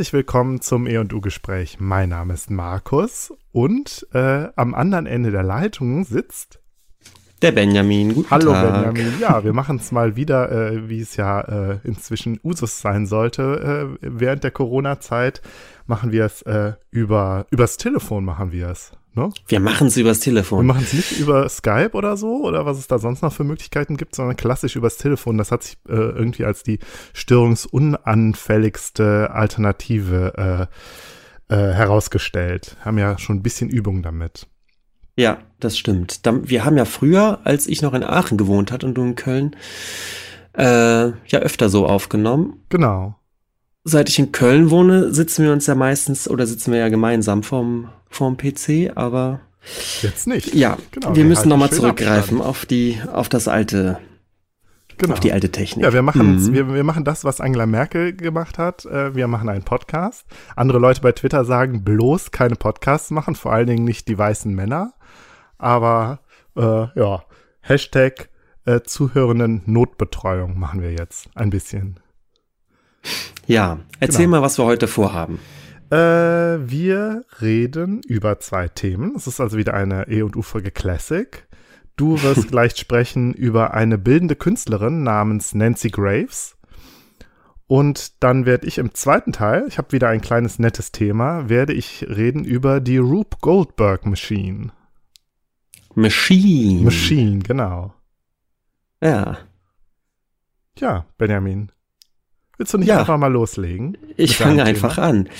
Herzlich willkommen zum E&U-Gespräch. Mein Name ist Markus und äh, am anderen Ende der Leitung sitzt der Benjamin. Guten Hallo Tag. Benjamin. Ja, wir machen es mal wieder, äh, wie es ja äh, inzwischen Usus sein sollte. Äh, während der Corona-Zeit machen wir es äh, über übers Telefon machen wir es. Ne? Wir machen es übers Telefon. Wir machen es nicht über Skype oder so oder was es da sonst noch für Möglichkeiten gibt, sondern klassisch übers Telefon. Das hat sich äh, irgendwie als die störungsunanfälligste Alternative äh, äh, herausgestellt. Haben ja schon ein bisschen Übung damit. Ja, das stimmt. Wir haben ja früher, als ich noch in Aachen gewohnt hat und du in Köln, äh, ja öfter so aufgenommen. Genau. Seit ich in Köln wohne, sitzen wir uns ja meistens oder sitzen wir ja gemeinsam vorm, vorm PC, aber jetzt nicht. Ja, genau, wir müssen nochmal zurückgreifen auf die, auf das alte Genau. Auf die alte Technik. Ja, wir machen, mhm. wir, wir machen das, was Angela Merkel gemacht hat. Äh, wir machen einen Podcast. Andere Leute bei Twitter sagen, bloß keine Podcasts machen, vor allen Dingen nicht die weißen Männer. Aber äh, ja, Hashtag äh, zuhörenden Notbetreuung machen wir jetzt ein bisschen. Ja, erzähl genau. mal, was wir heute vorhaben. Äh, wir reden über zwei Themen. Es ist also wieder eine E- und U-Folge Classic. Du wirst gleich sprechen über eine bildende Künstlerin namens Nancy Graves. Und dann werde ich im zweiten Teil, ich habe wieder ein kleines nettes Thema, werde ich reden über die Rube Goldberg Machine. Machine. Machine, genau. Ja. Ja, Benjamin. Willst du nicht ja. einfach mal loslegen? Ich fange einfach an.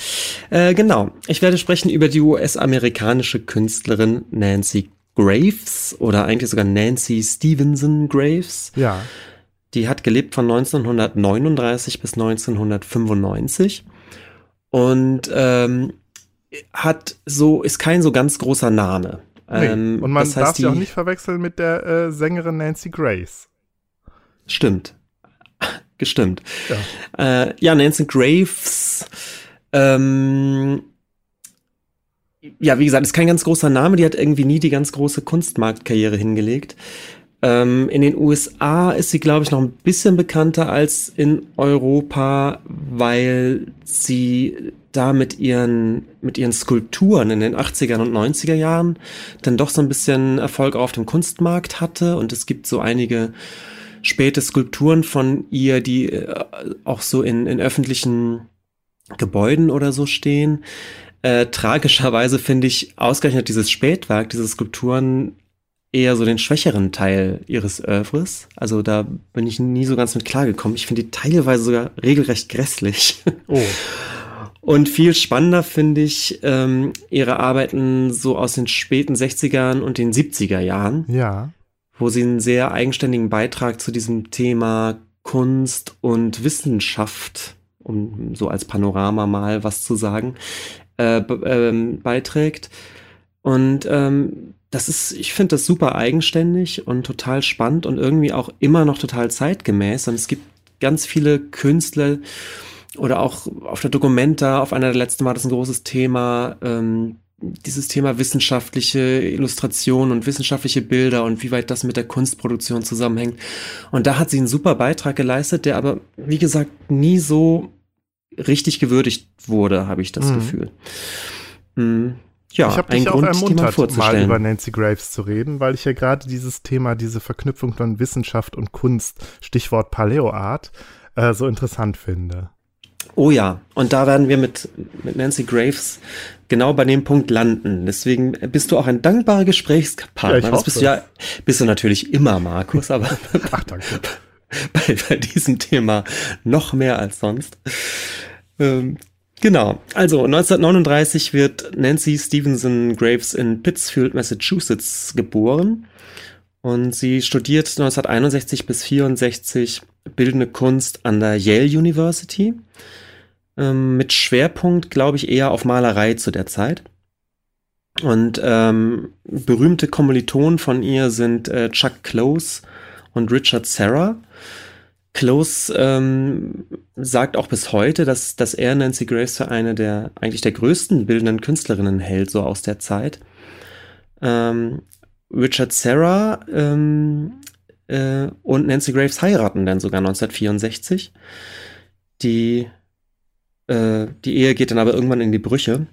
Äh, genau. Ich werde sprechen über die US-amerikanische Künstlerin Nancy Graves oder eigentlich sogar Nancy Stevenson Graves. Ja. Die hat gelebt von 1939 bis 1995 und ähm, hat so ist kein so ganz großer Name. Nee. Ähm, und man das heißt, darf sie auch nicht verwechseln mit der äh, Sängerin Nancy Grace. Stimmt. Gestimmt. Ja. Äh, ja, Nancy Graves. Ähm, ja, wie gesagt, ist kein ganz großer Name. Die hat irgendwie nie die ganz große Kunstmarktkarriere hingelegt. Ähm, in den USA ist sie, glaube ich, noch ein bisschen bekannter als in Europa, weil sie da mit ihren, mit ihren Skulpturen in den 80er und 90er Jahren dann doch so ein bisschen Erfolg auf dem Kunstmarkt hatte. Und es gibt so einige späte Skulpturen von ihr, die äh, auch so in, in öffentlichen Gebäuden oder so stehen. Äh, tragischerweise finde ich ausgerechnet dieses Spätwerk, diese Skulpturen eher so den schwächeren Teil ihres Oeuvres. Also da bin ich nie so ganz mit klargekommen. Ich finde die teilweise sogar regelrecht grässlich. Oh. Und viel spannender finde ich ähm, ihre Arbeiten so aus den späten 60ern und den 70er Jahren. Ja. Wo sie einen sehr eigenständigen Beitrag zu diesem Thema Kunst und Wissenschaft, um so als Panorama mal was zu sagen, äh, ähm, beiträgt. Und ähm, das ist, ich finde das super eigenständig und total spannend und irgendwie auch immer noch total zeitgemäß. Und es gibt ganz viele Künstler oder auch auf der Documenta, auf einer der letzten war das ein großes Thema, ähm, dieses Thema wissenschaftliche Illustration und wissenschaftliche Bilder und wie weit das mit der Kunstproduktion zusammenhängt. Und da hat sie einen super Beitrag geleistet, der aber, wie gesagt, nie so richtig gewürdigt wurde, habe ich das mhm. Gefühl. Mhm. Ja, ich habe dich auch Grund, ermuntert, mal über Nancy Graves zu reden, weil ich ja gerade dieses Thema, diese Verknüpfung von Wissenschaft und Kunst, Stichwort Paleoart, äh, so interessant finde. Oh ja, und da werden wir mit, mit Nancy Graves genau bei dem Punkt landen. Deswegen bist du auch ein dankbarer Gesprächspartner. Ja, das bist du ja, bist du natürlich immer, Markus, aber Ach, danke. bei, bei diesem Thema noch mehr als sonst. Ähm, Genau. Also 1939 wird Nancy Stevenson Graves in Pittsfield, Massachusetts geboren. Und sie studiert 1961 bis 64 bildende Kunst an der Yale University. Ähm, mit Schwerpunkt, glaube ich, eher auf Malerei zu der Zeit. Und ähm, berühmte Kommilitonen von ihr sind äh, Chuck Close und Richard Serra. Close ähm, sagt auch bis heute, dass, dass er Nancy Grace für eine der eigentlich der größten bildenden Künstlerinnen hält, so aus der Zeit. Ähm, Richard Serra ähm, äh, und Nancy Graves heiraten dann sogar 1964. Die äh, die Ehe geht dann aber irgendwann in die Brüche.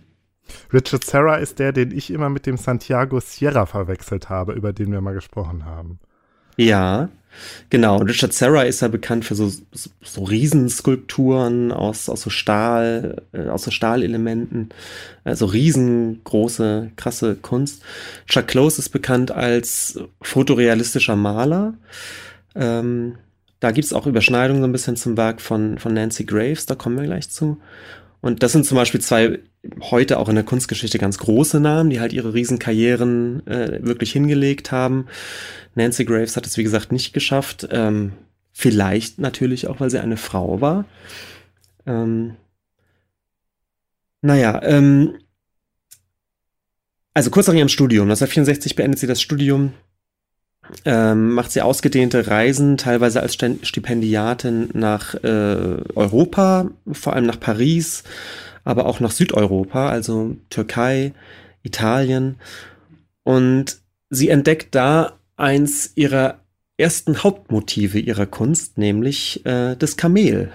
Richard Serra ist der, den ich immer mit dem Santiago Sierra verwechselt habe, über den wir mal gesprochen haben. Ja, genau. Richard Serra ist ja bekannt für so, so, so Riesenskulpturen aus, aus so Stahl, äh, aus so Stahlelementen. Also riesengroße, krasse Kunst. Chuck Close ist bekannt als fotorealistischer Maler. Ähm, da gibt es auch Überschneidungen so ein bisschen zum Werk von, von Nancy Graves, da kommen wir gleich zu. Und das sind zum Beispiel zwei heute auch in der Kunstgeschichte ganz große Namen, die halt ihre Riesenkarrieren äh, wirklich hingelegt haben. Nancy Graves hat es, wie gesagt, nicht geschafft. Ähm, vielleicht natürlich auch, weil sie eine Frau war. Ähm, naja, ähm, also kurz nach ihrem Studium. 1964 beendet sie das Studium ähm, macht sie ausgedehnte Reisen, teilweise als Stipendiatin nach äh, Europa, vor allem nach Paris, aber auch nach Südeuropa, also Türkei, Italien. Und sie entdeckt da eins ihrer ersten Hauptmotive ihrer Kunst, nämlich äh, das Kamel.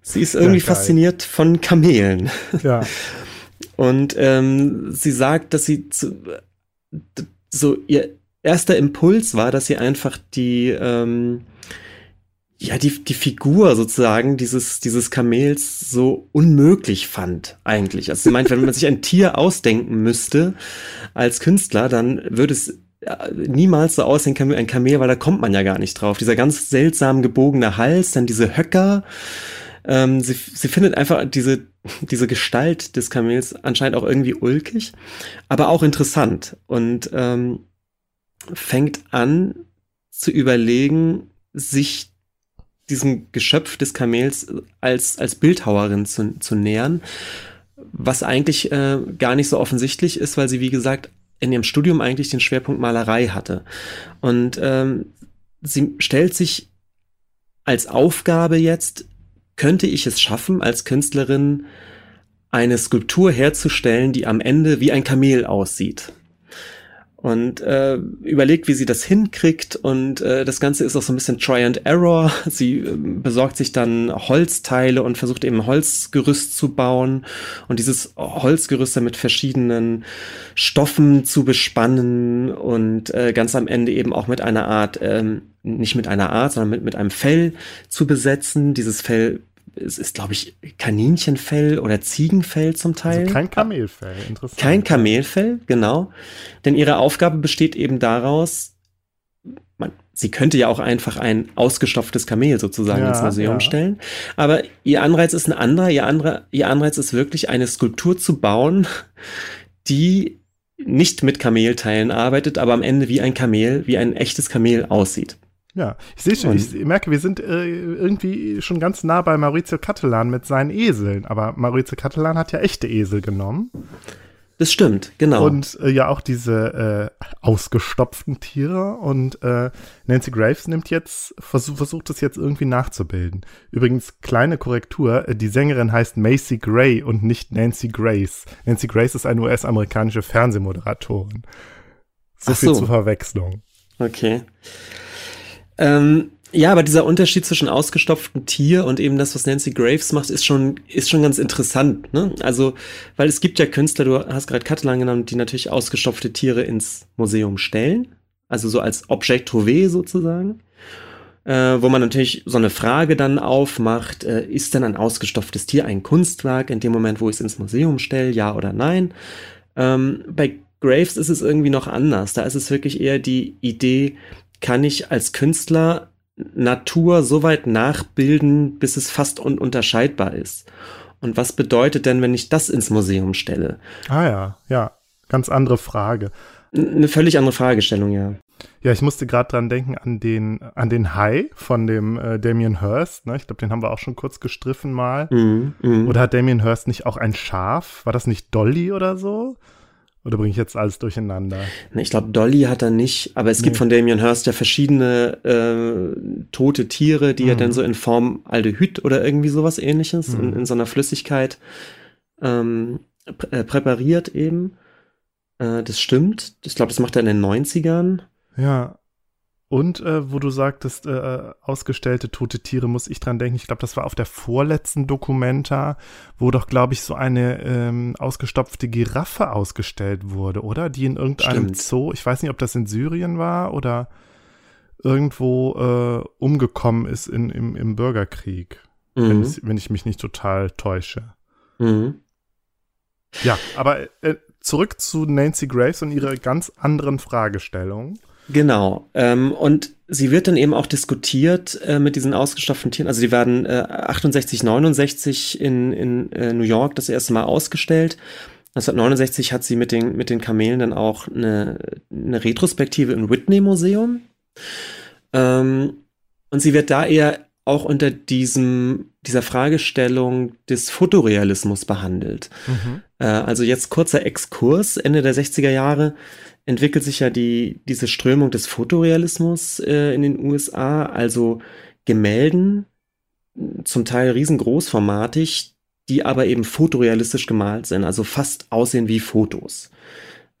Sie ist irgendwie ja, fasziniert von Kamelen. Ja. Und ähm, sie sagt, dass sie zu, so ihr erster Impuls war, dass sie einfach die, ähm, ja, die, die Figur sozusagen dieses, dieses Kamels so unmöglich fand, eigentlich. Also sie meint, wenn man sich ein Tier ausdenken müsste als Künstler, dann würde es niemals so aussehen wie ein Kamel, weil da kommt man ja gar nicht drauf. Dieser ganz seltsam gebogene Hals, dann diese Höcker. Ähm, sie, sie findet einfach diese, diese Gestalt des Kamels anscheinend auch irgendwie ulkig, aber auch interessant. Und ähm, fängt an zu überlegen, sich diesem Geschöpf des Kamels als, als Bildhauerin zu, zu nähern, was eigentlich äh, gar nicht so offensichtlich ist, weil sie, wie gesagt, in ihrem Studium eigentlich den Schwerpunkt Malerei hatte. Und ähm, sie stellt sich als Aufgabe jetzt, könnte ich es schaffen, als Künstlerin eine Skulptur herzustellen, die am Ende wie ein Kamel aussieht und äh, überlegt, wie sie das hinkriegt und äh, das Ganze ist auch so ein bisschen Try and Error. Sie äh, besorgt sich dann Holzteile und versucht eben Holzgerüst zu bauen und dieses Holzgerüst dann mit verschiedenen Stoffen zu bespannen und äh, ganz am Ende eben auch mit einer Art, ähm, nicht mit einer Art, sondern mit, mit einem Fell zu besetzen. Dieses Fell es ist, glaube ich, Kaninchenfell oder Ziegenfell zum Teil. Also kein Kamelfell, interessant. Kein Kamelfell, genau. Denn ihre Aufgabe besteht eben daraus, man, sie könnte ja auch einfach ein ausgestopftes Kamel sozusagen ja, ins Museum ja. stellen. Aber ihr Anreiz ist ein anderer. Ihr, andere, ihr Anreiz ist wirklich, eine Skulptur zu bauen, die nicht mit Kamelteilen arbeitet, aber am Ende wie ein Kamel, wie ein echtes Kamel aussieht. Ja, ich sehe schon, ich merke, wir sind äh, irgendwie schon ganz nah bei Maurizio Cattelan mit seinen Eseln, aber Maurizio Cattelan hat ja echte Esel genommen. Das stimmt, genau. Und äh, ja auch diese äh, ausgestopften Tiere und äh, Nancy Graves nimmt jetzt, versuch, versucht es jetzt irgendwie nachzubilden. Übrigens, kleine Korrektur, äh, die Sängerin heißt Macy Gray und nicht Nancy Grace. Nancy Grace ist eine US-amerikanische Fernsehmoderatorin. So Ach viel so. zur Verwechslung. Okay. Ähm, ja, aber dieser Unterschied zwischen ausgestopftem Tier und eben das, was Nancy Graves macht, ist schon, ist schon ganz interessant. Ne? Also, weil es gibt ja Künstler, du hast gerade Catalan genannt, die natürlich ausgestopfte Tiere ins Museum stellen. Also so als Objekt Trouvé sozusagen. Äh, wo man natürlich so eine Frage dann aufmacht, äh, ist denn ein ausgestopftes Tier ein Kunstwerk in dem Moment, wo ich es ins Museum stelle, ja oder nein? Ähm, bei Graves ist es irgendwie noch anders. Da ist es wirklich eher die Idee, kann ich als Künstler Natur so weit nachbilden, bis es fast ununterscheidbar ist. Und was bedeutet denn, wenn ich das ins Museum stelle? Ah ja, ja, ganz andere Frage. Eine völlig andere Fragestellung, ja. Ja, ich musste gerade dran denken an den, an den Hai von dem äh, Damien Hirst. Ne? Ich glaube, den haben wir auch schon kurz gestriffen mal. Mm, mm. Oder hat Damien Hirst nicht auch ein Schaf? War das nicht Dolly oder so? Oder bringe ich jetzt alles durcheinander? Ich glaube, Dolly hat er nicht, aber es nee. gibt von Damien Hirst ja verschiedene äh, tote Tiere, die mhm. er dann so in Form Aldehyd oder irgendwie sowas ähnliches mhm. in, in, so einer Flüssigkeit ähm, prä äh, präpariert eben. Äh, das stimmt. Ich glaube, das macht er in den 90ern. Ja. Und äh, wo du sagtest, äh, ausgestellte tote Tiere, muss ich dran denken. Ich glaube, das war auf der vorletzten Dokumenta, wo doch, glaube ich, so eine ähm, ausgestopfte Giraffe ausgestellt wurde, oder? Die in irgendeinem Stimmt. Zoo, ich weiß nicht, ob das in Syrien war oder irgendwo äh, umgekommen ist in, im, im Bürgerkrieg. Mhm. Wenn, ich, wenn, ich, mich nicht total täusche. Mhm. Ja, aber äh, zurück zu Nancy Graves und ihre ganz anderen Fragestellungen. Genau. Ähm, und sie wird dann eben auch diskutiert äh, mit diesen ausgestopften Tieren. Also die werden äh, 68, 69 in, in äh, New York das erste Mal ausgestellt. 1969 hat sie mit den, mit den Kamelen dann auch eine, eine Retrospektive im Whitney Museum. Ähm, und sie wird da eher auch unter diesem, dieser Fragestellung des Fotorealismus behandelt. Mhm. Äh, also jetzt kurzer Exkurs, Ende der 60er Jahre entwickelt sich ja die, diese Strömung des Fotorealismus äh, in den USA, also Gemälden, zum Teil riesengroßformatig, die aber eben fotorealistisch gemalt sind, also fast aussehen wie Fotos.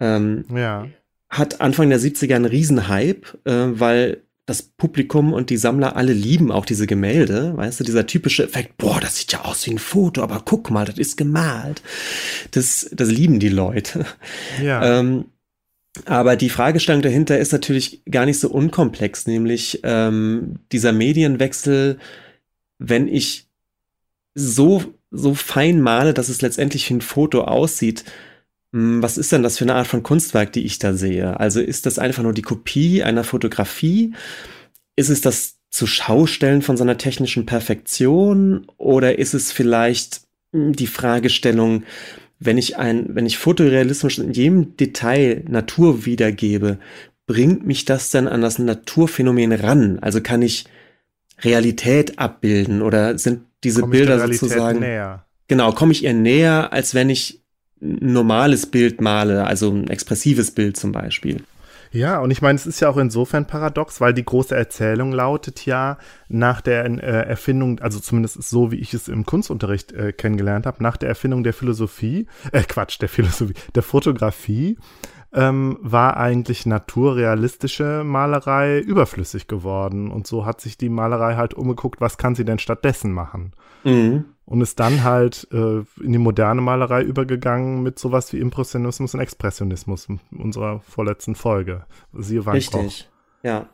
Ähm, ja. Hat Anfang der 70er einen Riesenhype, äh, weil das Publikum und die Sammler alle lieben auch diese Gemälde, weißt du, dieser typische Effekt, boah, das sieht ja aus wie ein Foto, aber guck mal, das ist gemalt. Das, das lieben die Leute. Ja. Ähm, aber die Fragestellung dahinter ist natürlich gar nicht so unkomplex, nämlich ähm, dieser Medienwechsel, wenn ich so, so fein male, dass es letztendlich wie ein Foto aussieht, hm, was ist denn das für eine Art von Kunstwerk, die ich da sehe? Also ist das einfach nur die Kopie einer Fotografie? Ist es das zu Schaustellen von seiner technischen Perfektion? Oder ist es vielleicht hm, die Fragestellung, wenn ich ein, wenn ich fotorealistisch in jedem Detail Natur wiedergebe, bringt mich das dann an das Naturphänomen ran? Also kann ich Realität abbilden oder sind diese komm Bilder sozusagen näher? Genau, komme ich ihr näher, als wenn ich ein normales Bild male, also ein expressives Bild zum Beispiel. Ja, und ich meine, es ist ja auch insofern paradox, weil die große Erzählung lautet ja nach der äh, Erfindung, also zumindest so, wie ich es im Kunstunterricht äh, kennengelernt habe, nach der Erfindung der Philosophie, äh, Quatsch, der Philosophie, der Fotografie, ähm, war eigentlich naturrealistische Malerei überflüssig geworden. Und so hat sich die Malerei halt umgeguckt, was kann sie denn stattdessen machen? Mhm. Und ist dann halt äh, in die moderne Malerei übergegangen mit sowas wie Impressionismus und Expressionismus in unserer vorletzten Folge. Siehe Van Richtig, ja.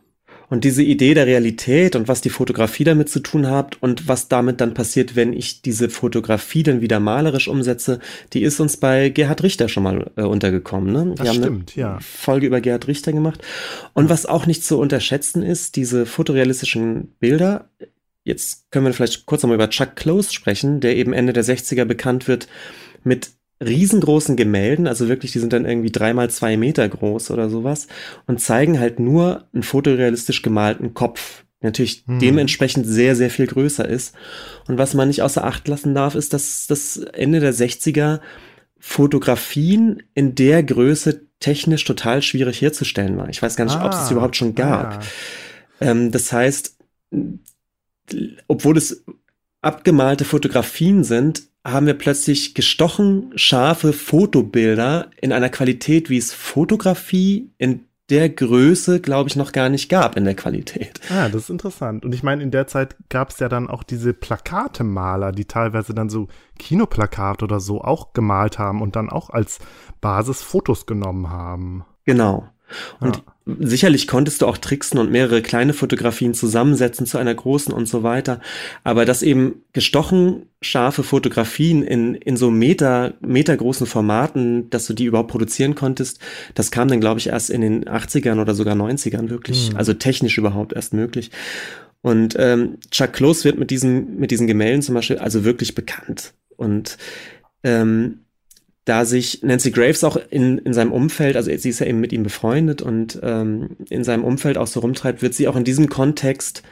Und diese Idee der Realität und was die Fotografie damit zu tun hat und was damit dann passiert, wenn ich diese Fotografie dann wieder malerisch umsetze, die ist uns bei Gerhard Richter schon mal äh, untergekommen. Ne? Das stimmt, haben eine ja. Folge über Gerhard Richter gemacht. Und was auch nicht zu unterschätzen ist, diese fotorealistischen Bilder. Jetzt können wir vielleicht kurz nochmal über Chuck Close sprechen, der eben Ende der 60er bekannt wird mit riesengroßen Gemälden, also wirklich, die sind dann irgendwie dreimal zwei Meter groß oder sowas und zeigen halt nur einen fotorealistisch gemalten Kopf, natürlich hm. dementsprechend sehr, sehr viel größer ist. Und was man nicht außer Acht lassen darf, ist, dass das Ende der 60er Fotografien in der Größe technisch total schwierig herzustellen war. Ich weiß gar nicht, ah, ob es überhaupt schon gab. Ah. Ähm, das heißt, obwohl es abgemalte Fotografien sind, haben wir plötzlich gestochen scharfe Fotobilder in einer Qualität, wie es Fotografie in der Größe, glaube ich, noch gar nicht gab in der Qualität. Ah, das ist interessant. Und ich meine, in der Zeit gab es ja dann auch diese Plakatemaler, die teilweise dann so Kinoplakate oder so auch gemalt haben und dann auch als Basis Fotos genommen haben. Genau. Und ja. sicherlich konntest du auch tricksen und mehrere kleine Fotografien zusammensetzen zu einer großen und so weiter. Aber dass eben gestochen scharfe Fotografien in, in so Meter, metergroßen Formaten, dass du die überhaupt produzieren konntest, das kam dann, glaube ich, erst in den 80ern oder sogar 90ern wirklich, mhm. also technisch überhaupt erst möglich. Und ähm, Chuck Close wird mit diesen, mit diesen Gemälden zum Beispiel also wirklich bekannt. Und ähm, da sich Nancy Graves auch in, in seinem Umfeld, also sie ist ja eben mit ihm befreundet und ähm, in seinem Umfeld auch so rumtreibt, wird sie auch in diesem Kontext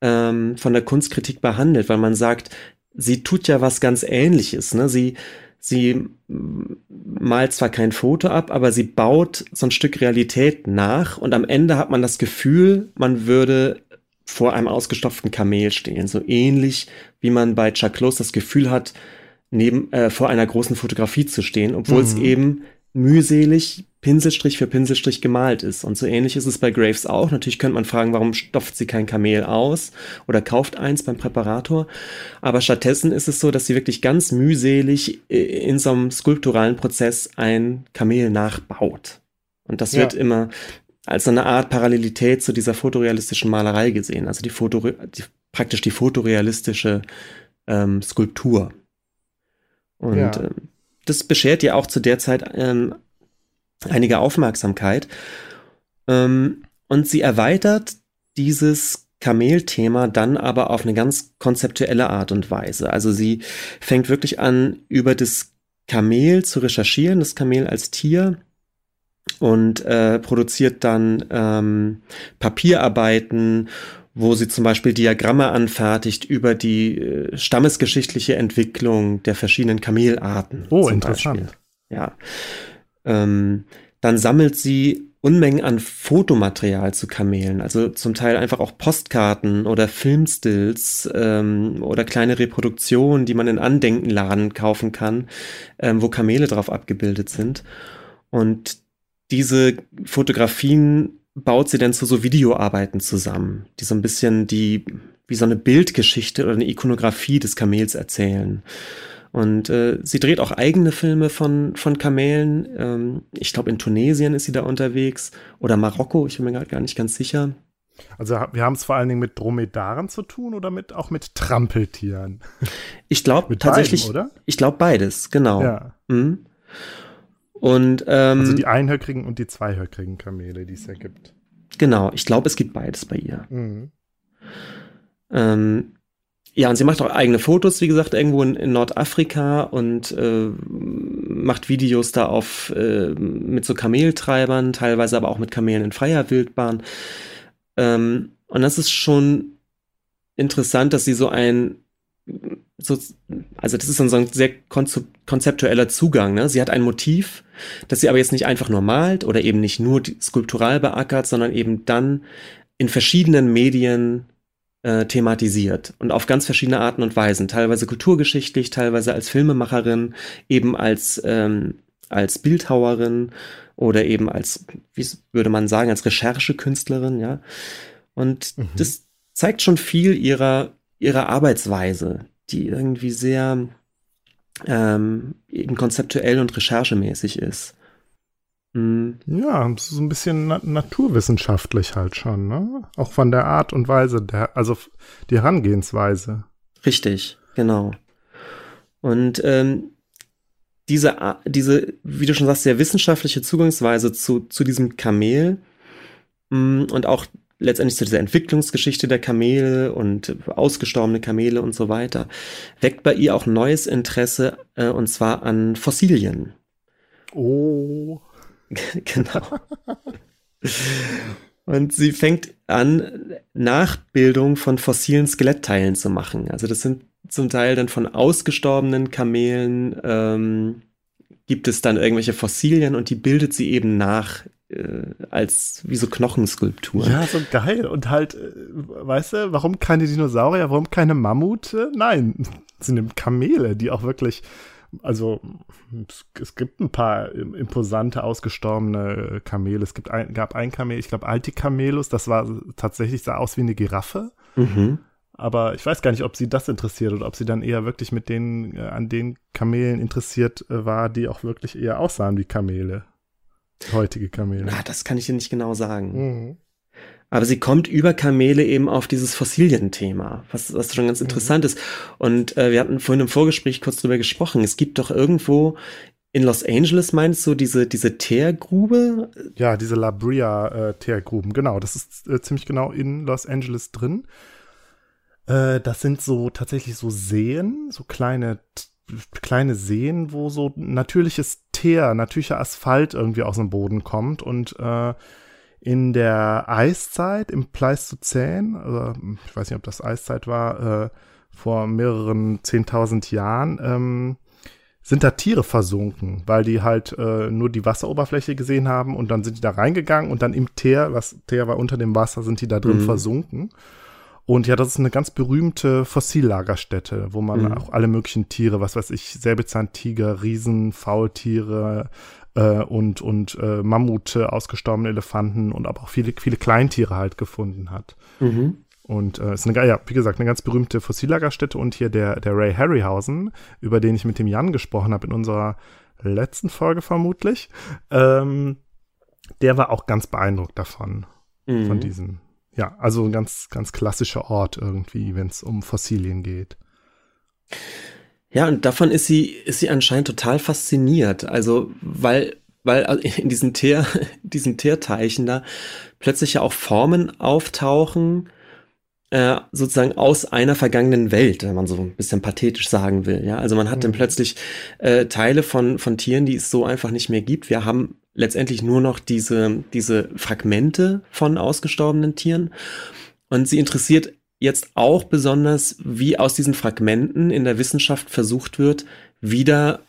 ähm, von der Kunstkritik behandelt, weil man sagt, sie tut ja was ganz Ähnliches. Ne? Sie, sie malt zwar kein Foto ab, aber sie baut so ein Stück Realität nach und am Ende hat man das Gefühl, man würde vor einem ausgestopften Kamel stehen. So ähnlich wie man bei Chuck Close das Gefühl hat, neben äh, vor einer großen Fotografie zu stehen, obwohl mhm. es eben mühselig Pinselstrich für Pinselstrich gemalt ist. Und so ähnlich ist es bei Graves auch. Natürlich könnte man fragen, warum stopft sie kein Kamel aus oder kauft eins beim Präparator. Aber stattdessen ist es so, dass sie wirklich ganz mühselig äh, in so einem skulpturalen Prozess ein Kamel nachbaut. Und das ja. wird immer als eine Art Parallelität zu dieser fotorealistischen Malerei gesehen. Also die, Foto, die praktisch die fotorealistische ähm, Skulptur. Und ja. äh, das beschert ja auch zu der Zeit ähm, einige Aufmerksamkeit. Ähm, und sie erweitert dieses Kamelthema dann aber auf eine ganz konzeptuelle Art und Weise. Also sie fängt wirklich an, über das Kamel zu recherchieren, das Kamel als Tier und äh, produziert dann ähm, Papierarbeiten, wo sie zum Beispiel Diagramme anfertigt über die äh, stammesgeschichtliche Entwicklung der verschiedenen Kamelarten. Oh, interessant. Beispiel. Ja. Ähm, dann sammelt sie Unmengen an Fotomaterial zu Kamelen, also zum Teil einfach auch Postkarten oder Filmstills ähm, oder kleine Reproduktionen, die man in Andenkenladen kaufen kann, ähm, wo Kamele drauf abgebildet sind. Und diese Fotografien baut sie dann zu so Videoarbeiten zusammen, die so ein bisschen die, wie so eine Bildgeschichte oder eine Ikonografie des Kamels erzählen. Und äh, sie dreht auch eigene Filme von, von Kamelen. Ähm, ich glaube, in Tunesien ist sie da unterwegs. Oder Marokko, ich bin mir gerade gar nicht ganz sicher. Also wir haben es vor allen Dingen mit Dromedaren zu tun oder mit auch mit Trampeltieren? Ich glaube tatsächlich, beiden, oder? Ich glaube beides, genau. Ja. Mhm. Und ähm, also die einhöckrigen und die zweihöckrigen Kamele, die es ja gibt. Genau, ich glaube, es gibt beides bei ihr. Mhm. Ähm, ja, und sie macht auch eigene Fotos, wie gesagt, irgendwo in, in Nordafrika und äh, macht Videos da auf äh, mit so Kameltreibern, teilweise aber auch mit Kamelen in freier Wildbahn. Ähm, und das ist schon interessant, dass sie so ein so, also das ist dann so ein sehr konzeptueller Zugang. Ne? Sie hat ein Motiv, das sie aber jetzt nicht einfach nur malt oder eben nicht nur skulptural beackert, sondern eben dann in verschiedenen Medien äh, thematisiert und auf ganz verschiedene Arten und Weisen, teilweise kulturgeschichtlich, teilweise als Filmemacherin, eben als, ähm, als Bildhauerin oder eben als, wie würde man sagen, als Recherchekünstlerin, ja. Und mhm. das zeigt schon viel ihrer, ihrer Arbeitsweise, die irgendwie sehr ähm, eben konzeptuell und recherchemäßig ist. Mhm. Ja, so ein bisschen na naturwissenschaftlich halt schon, ne? Auch von der Art und Weise, der, also die Herangehensweise. Richtig, genau. Und ähm, diese, diese, wie du schon sagst, sehr wissenschaftliche Zugangsweise zu, zu diesem Kamel mh, mm, und auch letztendlich zu dieser Entwicklungsgeschichte der Kamele und ausgestorbene Kamele und so weiter, weckt bei ihr auch neues Interesse äh, und zwar an Fossilien. Oh. genau. Und sie fängt an, Nachbildung von fossilen Skelettteilen zu machen. Also das sind zum Teil dann von ausgestorbenen Kamelen, ähm, gibt es dann irgendwelche Fossilien und die bildet sie eben nach als wie so Knochenskulpturen. Ja, so geil. Und halt, äh, weißt du, warum keine Dinosaurier, warum keine Mammute? Nein, es sind Kamele, die auch wirklich also es gibt ein paar imposante, ausgestorbene Kamele. Es gibt ein, gab ein Kamel, ich glaube Altikamelus, das war tatsächlich, sah aus wie eine Giraffe. Mhm. Aber ich weiß gar nicht, ob sie das interessiert oder ob sie dann eher wirklich mit den, äh, an den Kamelen interessiert äh, war, die auch wirklich eher aussahen wie Kamele. Heutige Kamele. Na, das kann ich dir nicht genau sagen. Mhm. Aber sie kommt über Kamele eben auf dieses Fossilienthema, was, was schon ganz mhm. interessant ist. Und äh, wir hatten vorhin im Vorgespräch kurz drüber gesprochen. Es gibt doch irgendwo in Los Angeles, meinst du, diese, diese Teergrube? Ja, diese La Brea äh, genau. Das ist äh, ziemlich genau in Los Angeles drin. Äh, das sind so tatsächlich so Seen, so kleine kleine Seen, wo so natürliches Teer, natürlicher Asphalt irgendwie aus dem Boden kommt und äh, in der Eiszeit, im Pleistozän, also ich weiß nicht, ob das Eiszeit war, äh, vor mehreren zehntausend Jahren, ähm, sind da Tiere versunken, weil die halt äh, nur die Wasseroberfläche gesehen haben und dann sind die da reingegangen und dann im Teer, was Teer war unter dem Wasser, sind die da drin mhm. versunken. Und ja, das ist eine ganz berühmte Fossillagerstätte, wo man mhm. auch alle möglichen Tiere, was weiß ich, Säbelzahntiger, Riesen, Faultiere, äh, und, und äh, Mammute, ausgestorbene Elefanten und aber auch viele, viele Kleintiere halt gefunden hat. Mhm. Und es äh, ist eine, ja, wie gesagt, eine ganz berühmte Fossillagerstätte und hier der, der Ray Harryhausen, über den ich mit dem Jan gesprochen habe in unserer letzten Folge vermutlich, ähm, der war auch ganz beeindruckt davon, mhm. von diesem, ja, also ein ganz, ganz klassischer Ort irgendwie, wenn es um Fossilien geht. Ja, und davon ist sie, ist sie anscheinend total fasziniert. Also, weil, weil in diesen Teer, diesen Teerteichen da plötzlich ja auch Formen auftauchen, äh, sozusagen aus einer vergangenen Welt, wenn man so ein bisschen pathetisch sagen will. Ja, also man hat mhm. dann plötzlich äh, Teile von, von Tieren, die es so einfach nicht mehr gibt. Wir haben letztendlich nur noch diese, diese Fragmente von ausgestorbenen Tieren. Und sie interessiert jetzt auch besonders, wie aus diesen Fragmenten in der Wissenschaft versucht wird, wieder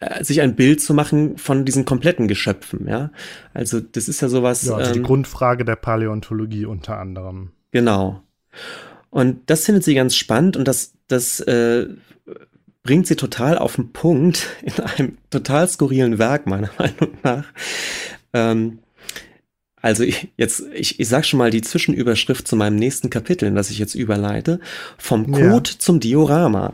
äh, sich ein Bild zu machen von diesen kompletten Geschöpfen, ja. Also das ist ja sowas. Ja, also ähm, die Grundfrage der Paläontologie unter anderem. Genau. Und das findet sie ganz spannend und das, das äh, bringt sie total auf den Punkt in einem total skurrilen Werk, meiner Meinung nach. Ähm, also ich, jetzt, ich, ich sag schon mal die Zwischenüberschrift zu meinem nächsten Kapitel, in das ich jetzt überleite. Vom Code ja. zum Diorama.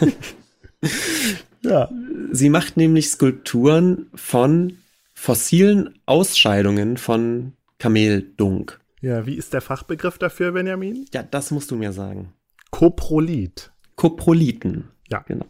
ja. Sie macht nämlich Skulpturen von fossilen Ausscheidungen von Kameldunk. Ja, wie ist der Fachbegriff dafür, Benjamin? Ja, das musst du mir sagen. Koprolit. Koproliten. Ja. Genau.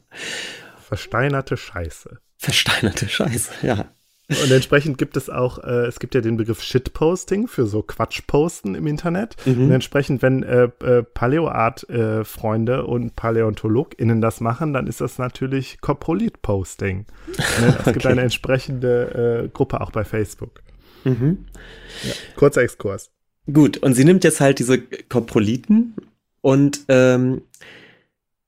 Versteinerte Scheiße. Versteinerte Scheiße, ja. Und entsprechend gibt es auch, äh, es gibt ja den Begriff Shitposting für so Quatschposten im Internet. Mhm. Und entsprechend, wenn äh, äh, Paleoart-Freunde äh, und PaläontologInnen das machen, dann ist das natürlich Coprolit-Posting. Ne? Es okay. gibt eine entsprechende äh, Gruppe auch bei Facebook. Mhm. Ja, kurzer Exkurs. Gut, und sie nimmt jetzt halt diese Coproliten und ähm,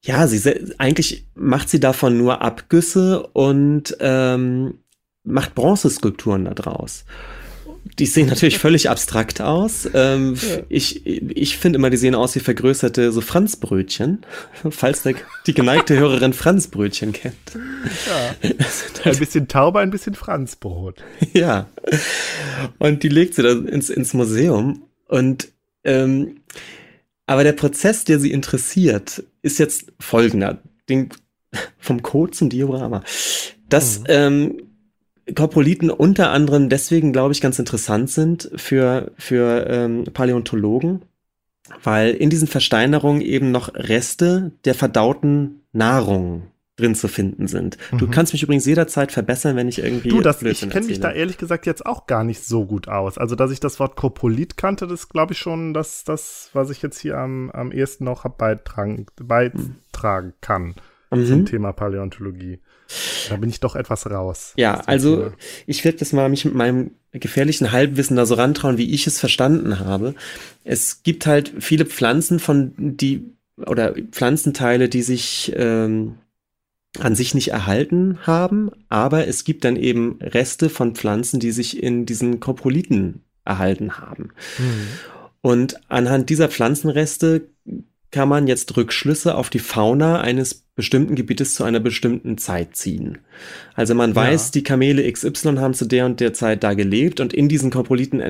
ja, sie eigentlich macht sie davon nur Abgüsse und ähm, macht Bronzeskulpturen da draus. Die sehen natürlich völlig abstrakt aus. Ähm, ja. Ich, ich finde immer, die sehen aus wie vergrößerte so Franzbrötchen. Falls der, die geneigte Hörerin Franzbrötchen kennt. Ja. Ein bisschen Taube, ein bisschen Franzbrot. Ja. Und die legt sie dann ins, ins Museum. Und ähm, aber der Prozess, der sie interessiert, ist jetzt folgender. Den, vom Code zum Diorama. Das mhm. ähm, Korpoliten unter anderem deswegen, glaube ich, ganz interessant sind für, für ähm, Paläontologen, weil in diesen Versteinerungen eben noch Reste der verdauten Nahrung drin zu finden sind. Mhm. Du kannst mich übrigens jederzeit verbessern, wenn ich irgendwie. Du, das, ich kenne mich da ehrlich gesagt jetzt auch gar nicht so gut aus. Also, dass ich das Wort Kopolit kannte, das glaube ich schon, dass das, was ich jetzt hier am, am ehesten noch beitragen, beitragen kann mhm. zum Thema Paläontologie. Da bin ich doch etwas raus. Ja, also ich werde das mal mich mit meinem gefährlichen Halbwissen da so rantrauen, wie ich es verstanden habe. Es gibt halt viele Pflanzen von die oder Pflanzenteile, die sich ähm, an sich nicht erhalten haben, aber es gibt dann eben Reste von Pflanzen, die sich in diesen Koproliten erhalten haben. Mhm. Und anhand dieser Pflanzenreste kann man jetzt Rückschlüsse auf die Fauna eines bestimmten Gebietes zu einer bestimmten Zeit ziehen. Also man weiß, ja. die Kamele XY haben zu der und der Zeit da gelebt und in diesen Koproliten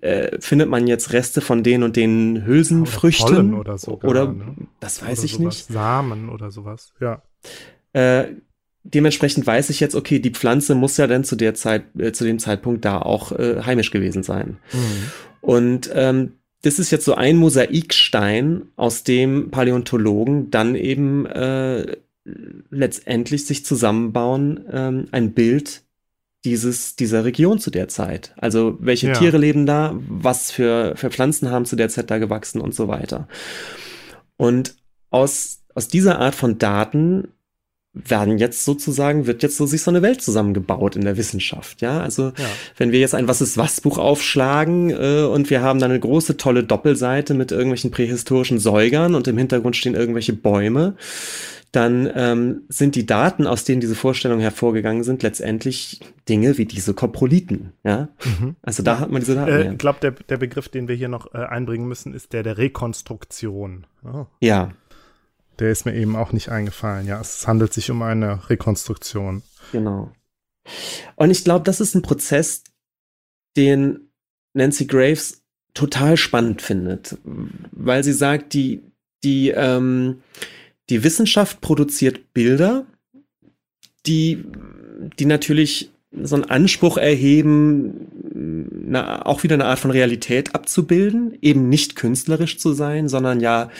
äh, findet man jetzt Reste von den und den Hülsenfrüchten. Oder, oder, sogar, oder ne? das weiß oder ich sowas. nicht. Samen oder sowas, ja. Äh, dementsprechend weiß ich jetzt, okay, die Pflanze muss ja dann zu der Zeit, äh, zu dem Zeitpunkt da auch äh, heimisch gewesen sein. Mhm. Und ähm, das ist jetzt so ein Mosaikstein, aus dem Paläontologen dann eben äh, letztendlich sich zusammenbauen, ähm, ein Bild dieses, dieser Region zu der Zeit. Also welche ja. Tiere leben da, was für, für Pflanzen haben zu der Zeit da gewachsen und so weiter. Und aus, aus dieser Art von Daten werden jetzt sozusagen, wird jetzt so sich so eine Welt zusammengebaut in der Wissenschaft, ja. Also ja. wenn wir jetzt ein Was ist was Buch aufschlagen äh, und wir haben dann eine große tolle Doppelseite mit irgendwelchen prähistorischen Säugern und im Hintergrund stehen irgendwelche Bäume, dann ähm, sind die Daten, aus denen diese Vorstellungen hervorgegangen sind, letztendlich Dinge wie diese Koproliten, ja. Mhm. Also da hat man diese Daten. Äh, ich glaube, der, der Begriff, den wir hier noch äh, einbringen müssen, ist der der Rekonstruktion. Oh. Ja, der ist mir eben auch nicht eingefallen. Ja, es handelt sich um eine Rekonstruktion. Genau. Und ich glaube, das ist ein Prozess, den Nancy Graves total spannend findet, weil sie sagt, die, die, ähm, die Wissenschaft produziert Bilder, die, die natürlich so einen Anspruch erheben, na, auch wieder eine Art von Realität abzubilden, eben nicht künstlerisch zu sein, sondern ja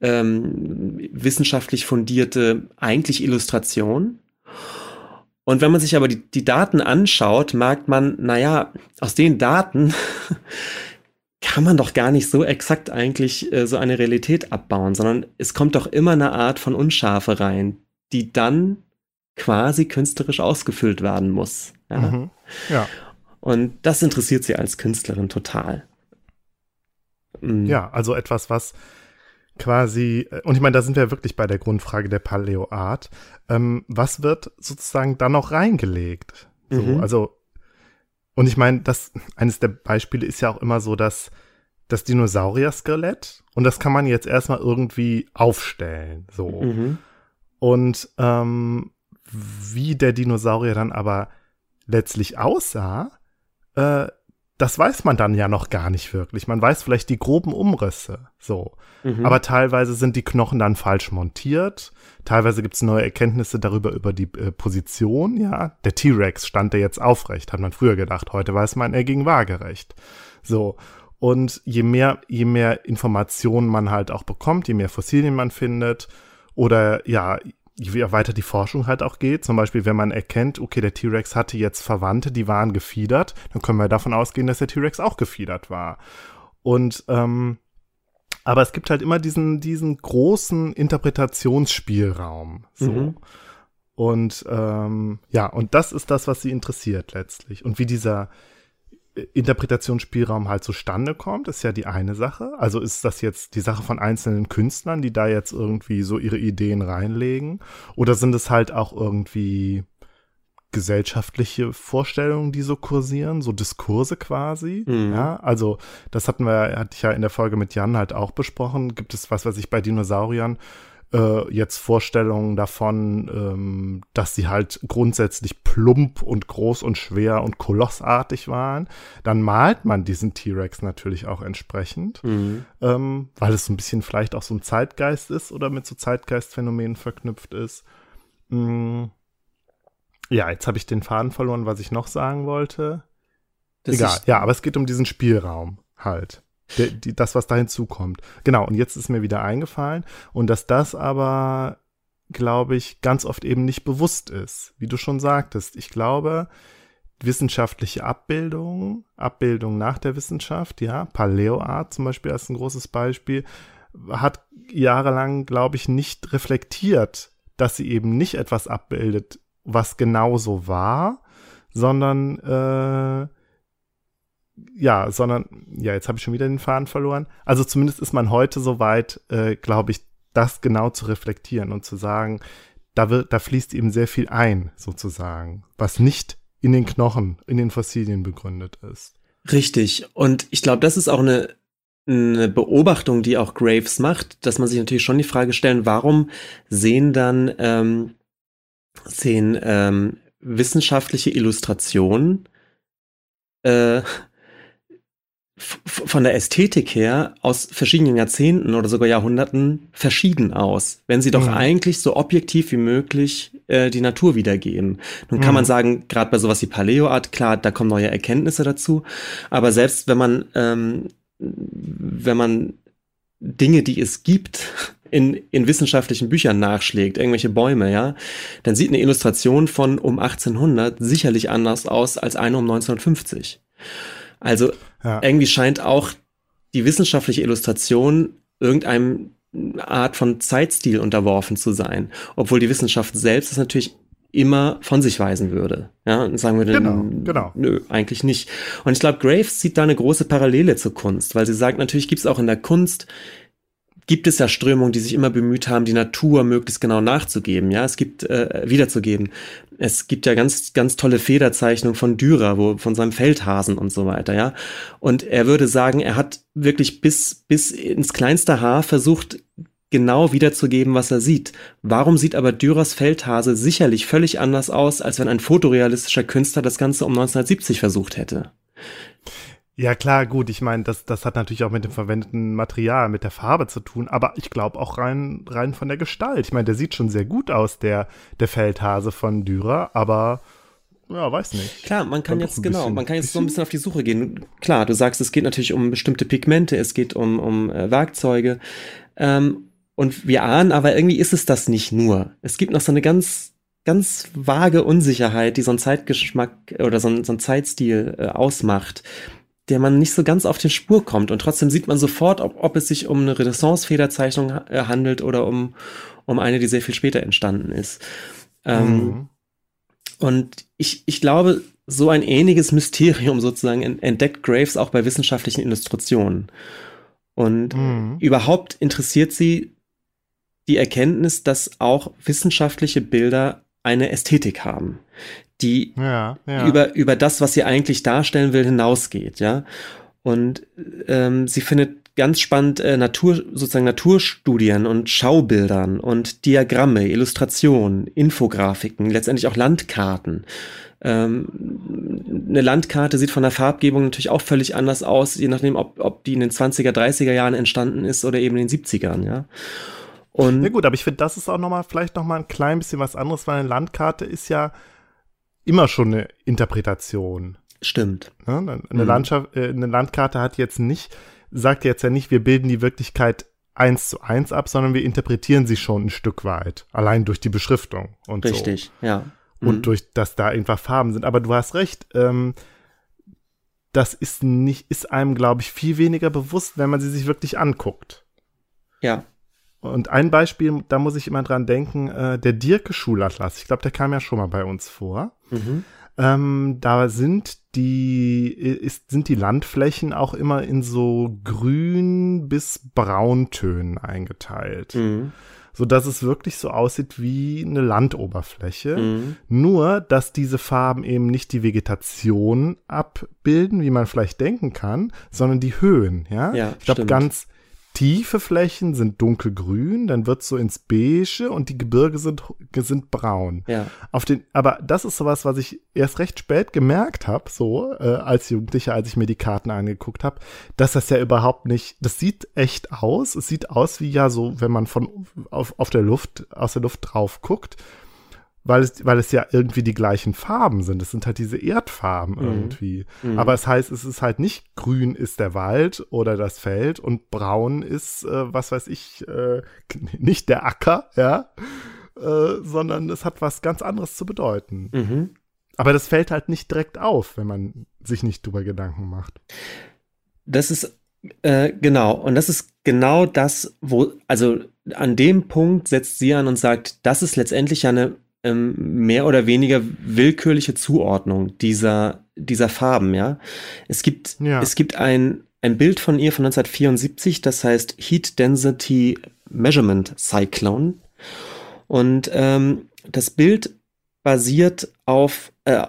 ähm, wissenschaftlich fundierte, eigentlich Illustration. Und wenn man sich aber die, die Daten anschaut, merkt man, naja, aus den Daten kann man doch gar nicht so exakt eigentlich äh, so eine Realität abbauen, sondern es kommt doch immer eine Art von Unschärfe rein, die dann quasi künstlerisch ausgefüllt werden muss. Ja. Mhm. ja. Und das interessiert sie als Künstlerin total. Mhm. Ja, also etwas, was quasi, äh, und ich meine, da sind wir wirklich bei der Grundfrage der Paleo-Art. Ähm, was wird sozusagen da noch reingelegt? So, mhm. Also, und ich meine, das, eines der Beispiele ist ja auch immer so, dass das Dinosaurier-Skelett und das kann man jetzt erstmal irgendwie aufstellen. So. Mhm. Und ähm, wie der Dinosaurier dann aber letztlich aussah, äh, das weiß man dann ja noch gar nicht wirklich. Man weiß vielleicht die groben Umrisse, so. Mhm. Aber teilweise sind die Knochen dann falsch montiert. Teilweise gibt es neue Erkenntnisse darüber, über die äh, Position, ja. Der T-Rex stand der jetzt aufrecht, hat man früher gedacht. Heute weiß man, er ging waagerecht. So. Und je mehr, je mehr Informationen man halt auch bekommt, je mehr Fossilien man findet, oder ja, je weiter die Forschung halt auch geht, zum Beispiel, wenn man erkennt, okay, der T-Rex hatte jetzt Verwandte, die waren gefiedert, dann können wir davon ausgehen, dass der T-Rex auch gefiedert war. Und ähm, aber es gibt halt immer diesen, diesen großen Interpretationsspielraum. So. Mhm. Und ähm, ja, und das ist das, was sie interessiert letztlich. Und wie dieser, Interpretationsspielraum halt zustande kommt, ist ja die eine Sache. Also ist das jetzt die Sache von einzelnen Künstlern, die da jetzt irgendwie so ihre Ideen reinlegen? Oder sind es halt auch irgendwie gesellschaftliche Vorstellungen, die so kursieren, so Diskurse quasi. Mhm. Ja, also das hatten wir, hatte ich ja in der Folge mit Jan halt auch besprochen. Gibt es was, was ich bei Dinosauriern äh, jetzt Vorstellungen davon, ähm, dass sie halt grundsätzlich plump und groß und schwer und kolossartig waren, dann malt man diesen T-Rex natürlich auch entsprechend, mhm. ähm, weil es so ein bisschen vielleicht auch so ein Zeitgeist ist oder mit so Zeitgeistphänomenen verknüpft ist. Mhm. Ja, jetzt habe ich den Faden verloren, was ich noch sagen wollte. Das Egal, ja, aber es geht um diesen Spielraum halt der, die, das, was da hinzukommt. Genau, und jetzt ist mir wieder eingefallen. Und dass das aber, glaube ich, ganz oft eben nicht bewusst ist. Wie du schon sagtest, ich glaube, wissenschaftliche Abbildung, Abbildung nach der Wissenschaft, ja, Paleoart zum Beispiel als ein großes Beispiel, hat jahrelang, glaube ich, nicht reflektiert, dass sie eben nicht etwas abbildet, was genauso war, sondern äh, ja, sondern, ja, jetzt habe ich schon wieder den Faden verloren. Also zumindest ist man heute so weit, äh, glaube ich, das genau zu reflektieren und zu sagen, da wird, da fließt eben sehr viel ein, sozusagen, was nicht in den Knochen, in den Fossilien begründet ist. Richtig. Und ich glaube, das ist auch eine, eine Beobachtung, die auch Graves macht, dass man sich natürlich schon die Frage stellen, warum sehen dann ähm, sehen ähm, wissenschaftliche Illustrationen äh, von der Ästhetik her aus verschiedenen Jahrzehnten oder sogar Jahrhunderten verschieden aus, wenn sie doch mhm. eigentlich so objektiv wie möglich äh, die Natur wiedergeben. Nun kann mhm. man sagen, gerade bei sowas wie Paleoart, klar, da kommen neue Erkenntnisse dazu, aber selbst wenn man ähm, wenn man Dinge, die es gibt, in, in wissenschaftlichen Büchern nachschlägt, irgendwelche Bäume, ja, dann sieht eine Illustration von um 1800 sicherlich anders aus als eine um 1950. Also ja. irgendwie scheint auch die wissenschaftliche Illustration irgendeinem Art von Zeitstil unterworfen zu sein, obwohl die Wissenschaft selbst es natürlich immer von sich weisen würde. Ja, und sagen würde, genau, genau. nö, eigentlich nicht. Und ich glaube, Graves sieht da eine große Parallele zur Kunst, weil sie sagt, natürlich gibt es auch in der Kunst gibt es ja Strömungen, die sich immer bemüht haben, die Natur möglichst genau nachzugeben, ja, es gibt äh, wiederzugeben. Es gibt ja ganz, ganz tolle Federzeichnungen von Dürer, wo von seinem Feldhasen und so weiter, ja. Und er würde sagen, er hat wirklich bis bis ins kleinste Haar versucht, genau wiederzugeben, was er sieht. Warum sieht aber Dürers Feldhase sicherlich völlig anders aus, als wenn ein fotorealistischer Künstler das Ganze um 1970 versucht hätte? Ja, klar, gut. Ich meine, das, das hat natürlich auch mit dem verwendeten Material, mit der Farbe zu tun, aber ich glaube auch rein, rein von der Gestalt. Ich meine, der sieht schon sehr gut aus, der, der Feldhase von Dürer, aber ja, weiß nicht. Klar, man kann jetzt, genau, man kann jetzt so ein bisschen auf die Suche gehen. Klar, du sagst, es geht natürlich um bestimmte Pigmente, es geht um, um äh, Werkzeuge. Ähm, und wir ahnen, aber irgendwie ist es das nicht nur. Es gibt noch so eine ganz, ganz vage Unsicherheit, die so ein Zeitgeschmack oder so ein, so ein Zeitstil äh, ausmacht, der man nicht so ganz auf die Spur kommt. Und trotzdem sieht man sofort, ob, ob es sich um eine Renaissance-Federzeichnung äh, handelt oder um, um eine, die sehr viel später entstanden ist. Ähm, mhm. Und ich, ich glaube, so ein ähnliches Mysterium sozusagen entdeckt Graves auch bei wissenschaftlichen Illustrationen. Und mhm. überhaupt interessiert sie die Erkenntnis, dass auch wissenschaftliche Bilder eine Ästhetik haben, die ja, ja. über, über das, was sie eigentlich darstellen will, hinausgeht, ja. Und ähm, sie findet ganz spannend äh, Natur, sozusagen Naturstudien und Schaubildern und Diagramme, Illustrationen, Infografiken, letztendlich auch Landkarten. Ähm, eine Landkarte sieht von der Farbgebung natürlich auch völlig anders aus, je nachdem, ob, ob die in den 20er, 30er Jahren entstanden ist oder eben in den 70ern, ja. Und ja gut, aber ich finde, das ist auch noch mal vielleicht noch mal ein klein bisschen was anderes, weil eine Landkarte ist ja immer schon eine Interpretation. Stimmt. Ja, eine, mhm. Landschaft, äh, eine Landkarte hat jetzt nicht sagt jetzt ja nicht, wir bilden die Wirklichkeit eins zu eins ab, sondern wir interpretieren sie schon ein Stück weit. Allein durch die Beschriftung und Richtig, so. ja. Und mhm. durch, dass da einfach Farben sind. Aber du hast recht, ähm, das ist nicht, ist einem, glaube ich, viel weniger bewusst, wenn man sie sich wirklich anguckt. Ja. Und ein Beispiel, da muss ich immer dran denken, äh, der Dirke Schulatlas. Ich glaube, der kam ja schon mal bei uns vor. Mhm. Ähm, da sind die, ist, sind die Landflächen auch immer in so grün bis brauntönen eingeteilt. Mhm. So dass es wirklich so aussieht wie eine Landoberfläche. Mhm. Nur, dass diese Farben eben nicht die Vegetation abbilden, wie man vielleicht denken kann, sondern die Höhen, ja. ja ich glaube, ganz, tiefe Flächen sind dunkelgrün, dann wird es so ins Beige und die Gebirge sind, sind braun. Ja. Auf den, aber das ist sowas, was ich erst recht spät gemerkt habe, so äh, als Jugendlicher, als ich mir die Karten angeguckt habe, dass das ja überhaupt nicht, das sieht echt aus. Es sieht aus wie ja so, wenn man von auf, auf der Luft, aus der Luft drauf guckt weil es, weil es ja irgendwie die gleichen Farben sind. Es sind halt diese Erdfarben mhm. irgendwie. Mhm. Aber es heißt, es ist halt nicht grün ist der Wald oder das Feld und braun ist, äh, was weiß ich, äh, nicht der Acker, ja, äh, sondern es hat was ganz anderes zu bedeuten. Mhm. Aber das fällt halt nicht direkt auf, wenn man sich nicht drüber Gedanken macht. Das ist äh, genau, und das ist genau das, wo, also an dem Punkt setzt sie an und sagt, das ist letztendlich ja eine ähm, mehr oder weniger willkürliche Zuordnung dieser, dieser Farben, ja. Es gibt, ja. es gibt ein, ein Bild von ihr von 1974, das heißt Heat Density Measurement Cyclone. Und ähm, das Bild basiert auf, äh,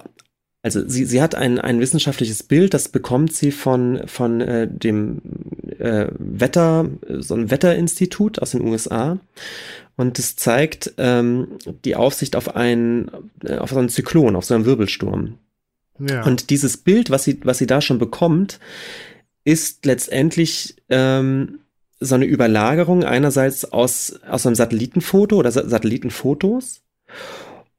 also sie, sie hat ein, ein wissenschaftliches Bild, das bekommt sie von, von äh, dem äh, Wetter, so ein Wetterinstitut aus den USA. Und es zeigt ähm, die Aufsicht auf einen, äh, auf so einen Zyklon, auf so einen Wirbelsturm. Ja. Und dieses Bild, was sie, was sie da schon bekommt, ist letztendlich ähm, so eine Überlagerung einerseits aus, aus einem Satellitenfoto oder Sa Satellitenfotos.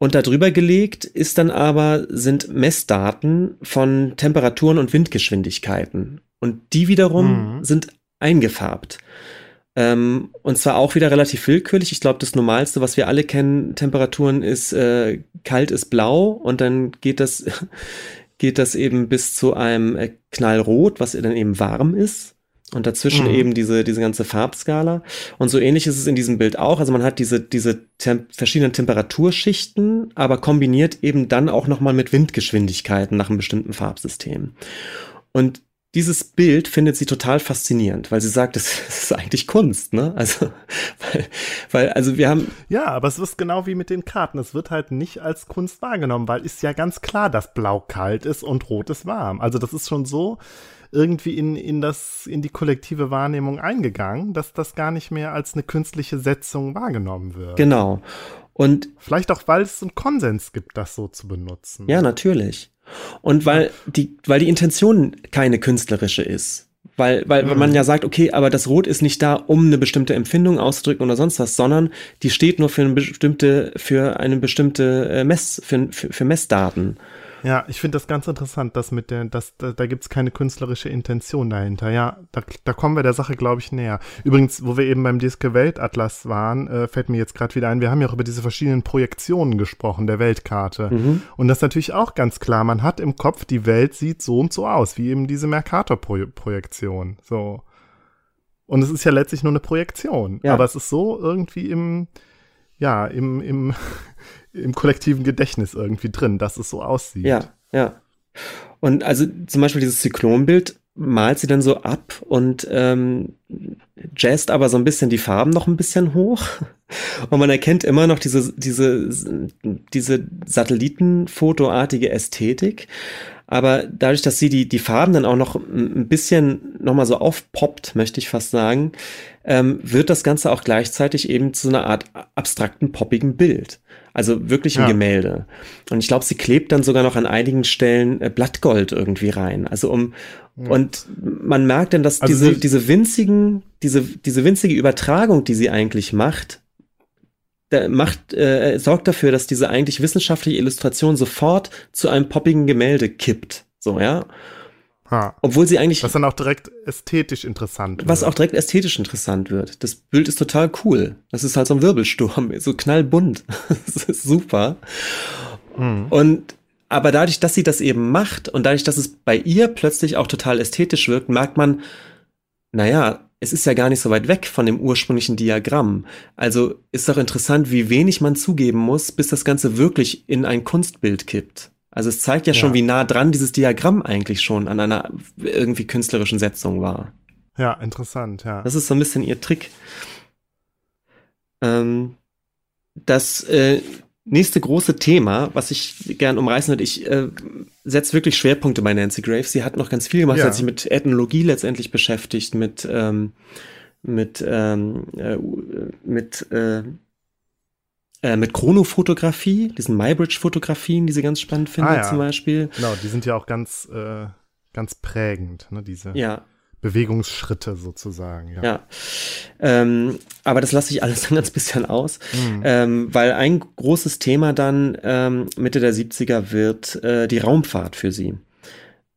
Und darüber gelegt ist dann aber, sind Messdaten von Temperaturen und Windgeschwindigkeiten. Und die wiederum mhm. sind eingefärbt. Ähm, und zwar auch wieder relativ willkürlich. Ich glaube, das Normalste, was wir alle kennen, Temperaturen ist äh, kalt ist blau und dann geht das, geht das eben bis zu einem äh, Knallrot, was dann eben warm ist. Und dazwischen mhm. eben diese, diese ganze Farbskala. Und so ähnlich ist es in diesem Bild auch. Also man hat diese, diese Temp verschiedenen Temperaturschichten, aber kombiniert eben dann auch nochmal mit Windgeschwindigkeiten nach einem bestimmten Farbsystem. Und dieses Bild findet sie total faszinierend, weil sie sagt, das ist eigentlich Kunst, ne? Also, weil, weil, also wir haben. Ja, aber es ist genau wie mit den Karten. Es wird halt nicht als Kunst wahrgenommen, weil ist ja ganz klar, dass Blau kalt ist und Rot ist warm. Also das ist schon so irgendwie in, in das, in die kollektive Wahrnehmung eingegangen, dass das gar nicht mehr als eine künstliche Setzung wahrgenommen wird. Genau. Und vielleicht auch, weil es einen Konsens gibt, das so zu benutzen. Ja, natürlich. Und weil die, weil die Intention keine künstlerische ist. Weil, weil mhm. man ja sagt, okay, aber das Rot ist nicht da, um eine bestimmte Empfindung auszudrücken oder sonst was, sondern die steht nur für eine bestimmte, für eine bestimmte äh, Mess, für, für, für Messdaten. Ja, ich finde das ganz interessant, dass mit der, dass, da, da gibt es keine künstlerische Intention dahinter. Ja, da, da kommen wir der Sache, glaube ich, näher. Übrigens, wo wir eben beim Disque Weltatlas waren, äh, fällt mir jetzt gerade wieder ein, wir haben ja auch über diese verschiedenen Projektionen gesprochen, der Weltkarte. Mhm. Und das ist natürlich auch ganz klar, man hat im Kopf, die Welt sieht so und so aus, wie eben diese Mercator-Projektion. So. Und es ist ja letztlich nur eine Projektion. Ja. Aber es ist so irgendwie im, ja, im, im, im kollektiven Gedächtnis irgendwie drin, dass es so aussieht. Ja, ja. Und also zum Beispiel dieses Zyklonbild malt sie dann so ab und ähm, jazzt aber so ein bisschen die Farben noch ein bisschen hoch. Und man erkennt immer noch diese, diese, diese Satellitenfotoartige Ästhetik. Aber dadurch, dass sie die, die Farben dann auch noch ein bisschen nochmal so aufpoppt, möchte ich fast sagen, ähm, wird das Ganze auch gleichzeitig eben zu einer Art abstrakten, poppigen Bild. Also wirklich ein ja. Gemälde. Und ich glaube, sie klebt dann sogar noch an einigen Stellen äh, Blattgold irgendwie rein. Also um, ja. und man merkt dann, dass also diese, diese winzigen, diese, diese winzige Übertragung, die sie eigentlich macht, macht, äh, sorgt dafür, dass diese eigentlich wissenschaftliche Illustration sofort zu einem poppigen Gemälde kippt. So, ja. Ha. Obwohl sie eigentlich. Was dann auch direkt ästhetisch interessant wird. Was auch direkt ästhetisch interessant wird. Das Bild ist total cool. Das ist halt so ein Wirbelsturm, so knallbunt. das ist super. Mhm. Und aber dadurch, dass sie das eben macht und dadurch, dass es bei ihr plötzlich auch total ästhetisch wirkt, merkt man, naja, es ist ja gar nicht so weit weg von dem ursprünglichen Diagramm. Also ist doch interessant, wie wenig man zugeben muss, bis das Ganze wirklich in ein Kunstbild kippt. Also es zeigt ja, ja, schon, wie nah dran dieses Diagramm eigentlich schon an einer irgendwie künstlerischen Setzung war. Ja, interessant, ja. Das ist so ein bisschen ihr Trick. Ähm, das äh, nächste große Thema, was ich gern umreißen würde, ich äh, setze wirklich Schwerpunkte bei Nancy Graves. Sie hat noch ganz viel gemacht, ja. hat sich mit Ethnologie letztendlich beschäftigt, mit ähm, mit ähm, äh, mit äh, äh, mit Chronofotografie, diesen Mybridge-Fotografien, die sie ganz spannend finden ah, ja. zum Beispiel. Genau, die sind ja auch ganz, äh, ganz prägend, ne, diese ja. Bewegungsschritte sozusagen. Ja, ja. Ähm, aber das lasse ich alles dann ganz bisschen aus, mhm. ähm, weil ein großes Thema dann ähm, Mitte der 70er wird äh, die Raumfahrt für sie.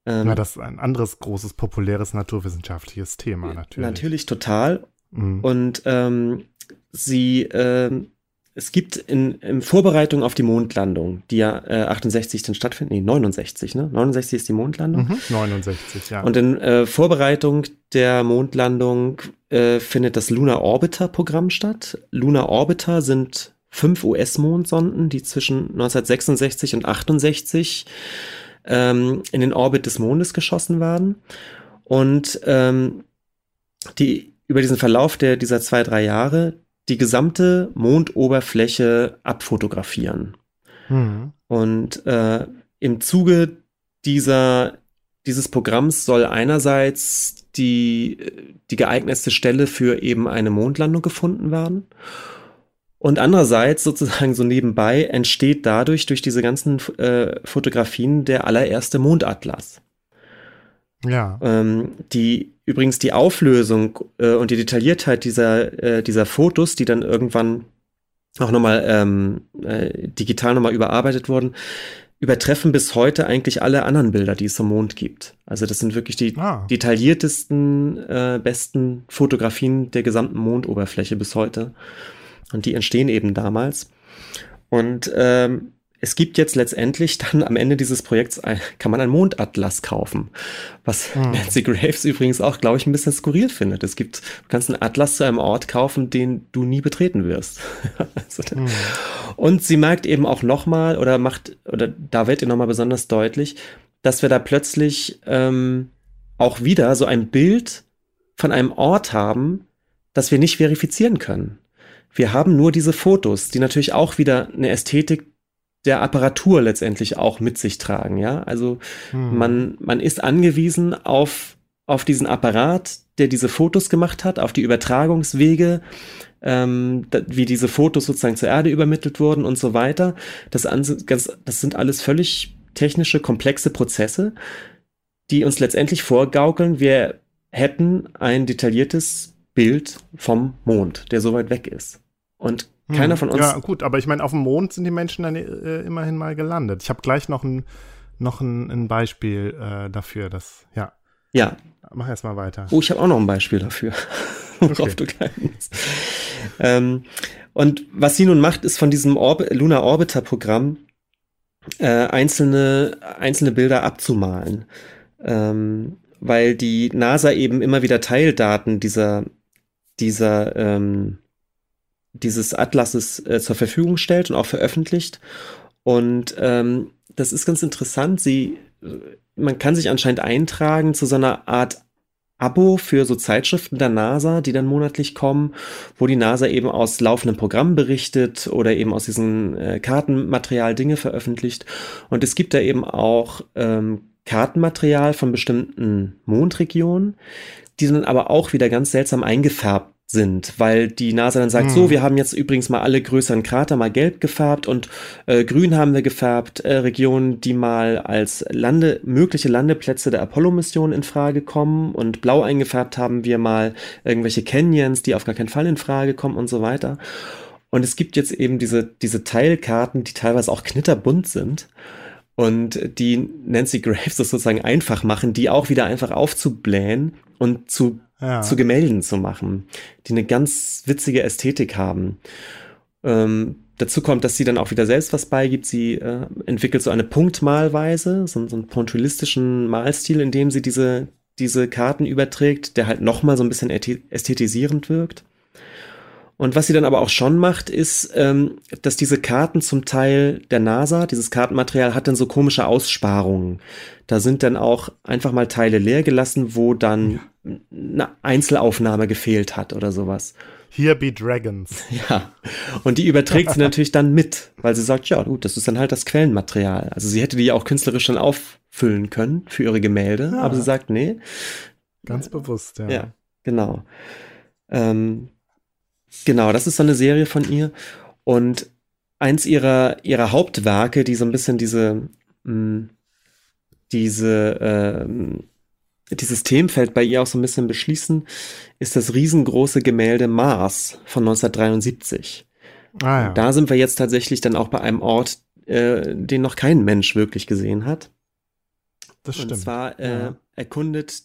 Ähm, ja, das ist ein anderes großes, populäres naturwissenschaftliches Thema natürlich. Natürlich, total. Mhm. Und ähm, sie ähm, es gibt in, in Vorbereitung auf die Mondlandung, die ja äh, 68 dann stattfindet, nee, 69, ne? 69 ist die Mondlandung. Mhm, 69, ja. Und in äh, Vorbereitung der Mondlandung äh, findet das Lunar Orbiter Programm statt. Lunar Orbiter sind fünf US-Mondsonden, die zwischen 1966 und 68 ähm, in den Orbit des Mondes geschossen werden. Und ähm, die über diesen Verlauf der, dieser zwei, drei Jahre die gesamte Mondoberfläche abfotografieren. Mhm. Und äh, im Zuge dieser, dieses Programms soll einerseits die, die geeignetste Stelle für eben eine Mondlandung gefunden werden. Und andererseits sozusagen so nebenbei entsteht dadurch durch diese ganzen äh, Fotografien der allererste Mondatlas. Ja. Ähm, die übrigens die Auflösung äh, und die Detailliertheit dieser, äh, dieser Fotos, die dann irgendwann auch nochmal ähm, äh, digital nochmal überarbeitet wurden, übertreffen bis heute eigentlich alle anderen Bilder, die es zum Mond gibt. Also das sind wirklich die ah. detailliertesten, äh, besten Fotografien der gesamten Mondoberfläche bis heute. Und die entstehen eben damals. Und ähm, es gibt jetzt letztendlich dann am Ende dieses Projekts, ein, kann man einen Mondatlas kaufen. Was hm. Nancy Graves übrigens auch, glaube ich, ein bisschen skurril findet. Es gibt, du kannst einen Atlas zu einem Ort kaufen, den du nie betreten wirst. also, hm. Und sie merkt eben auch nochmal oder macht, oder da wird ihr nochmal besonders deutlich, dass wir da plötzlich ähm, auch wieder so ein Bild von einem Ort haben, das wir nicht verifizieren können. Wir haben nur diese Fotos, die natürlich auch wieder eine Ästhetik der Apparatur letztendlich auch mit sich tragen, ja. Also hm. man, man ist angewiesen auf, auf diesen Apparat, der diese Fotos gemacht hat, auf die Übertragungswege, ähm, wie diese Fotos sozusagen zur Erde übermittelt wurden und so weiter. Das, das sind alles völlig technische, komplexe Prozesse, die uns letztendlich vorgaukeln, wir hätten ein detailliertes Bild vom Mond, der so weit weg ist. Und keiner hm, von uns. Ja, gut, aber ich meine, auf dem Mond sind die Menschen dann äh, immerhin mal gelandet. Ich habe gleich noch ein, noch ein, ein Beispiel äh, dafür, dass, ja. Ja. Mach erst mal weiter. Oh, ich habe auch noch ein Beispiel dafür, worauf okay. du kannst. ähm, und was sie nun macht, ist von diesem Orb Lunar Orbiter Programm äh, einzelne, einzelne Bilder abzumalen. Ähm, weil die NASA eben immer wieder Teildaten dieser, dieser ähm, dieses Atlases äh, zur Verfügung stellt und auch veröffentlicht. Und ähm, das ist ganz interessant. Sie, äh, man kann sich anscheinend eintragen zu so einer Art Abo für so Zeitschriften der NASA, die dann monatlich kommen, wo die NASA eben aus laufenden Programmen berichtet oder eben aus diesem äh, Kartenmaterial Dinge veröffentlicht. Und es gibt da eben auch ähm, Kartenmaterial von bestimmten Mondregionen, die dann aber auch wieder ganz seltsam eingefärbt sind, weil die NASA dann sagt, hm. so, wir haben jetzt übrigens mal alle größeren Krater mal gelb gefärbt und äh, grün haben wir gefärbt, äh, Regionen, die mal als Lande, mögliche Landeplätze der Apollo-Mission in Frage kommen und blau eingefärbt haben wir mal irgendwelche Canyons, die auf gar keinen Fall in Frage kommen und so weiter. Und es gibt jetzt eben diese, diese Teilkarten, die teilweise auch knitterbunt sind und die Nancy Graves das sozusagen einfach machen, die auch wieder einfach aufzublähen und zu zu Gemälden zu machen, die eine ganz witzige Ästhetik haben. Ähm, dazu kommt, dass sie dann auch wieder selbst was beigibt. Sie äh, entwickelt so eine Punktmalweise, so, so einen pointillistischen Malstil, in dem sie diese, diese Karten überträgt, der halt nochmal so ein bisschen ästhetisierend wirkt. Und was sie dann aber auch schon macht, ist, ähm, dass diese Karten zum Teil der NASA, dieses Kartenmaterial hat dann so komische Aussparungen. Da sind dann auch einfach mal Teile leer gelassen, wo dann ja eine Einzelaufnahme gefehlt hat oder sowas. Here be Dragons. Ja. Und die überträgt sie natürlich dann mit, weil sie sagt, ja, gut, das ist dann halt das Quellenmaterial. Also sie hätte die ja auch künstlerisch dann auffüllen können für ihre Gemälde, ja. aber sie sagt, nee. Ganz bewusst, ja. Ja, genau. Ähm, genau, das ist so eine Serie von ihr. Und eins ihrer, ihrer Hauptwerke, die so ein bisschen diese, mh, mm, diese, äh, dieses Themenfeld bei ihr auch so ein bisschen beschließen, ist das riesengroße Gemälde Mars von 1973. Ah, ja. Da sind wir jetzt tatsächlich dann auch bei einem Ort, äh, den noch kein Mensch wirklich gesehen hat. Das stimmt. Und zwar äh, ja. erkundet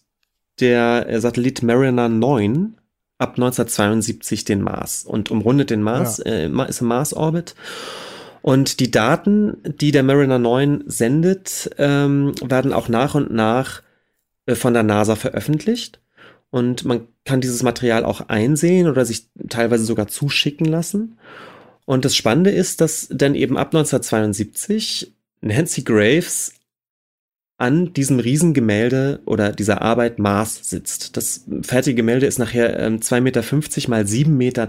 der äh, Satellit Mariner 9 ab 1972 den Mars und umrundet den Mars, ja. äh, ist im Mars-Orbit. Und die Daten, die der Mariner 9 sendet, ähm, werden auch nach und nach äh, von der NASA veröffentlicht. Und man kann dieses Material auch einsehen oder sich teilweise sogar zuschicken lassen. Und das Spannende ist, dass dann eben ab 1972 Nancy Graves an diesem Riesengemälde oder dieser Arbeit Mars sitzt. Das fertige Gemälde ist nachher ähm, 2,50 Meter mal 7,30 Meter.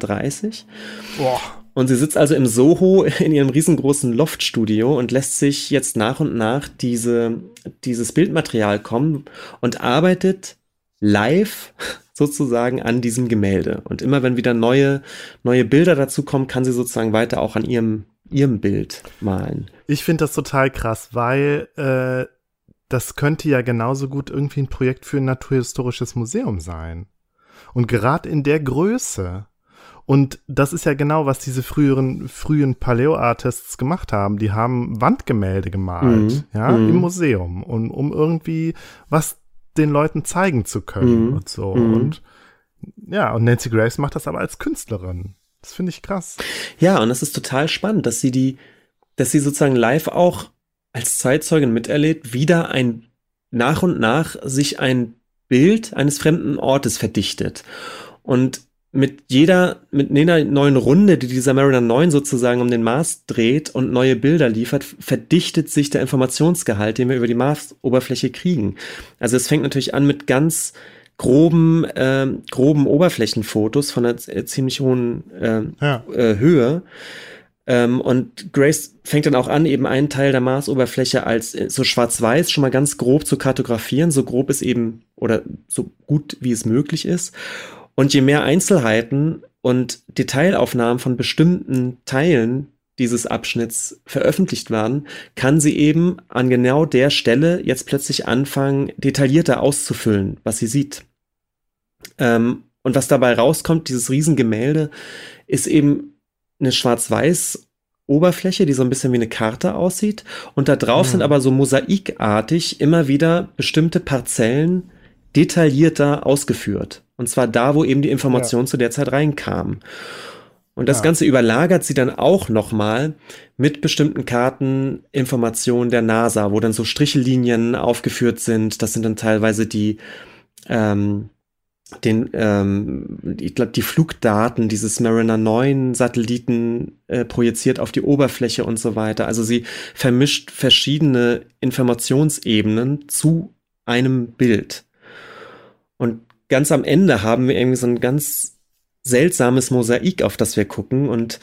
Boah. Und sie sitzt also im Soho in ihrem riesengroßen Loftstudio und lässt sich jetzt nach und nach diese, dieses Bildmaterial kommen und arbeitet live sozusagen an diesem Gemälde. Und immer wenn wieder neue, neue Bilder dazu kommen, kann sie sozusagen weiter auch an ihrem, ihrem Bild malen. Ich finde das total krass, weil äh, das könnte ja genauso gut irgendwie ein Projekt für ein naturhistorisches Museum sein. Und gerade in der Größe und das ist ja genau, was diese früheren, frühen Paleo-Artists gemacht haben. Die haben Wandgemälde gemalt, mhm. ja, mhm. im Museum, um, um irgendwie was den Leuten zeigen zu können mhm. und so. Mhm. Und ja, und Nancy Grace macht das aber als Künstlerin. Das finde ich krass. Ja, und das ist total spannend, dass sie die, dass sie sozusagen live auch als Zeitzeugin miterlebt, wieder ein nach und nach sich ein Bild eines fremden Ortes verdichtet. Und mit jeder, mit jeder neuen Runde, die dieser Mariner 9 sozusagen um den Mars dreht und neue Bilder liefert, verdichtet sich der Informationsgehalt, den wir über die Marsoberfläche kriegen. Also es fängt natürlich an mit ganz groben, äh, groben Oberflächenfotos von einer ziemlich hohen äh, ja. äh, Höhe. Ähm, und Grace fängt dann auch an, eben einen Teil der Marsoberfläche als äh, so schwarz-weiß schon mal ganz grob zu kartografieren, so grob es eben oder so gut wie es möglich ist. Und je mehr Einzelheiten und Detailaufnahmen von bestimmten Teilen dieses Abschnitts veröffentlicht werden, kann sie eben an genau der Stelle jetzt plötzlich anfangen, detaillierter auszufüllen, was sie sieht. Ähm, und was dabei rauskommt, dieses Riesengemälde, ist eben eine schwarz-weiß Oberfläche, die so ein bisschen wie eine Karte aussieht. Und da drauf mhm. sind aber so mosaikartig immer wieder bestimmte Parzellen detaillierter ausgeführt. Und zwar da, wo eben die Information ja. zu der Zeit reinkam. Und das ja. Ganze überlagert sie dann auch nochmal mit bestimmten Karteninformationen der NASA, wo dann so Strichellinien aufgeführt sind. Das sind dann teilweise die, ähm, den, ähm, ich glaube, die Flugdaten dieses Mariner 9 Satelliten äh, projiziert auf die Oberfläche und so weiter. Also sie vermischt verschiedene Informationsebenen zu einem Bild. Und ganz am Ende haben wir irgendwie so ein ganz seltsames Mosaik, auf das wir gucken. Und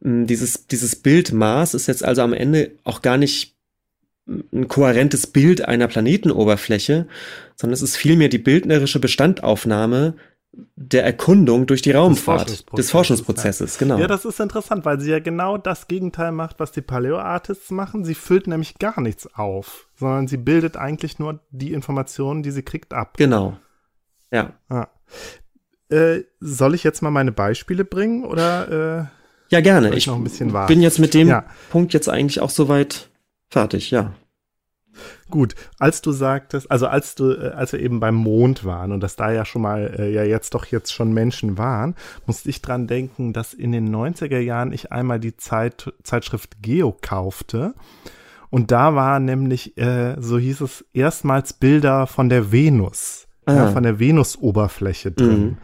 mh, hm, dieses, dieses Bild Mars ist jetzt also am Ende auch gar nicht ein kohärentes Bild einer Planetenoberfläche, sondern es ist vielmehr die bildnerische Bestandaufnahme der Erkundung durch die Raumfahrt, des Forschungsprozesses, des Forschungsprozesses genau. Ja, das ist interessant, weil sie ja genau das Gegenteil macht, was die Paleo-Artists machen. Sie füllt nämlich gar nichts auf, sondern sie bildet eigentlich nur die Informationen, die sie kriegt, ab. Genau. Ja. Ah. Äh, soll ich jetzt mal meine Beispiele bringen oder? Äh, ja, gerne. Ich, ich bin jetzt mit dem ja. Punkt jetzt eigentlich auch soweit Fertig, ja. Gut, als du sagtest, also als du, äh, als wir eben beim Mond waren und dass da ja schon mal, äh, ja jetzt doch jetzt schon Menschen waren, musste ich dran denken, dass in den 90er Jahren ich einmal die Zeit, Zeitschrift Geo kaufte. Und da war nämlich, äh, so hieß es, erstmals Bilder von der Venus, ja, von der Venus-Oberfläche drin. Mhm.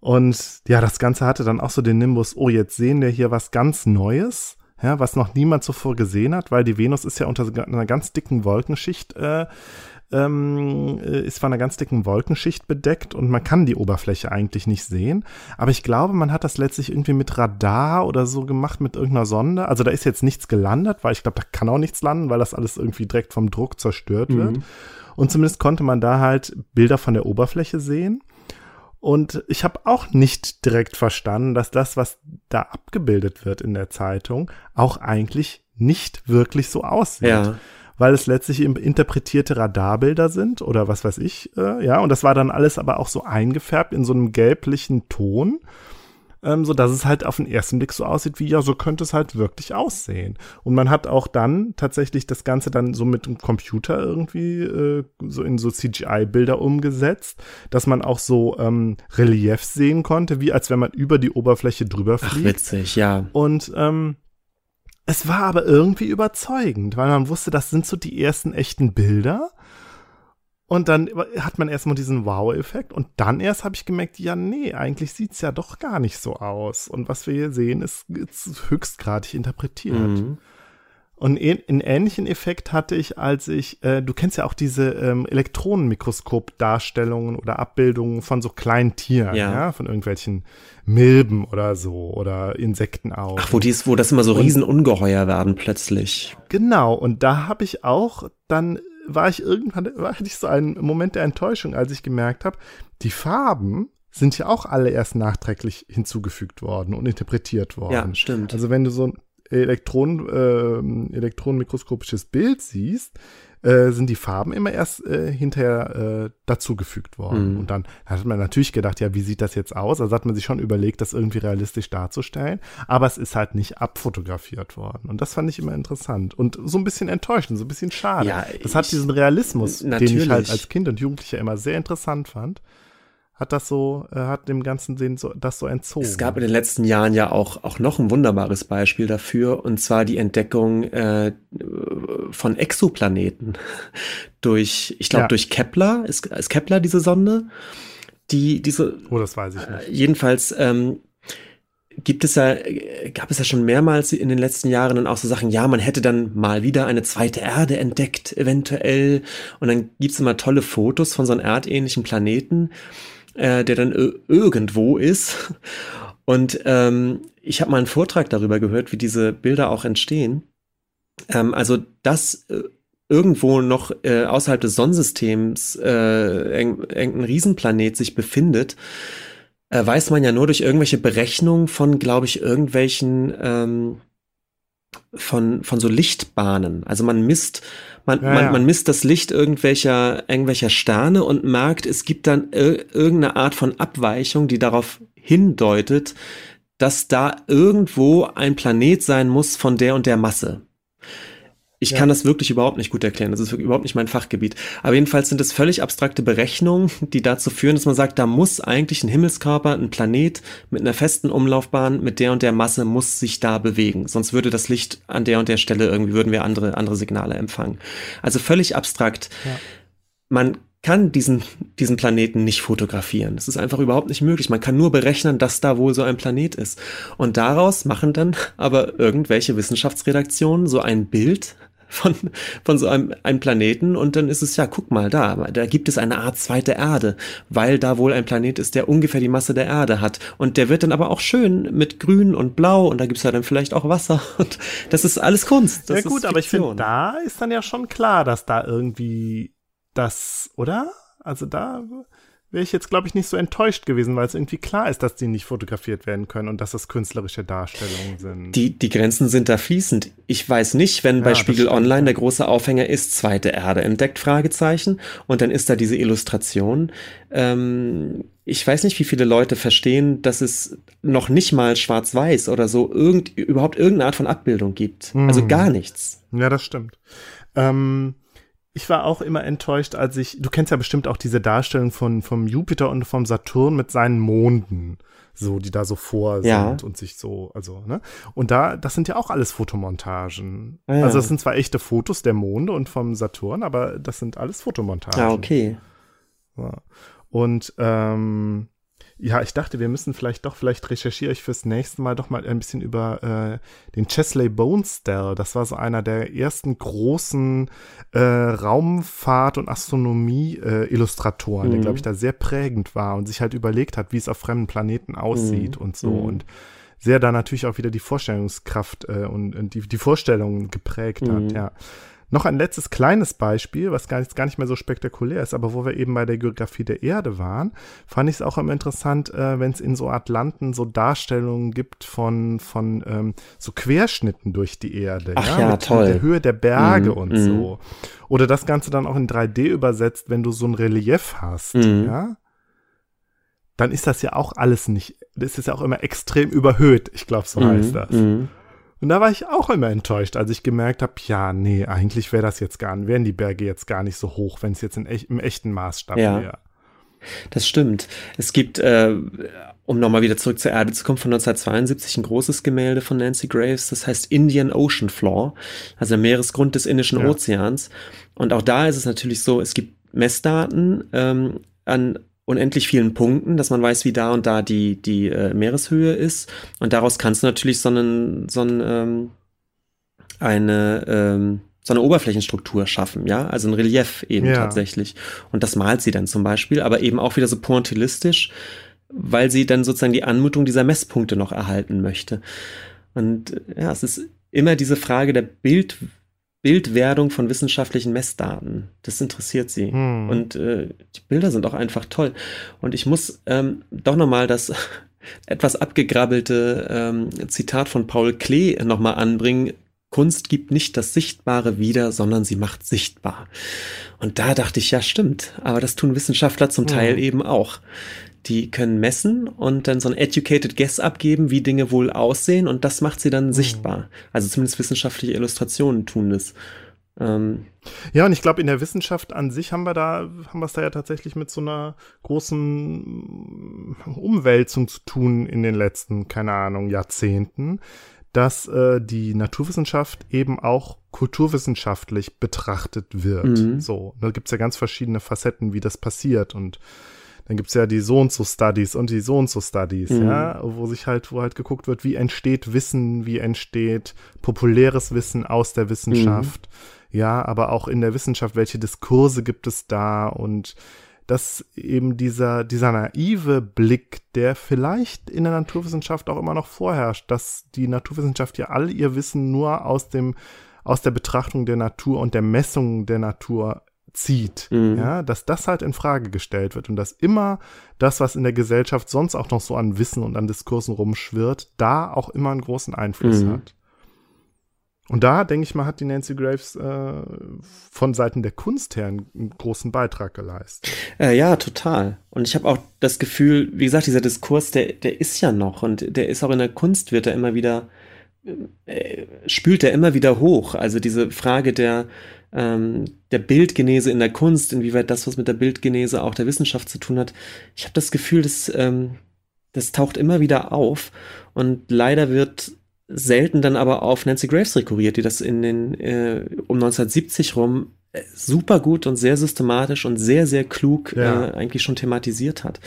Und ja, das Ganze hatte dann auch so den Nimbus, oh, jetzt sehen wir hier was ganz Neues ja, was noch niemand zuvor gesehen hat, weil die Venus ist ja unter einer ganz dicken Wolkenschicht, äh, ähm, äh, ist von einer ganz dicken Wolkenschicht bedeckt und man kann die Oberfläche eigentlich nicht sehen. Aber ich glaube, man hat das letztlich irgendwie mit Radar oder so gemacht, mit irgendeiner Sonde. Also da ist jetzt nichts gelandet, weil ich glaube, da kann auch nichts landen, weil das alles irgendwie direkt vom Druck zerstört wird. Mhm. Und zumindest konnte man da halt Bilder von der Oberfläche sehen. Und ich habe auch nicht direkt verstanden, dass das, was da abgebildet wird in der Zeitung, auch eigentlich nicht wirklich so aussieht. Ja. Weil es letztlich interpretierte Radarbilder sind oder was weiß ich, äh, ja. Und das war dann alles aber auch so eingefärbt in so einem gelblichen Ton ähm, so dass es halt auf den ersten Blick so aussieht wie, ja, so könnte es halt wirklich aussehen. Und man hat auch dann tatsächlich das Ganze dann so mit dem Computer irgendwie äh, so in so CGI-Bilder umgesetzt, dass man auch so ähm, Reliefs sehen konnte, wie als wenn man über die Oberfläche drüber fliegt. Ach, witzig, ja. Und ähm, es war aber irgendwie überzeugend, weil man wusste, das sind so die ersten echten Bilder. Und dann hat man erstmal diesen Wow-Effekt und dann erst habe ich gemerkt, ja, nee, eigentlich sieht es ja doch gar nicht so aus. Und was wir hier sehen, ist, ist höchstgradig interpretiert. Mhm. Und einen ähnlichen Effekt hatte ich, als ich, äh, du kennst ja auch diese ähm, Elektronenmikroskop-Darstellungen oder Abbildungen von so kleinen Tieren, ja. ja. von irgendwelchen Milben oder so oder Insekten auch. Ach, wo, dies, wo das immer so Riesenungeheuer werden plötzlich. Genau, und da habe ich auch dann war ich irgendwann, war ich so einen Moment der Enttäuschung, als ich gemerkt habe, die Farben sind ja auch alle erst nachträglich hinzugefügt worden und interpretiert worden. Ja, stimmt. Also wenn du so ein Elektron, äh, elektronenmikroskopisches Bild siehst, äh, sind die Farben immer erst äh, hinterher äh, dazugefügt worden. Mhm. Und dann hat man natürlich gedacht, ja, wie sieht das jetzt aus? Also hat man sich schon überlegt, das irgendwie realistisch darzustellen. Aber es ist halt nicht abfotografiert worden. Und das fand ich immer interessant. Und so ein bisschen enttäuschend, so ein bisschen schade. Ja, das hat diesen Realismus, natürlich. den ich halt als Kind und Jugendlicher immer sehr interessant fand hat das so, äh, hat dem Ganzen den so, das so entzogen. Es gab in den letzten Jahren ja auch, auch noch ein wunderbares Beispiel dafür, und zwar die Entdeckung äh, von Exoplaneten durch, ich glaube, ja. durch Kepler, ist, ist Kepler diese Sonde? die, diese. Oh, das weiß ich nicht. Äh, jedenfalls, ähm, gibt es ja, gab es ja schon mehrmals in den letzten Jahren dann auch so Sachen, ja, man hätte dann mal wieder eine zweite Erde entdeckt, eventuell. Und dann gibt's immer tolle Fotos von so einem erdähnlichen Planeten, äh, der dann irgendwo ist. Und ähm, ich habe mal einen Vortrag darüber gehört, wie diese Bilder auch entstehen. Ähm, also, dass äh, irgendwo noch äh, außerhalb des Sonnensystems äh, irgendein Riesenplanet sich befindet, äh, weiß man ja nur durch irgendwelche Berechnungen von, glaube ich, irgendwelchen ähm, von, von so Lichtbahnen. Also man misst, man, ja, ja. man misst das Licht irgendwelcher, irgendwelcher Sterne und merkt, es gibt dann irgendeine Art von Abweichung, die darauf hindeutet, dass da irgendwo ein Planet sein muss von der und der Masse. Ich ja. kann das wirklich überhaupt nicht gut erklären. Das ist überhaupt nicht mein Fachgebiet. Aber jedenfalls sind es völlig abstrakte Berechnungen, die dazu führen, dass man sagt, da muss eigentlich ein Himmelskörper, ein Planet mit einer festen Umlaufbahn, mit der und der Masse muss sich da bewegen. Sonst würde das Licht an der und der Stelle irgendwie, würden wir andere, andere Signale empfangen. Also völlig abstrakt. Ja. Man kann diesen, diesen Planeten nicht fotografieren. Das ist einfach überhaupt nicht möglich. Man kann nur berechnen, dass da wohl so ein Planet ist. Und daraus machen dann aber irgendwelche Wissenschaftsredaktionen so ein Bild von, von so einem, einem Planeten und dann ist es ja, guck mal da, da gibt es eine Art zweite Erde, weil da wohl ein Planet ist, der ungefähr die Masse der Erde hat. Und der wird dann aber auch schön mit Grün und Blau und da gibt es ja dann vielleicht auch Wasser und das ist alles Kunst. ja gut, aber ich finde, da ist dann ja schon klar, dass da irgendwie das, oder? Also da wäre ich jetzt, glaube ich, nicht so enttäuscht gewesen, weil es irgendwie klar ist, dass die nicht fotografiert werden können und dass das künstlerische Darstellungen sind. Die, die Grenzen sind da fließend. Ich weiß nicht, wenn ja, bei Spiegel Online der große Aufhänger ist, zweite Erde entdeckt, Fragezeichen, und dann ist da diese Illustration. Ähm, ich weiß nicht, wie viele Leute verstehen, dass es noch nicht mal schwarz-weiß oder so irgend, überhaupt irgendeine Art von Abbildung gibt. Mhm. Also gar nichts. Ja, das stimmt. Ähm, ich war auch immer enttäuscht, als ich, du kennst ja bestimmt auch diese Darstellung von vom Jupiter und vom Saturn mit seinen Monden, so die da so vor ja. sind und sich so, also ne? Und da, das sind ja auch alles Fotomontagen. Ah, ja. Also das sind zwar echte Fotos der Monde und vom Saturn, aber das sind alles Fotomontagen. Ja, okay. Ja. Und ähm, ja, ich dachte, wir müssen vielleicht doch, vielleicht recherchiere ich fürs nächste Mal doch mal ein bisschen über äh, den Chesley Bonestell. Das war so einer der ersten großen äh, Raumfahrt- und Astronomie-Illustratoren, äh, mhm. der, glaube ich, da sehr prägend war und sich halt überlegt hat, wie es auf fremden Planeten aussieht mhm. und so. Mhm. Und sehr da natürlich auch wieder die Vorstellungskraft äh, und, und die, die Vorstellungen geprägt hat, mhm. ja. Noch ein letztes kleines Beispiel, was gar nicht, gar nicht mehr so spektakulär ist, aber wo wir eben bei der Geografie der Erde waren, fand ich es auch immer interessant, äh, wenn es in so Atlanten so Darstellungen gibt von, von ähm, so Querschnitten durch die Erde. Ach ja, ja mit, toll. Mit der Höhe der Berge mm, und mm. so. Oder das Ganze dann auch in 3D übersetzt, wenn du so ein Relief hast, mm. ja dann ist das ja auch alles nicht, das ist ja auch immer extrem überhöht. Ich glaube, so mhm, heißt das. Und da war ich auch immer enttäuscht, als ich gemerkt habe, ja, nee, eigentlich wäre das jetzt gar nicht, wären die Berge jetzt gar nicht so hoch, wenn es jetzt in, im echten Maßstab ja. wäre. Das stimmt. Es gibt, äh, um nochmal wieder zurück zur Erde zu kommen, von 1972 ein großes Gemälde von Nancy Graves, das heißt Indian Ocean Floor, also der Meeresgrund des Indischen ja. Ozeans. Und auch da ist es natürlich so, es gibt Messdaten ähm, an unendlich vielen Punkten, dass man weiß, wie da und da die, die äh, Meereshöhe ist. Und daraus kannst du natürlich so, einen, so einen, ähm, eine, ähm, so eine Oberflächenstruktur schaffen, ja, also ein Relief eben ja. tatsächlich. Und das malt sie dann zum Beispiel, aber eben auch wieder so pointillistisch, weil sie dann sozusagen die Anmutung dieser Messpunkte noch erhalten möchte. Und äh, ja, es ist immer diese Frage der Bild, Bildwerdung von wissenschaftlichen Messdaten. Das interessiert sie. Hm. Und äh, die Bilder sind auch einfach toll. Und ich muss ähm, doch nochmal das etwas abgegrabbelte ähm, Zitat von Paul Klee nochmal anbringen. Kunst gibt nicht das Sichtbare wieder, sondern sie macht sichtbar. Und da dachte ich, ja, stimmt. Aber das tun Wissenschaftler zum Teil hm. eben auch die können messen und dann so ein educated guess abgeben, wie Dinge wohl aussehen und das macht sie dann mhm. sichtbar. Also zumindest wissenschaftliche Illustrationen tun das. Ähm, ja, und ich glaube, in der Wissenschaft an sich haben wir da, haben wir es da ja tatsächlich mit so einer großen Umwälzung zu tun in den letzten, keine Ahnung, Jahrzehnten, dass äh, die Naturwissenschaft eben auch kulturwissenschaftlich betrachtet wird. Mhm. So, da gibt es ja ganz verschiedene Facetten, wie das passiert und dann gibt es ja die so und so Studies und die so und so Studies, mhm. ja, wo sich halt, wo halt geguckt wird, wie entsteht Wissen, wie entsteht populäres Wissen aus der Wissenschaft, mhm. ja, aber auch in der Wissenschaft, welche Diskurse gibt es da und dass eben dieser, dieser naive Blick, der vielleicht in der Naturwissenschaft auch immer noch vorherrscht, dass die Naturwissenschaft ja all ihr Wissen nur aus dem, aus der Betrachtung der Natur und der Messung der Natur zieht, mhm. ja, dass das halt in Frage gestellt wird und dass immer das, was in der Gesellschaft sonst auch noch so an Wissen und an Diskursen rumschwirrt, da auch immer einen großen Einfluss mhm. hat. Und da, denke ich mal, hat die Nancy Graves äh, von Seiten der Kunst her einen, großen Beitrag geleistet. Äh, ja, total. Und ich habe auch das Gefühl, wie gesagt, dieser Diskurs, der, der ist ja noch und der ist auch in der Kunst, wird er immer wieder, spült er immer wieder hoch. Also diese Frage der, ähm, der Bildgenese in der Kunst, inwieweit das, was mit der Bildgenese auch der Wissenschaft zu tun hat. Ich habe das Gefühl, dass, ähm, das taucht immer wieder auf und leider wird selten dann aber auf Nancy Graves rekurriert, die das in den äh, um 1970 rum äh, super gut und sehr systematisch und sehr, sehr klug ja. äh, eigentlich schon thematisiert hat.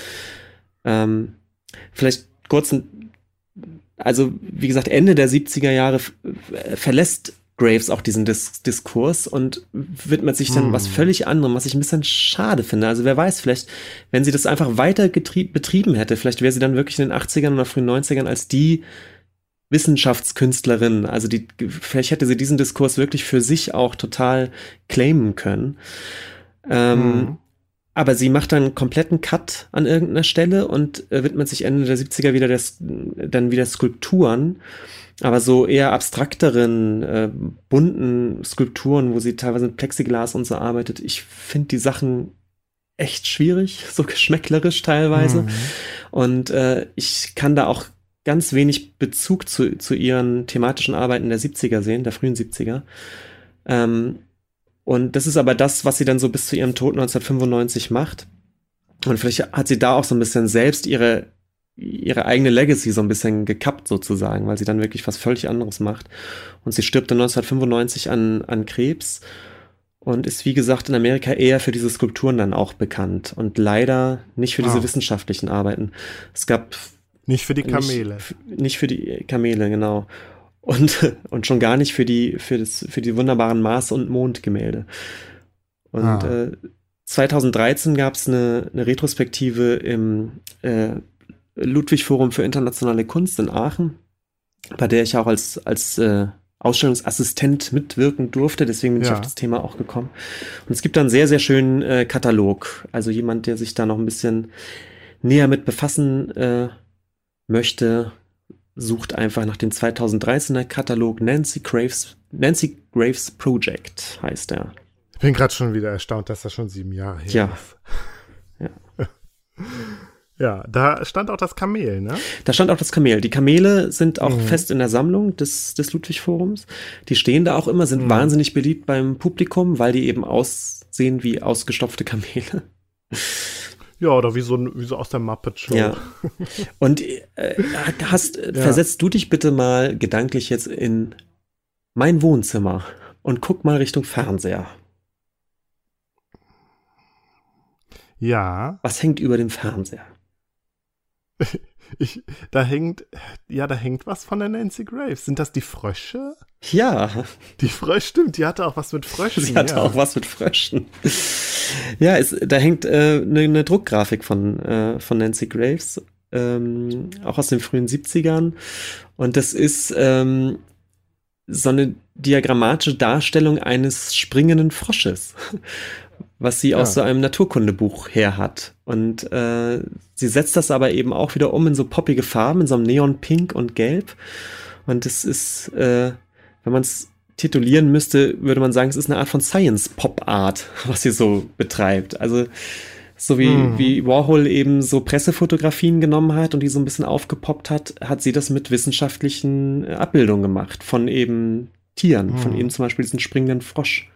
Ähm, vielleicht kurz, also wie gesagt, Ende der 70er Jahre äh, verlässt Graves auch diesen Dis Diskurs und widmet sich dann hm. was völlig anderem, was ich ein bisschen schade finde. Also wer weiß, vielleicht, wenn sie das einfach weiter betrieben hätte, vielleicht wäre sie dann wirklich in den 80ern oder frühen 90ern als die Wissenschaftskünstlerin. Also die, vielleicht hätte sie diesen Diskurs wirklich für sich auch total claimen können. Ähm, mhm. Aber sie macht dann einen kompletten Cut an irgendeiner Stelle und äh, widmet sich Ende der 70er wieder des, dann wieder Skulpturen. Aber so eher abstrakteren, äh, bunten Skulpturen, wo sie teilweise mit Plexiglas und so arbeitet. Ich finde die Sachen echt schwierig, so geschmäcklerisch teilweise. Mhm. Und äh, ich kann da auch ganz wenig Bezug zu, zu ihren thematischen Arbeiten der 70er sehen, der frühen 70er. Ähm, und das ist aber das, was sie dann so bis zu ihrem Tod 1995 macht. Und vielleicht hat sie da auch so ein bisschen selbst ihre, ihre eigene Legacy so ein bisschen gekappt sozusagen, weil sie dann wirklich was völlig anderes macht. Und sie stirbt dann 1995 an, an Krebs und ist, wie gesagt, in Amerika eher für diese Skulpturen dann auch bekannt und leider nicht für wow. diese wissenschaftlichen Arbeiten. Es gab nicht für die Kamele. Nicht, nicht für die Kamele, genau. Und, und schon gar nicht für die, für das, für die wunderbaren Mars- und Mondgemälde. Und ah. äh, 2013 gab es eine, eine Retrospektive im äh, Ludwig Forum für internationale Kunst in Aachen, bei der ich auch als, als äh, Ausstellungsassistent mitwirken durfte. Deswegen bin ja. ich auf das Thema auch gekommen. Und es gibt da einen sehr, sehr schönen äh, Katalog. Also jemand, der sich da noch ein bisschen näher mit befassen äh, möchte, sucht einfach nach dem 2013er Katalog Nancy Graves, Nancy Graves Project heißt er. Ich bin gerade schon wieder erstaunt, dass das schon sieben Jahre her ja. ist. Ja. ja, da stand auch das Kamel, ne? Da stand auch das Kamel. Die Kamele sind auch mhm. fest in der Sammlung des, des Ludwig-Forums. Die stehen da auch immer, sind mhm. wahnsinnig beliebt beim Publikum, weil die eben aussehen wie ausgestopfte Kamele. Ja, oder wie so, wie so aus der Muppet Show. Ja. Und äh, hast, ja. versetzt du dich bitte mal gedanklich jetzt in mein Wohnzimmer und guck mal Richtung Fernseher. Ja. Was hängt über dem Fernseher? Ich, da hängt, ja, da hängt was von der Nancy Graves. Sind das die Frösche? Ja. Die Frösche, stimmt, die hatte auch was mit Fröschen. Sie hatte ja. auch was mit Fröschen. ja, es, da hängt eine äh, ne, ne Druckgrafik von, äh, von Nancy Graves, ähm, auch aus den frühen 70ern. Und das ist ähm, so eine diagrammatische Darstellung eines springenden Frosches was sie ja. aus so einem Naturkundebuch her hat. Und äh, sie setzt das aber eben auch wieder um in so poppige Farben, in so einem Neon-Pink und Gelb. Und es ist, äh, wenn man es titulieren müsste, würde man sagen, es ist eine Art von Science-Pop-Art, was sie so betreibt. Also so wie, hm. wie Warhol eben so Pressefotografien genommen hat und die so ein bisschen aufgepoppt hat, hat sie das mit wissenschaftlichen Abbildungen gemacht von eben Tieren, hm. von eben zum Beispiel diesen springenden Frosch.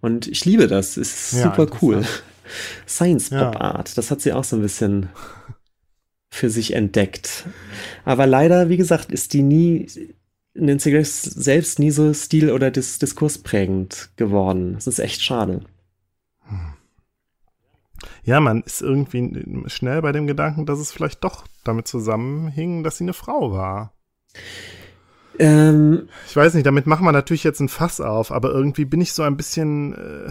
Und ich liebe das. Ist ja, super cool. Science Pop Art, das hat sie auch so ein bisschen für sich entdeckt. Aber leider, wie gesagt, ist die nie, Nancy Grace selbst nie so stil- oder dis diskursprägend geworden. Das ist echt schade. ja, man ist irgendwie schnell bei dem Gedanken, dass es vielleicht doch damit zusammenhing, dass sie eine Frau war. Ähm, ich weiß nicht, damit machen wir natürlich jetzt ein Fass auf, aber irgendwie bin ich so ein bisschen, äh,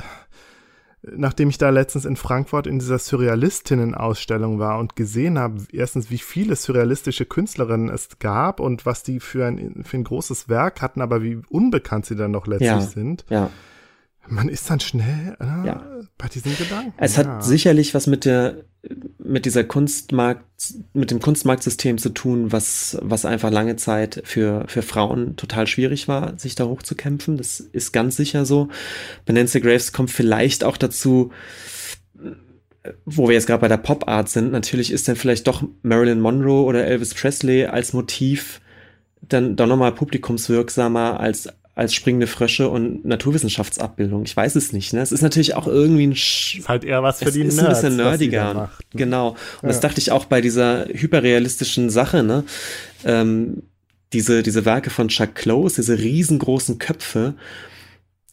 nachdem ich da letztens in Frankfurt in dieser Surrealistinnen-Ausstellung war und gesehen habe, erstens, wie viele surrealistische Künstlerinnen es gab und was die für ein, für ein großes Werk hatten, aber wie unbekannt sie dann noch letztlich ja, sind. Ja. Man ist dann schnell äh, ja. bei diesen Gedanken. Es ja. hat sicherlich was mit der, mit dieser Kunstmarkt, mit dem Kunstmarktsystem zu tun, was, was einfach lange Zeit für, für Frauen total schwierig war, sich da hochzukämpfen. Das ist ganz sicher so. Bei Nancy Graves kommt vielleicht auch dazu, wo wir jetzt gerade bei der Pop Art sind, natürlich ist dann vielleicht doch Marilyn Monroe oder Elvis Presley als Motiv dann doch nochmal publikumswirksamer als als springende Frösche und Naturwissenschaftsabbildung. Ich weiß es nicht. Ne? Es ist natürlich auch irgendwie ein Sch ist halt eher was für es die ist Nerds, ein bisschen nerdiger. Macht, ne? Genau. Und ja. das dachte ich auch bei dieser hyperrealistischen Sache. Ne? Ähm, diese diese Werke von Chuck Close, diese riesengroßen Köpfe,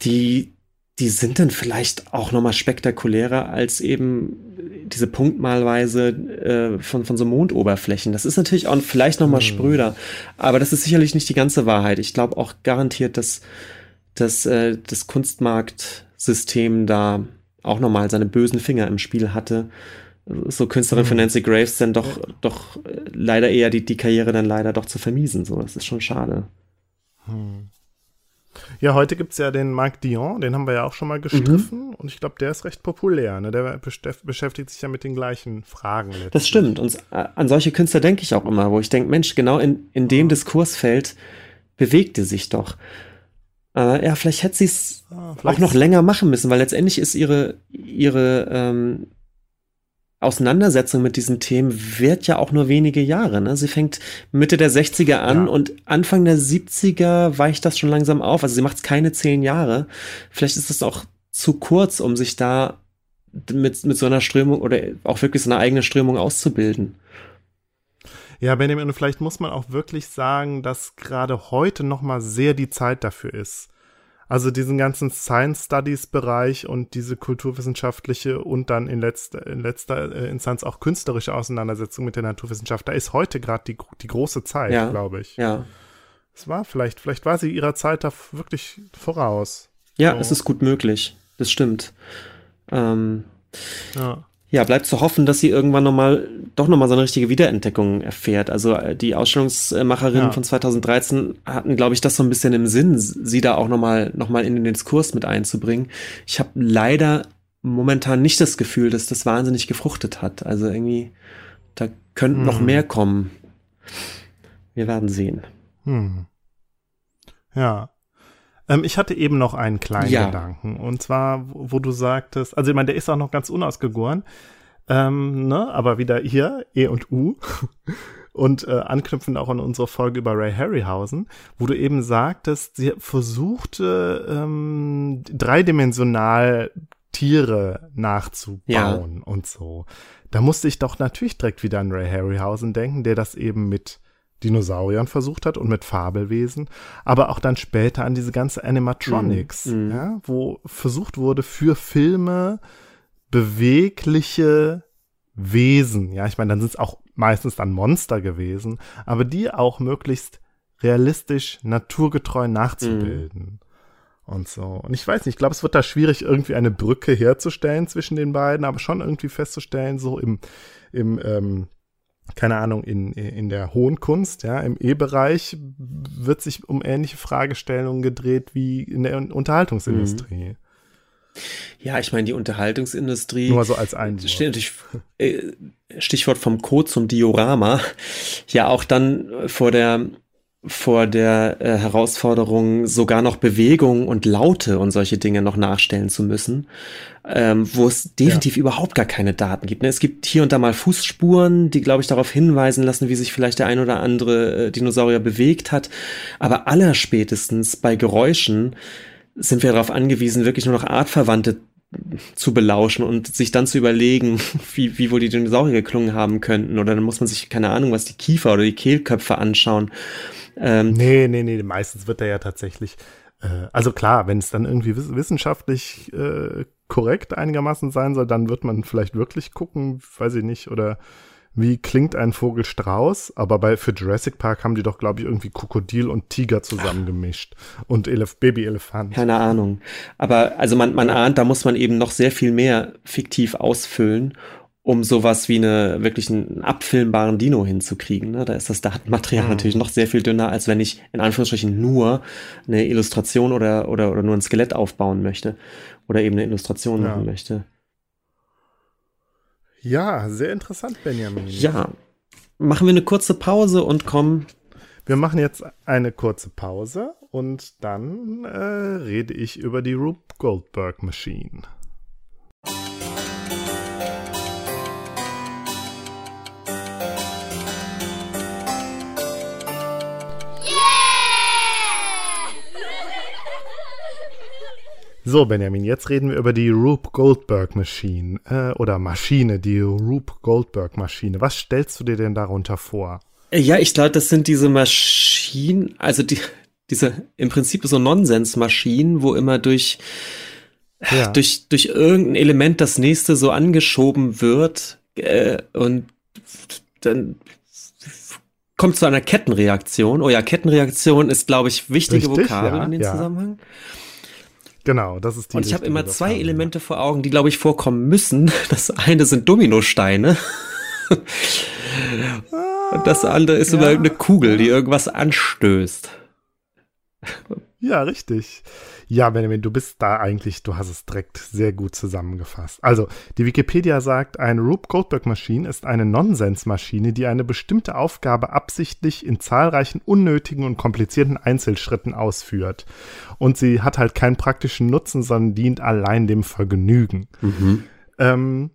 die die sind dann vielleicht auch noch mal spektakulärer als eben diese Punktmalweise äh, von, von so Mondoberflächen. Das ist natürlich auch vielleicht noch mal hm. spröder, aber das ist sicherlich nicht die ganze Wahrheit. Ich glaube auch garantiert, dass, dass äh, das Kunstmarktsystem da auch noch mal seine bösen Finger im Spiel hatte. So Künstlerin hm. von Nancy Graves dann doch, doch äh, leider eher die, die Karriere dann leider doch zu vermiesen. So, das ist schon schade. Hm. Ja, heute gibt es ja den Marc Dion, den haben wir ja auch schon mal gestriffen mhm. und ich glaube, der ist recht populär. Ne? Der beschäftigt sich ja mit den gleichen Fragen. Das stimmt. Und an solche Künstler denke ich auch immer, wo ich denke, Mensch, genau in, in dem Diskursfeld bewegte sich doch. Äh, ja, vielleicht hätte sie es ah, auch noch länger machen müssen, weil letztendlich ist ihre, ihre ähm, Auseinandersetzung mit diesen Themen wird ja auch nur wenige Jahre. Ne? Sie fängt Mitte der 60er an ja. und Anfang der 70er weicht das schon langsam auf. Also sie macht es keine zehn Jahre. Vielleicht ist es auch zu kurz, um sich da mit, mit so einer Strömung oder auch wirklich so eine eigene Strömung auszubilden. Ja, Benjamin, und vielleicht muss man auch wirklich sagen, dass gerade heute noch mal sehr die Zeit dafür ist. Also diesen ganzen Science Studies Bereich und diese kulturwissenschaftliche und dann in letzter, in letzter äh, Instanz auch künstlerische Auseinandersetzung mit der Naturwissenschaft, da ist heute gerade die, die große Zeit, ja, glaube ich. Ja. Es war vielleicht, vielleicht war sie ihrer Zeit da wirklich voraus. Ja, so. es ist gut möglich. Das stimmt. Ähm, ja. Ja, bleibt zu hoffen, dass sie irgendwann noch mal, doch nochmal so eine richtige Wiederentdeckung erfährt. Also äh, die Ausstellungsmacherinnen ja. von 2013 hatten, glaube ich, das so ein bisschen im Sinn, sie da auch nochmal noch mal in den Diskurs mit einzubringen. Ich habe leider momentan nicht das Gefühl, dass das wahnsinnig gefruchtet hat. Also irgendwie, da könnte hm. noch mehr kommen. Wir werden sehen. Hm. Ja. Ähm, ich hatte eben noch einen kleinen ja. Gedanken. Und zwar, wo, du sagtest, also ich meine, der ist auch noch ganz unausgegoren. Ähm, ne? Aber wieder hier, E und U. und äh, anknüpfend auch an unsere Folge über Ray Harryhausen, wo du eben sagtest, sie versuchte ähm, dreidimensional Tiere nachzubauen ja. und so. Da musste ich doch natürlich direkt wieder an Ray Harryhausen denken, der das eben mit Dinosauriern versucht hat und mit Fabelwesen, aber auch dann später an diese ganze Animatronics, mm, mm. Ja, wo versucht wurde, für Filme bewegliche Wesen, ja, ich meine, dann sind es auch meistens dann Monster gewesen, aber die auch möglichst realistisch, naturgetreu nachzubilden. Mm. Und so. Und ich weiß nicht, ich glaube, es wird da schwierig, irgendwie eine Brücke herzustellen zwischen den beiden, aber schon irgendwie festzustellen, so im, im ähm, keine Ahnung, in, in der hohen Kunst, ja, im E-Bereich wird sich um ähnliche Fragestellungen gedreht wie in der Unterhaltungsindustrie. Mhm. Ja, ich meine, die Unterhaltungsindustrie. Nur so als ein äh, Stichwort vom Code zum Diorama. Ja, auch dann vor der vor der äh, Herausforderung, sogar noch Bewegung und Laute und solche Dinge noch nachstellen zu müssen, ähm, wo es definitiv ja. überhaupt gar keine Daten gibt. Ne? Es gibt hier und da mal Fußspuren, die, glaube ich, darauf hinweisen lassen, wie sich vielleicht der ein oder andere äh, Dinosaurier bewegt hat. Aber allerspätestens bei Geräuschen sind wir darauf angewiesen, wirklich nur noch artverwandte zu belauschen und sich dann zu überlegen, wie, wie wohl die Dinosaurier geklungen haben könnten. Oder dann muss man sich, keine Ahnung, was die Kiefer oder die Kehlköpfe anschauen. Ähm, nee, nee, nee, meistens wird er ja tatsächlich, äh, also klar, wenn es dann irgendwie wissenschaftlich äh, korrekt einigermaßen sein soll, dann wird man vielleicht wirklich gucken, weiß ich nicht, oder wie klingt ein Vogel Strauß, aber bei für Jurassic Park haben die doch, glaube ich, irgendwie Krokodil und Tiger zusammengemischt und Elef Baby-Elefant. Keine Ahnung. Aber also man, man ahnt, da muss man eben noch sehr viel mehr fiktiv ausfüllen, um sowas wie eine wirklich einen abfilmbaren Dino hinzukriegen. Ne? Da ist das Datenmaterial mhm. natürlich noch sehr viel dünner, als wenn ich in Anführungsstrichen nur eine Illustration oder, oder, oder nur ein Skelett aufbauen möchte oder eben eine Illustration ja. machen möchte. Ja, sehr interessant, Benjamin. Ja. Machen wir eine kurze Pause und kommen. Wir machen jetzt eine kurze Pause und dann äh, rede ich über die Rube Goldberg Machine. So, Benjamin, jetzt reden wir über die Rube Goldberg Machine äh, oder Maschine, die Rube Goldberg Maschine. Was stellst du dir denn darunter vor? Ja, ich glaube, das sind diese Maschinen, also die, diese im Prinzip so Nonsensmaschinen, wo immer durch, ja. durch, durch irgendein Element das nächste so angeschoben wird äh, und dann kommt zu einer Kettenreaktion. Oh ja, Kettenreaktion ist, glaube ich, wichtige Richtig, Vokabel ja, in dem ja. Zusammenhang. Genau, das ist die. Und ich habe immer zwei haben, Elemente vor Augen, die, glaube ich, vorkommen müssen. Das eine sind Dominosteine. Und das andere ist ja. immer eine Kugel, die irgendwas anstößt. Ja, richtig. Ja, Benjamin, du bist da eigentlich, du hast es direkt sehr gut zusammengefasst. Also, die Wikipedia sagt, eine Rube Goldberg Maschine ist eine Nonsensmaschine, die eine bestimmte Aufgabe absichtlich in zahlreichen unnötigen und komplizierten Einzelschritten ausführt. Und sie hat halt keinen praktischen Nutzen, sondern dient allein dem Vergnügen. Mhm. Ähm,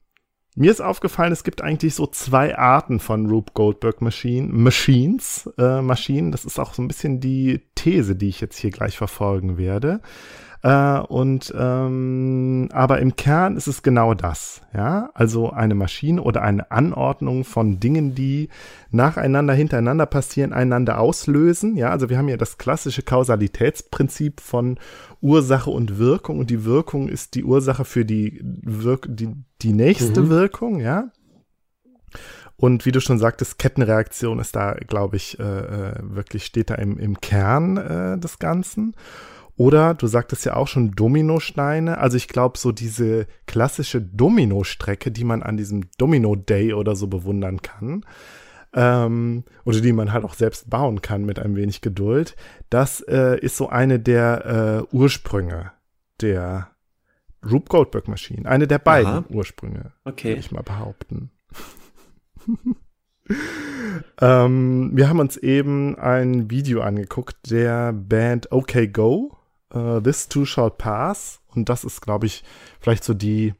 mir ist aufgefallen, es gibt eigentlich so zwei Arten von Rube Goldberg Machine, Machines, äh, Maschinen. Das ist auch so ein bisschen die These, die ich jetzt hier gleich verfolgen werde. Äh, und ähm, aber im Kern ist es genau das, ja, also eine Maschine oder eine Anordnung von Dingen, die nacheinander, hintereinander passieren, einander auslösen, ja, also wir haben ja das klassische Kausalitätsprinzip von Ursache und Wirkung und die Wirkung ist die Ursache für die Wirk die, die nächste mhm. Wirkung, ja. Und wie du schon sagtest, Kettenreaktion ist da, glaube ich, äh, äh, wirklich steht da im, im Kern äh, des Ganzen. Oder du sagtest ja auch schon Dominosteine. Also ich glaube, so diese klassische Dominostrecke, die man an diesem Domino Day oder so bewundern kann, ähm, oder die man halt auch selbst bauen kann mit ein wenig Geduld, das äh, ist so eine der äh, Ursprünge der Rube Goldberg Maschinen. Eine der beiden Aha. Ursprünge, okay. würde ich mal behaupten. ähm, wir haben uns eben ein Video angeguckt der Band OK Go uh, This Too Shall Pass. Und das ist, glaube ich, vielleicht so die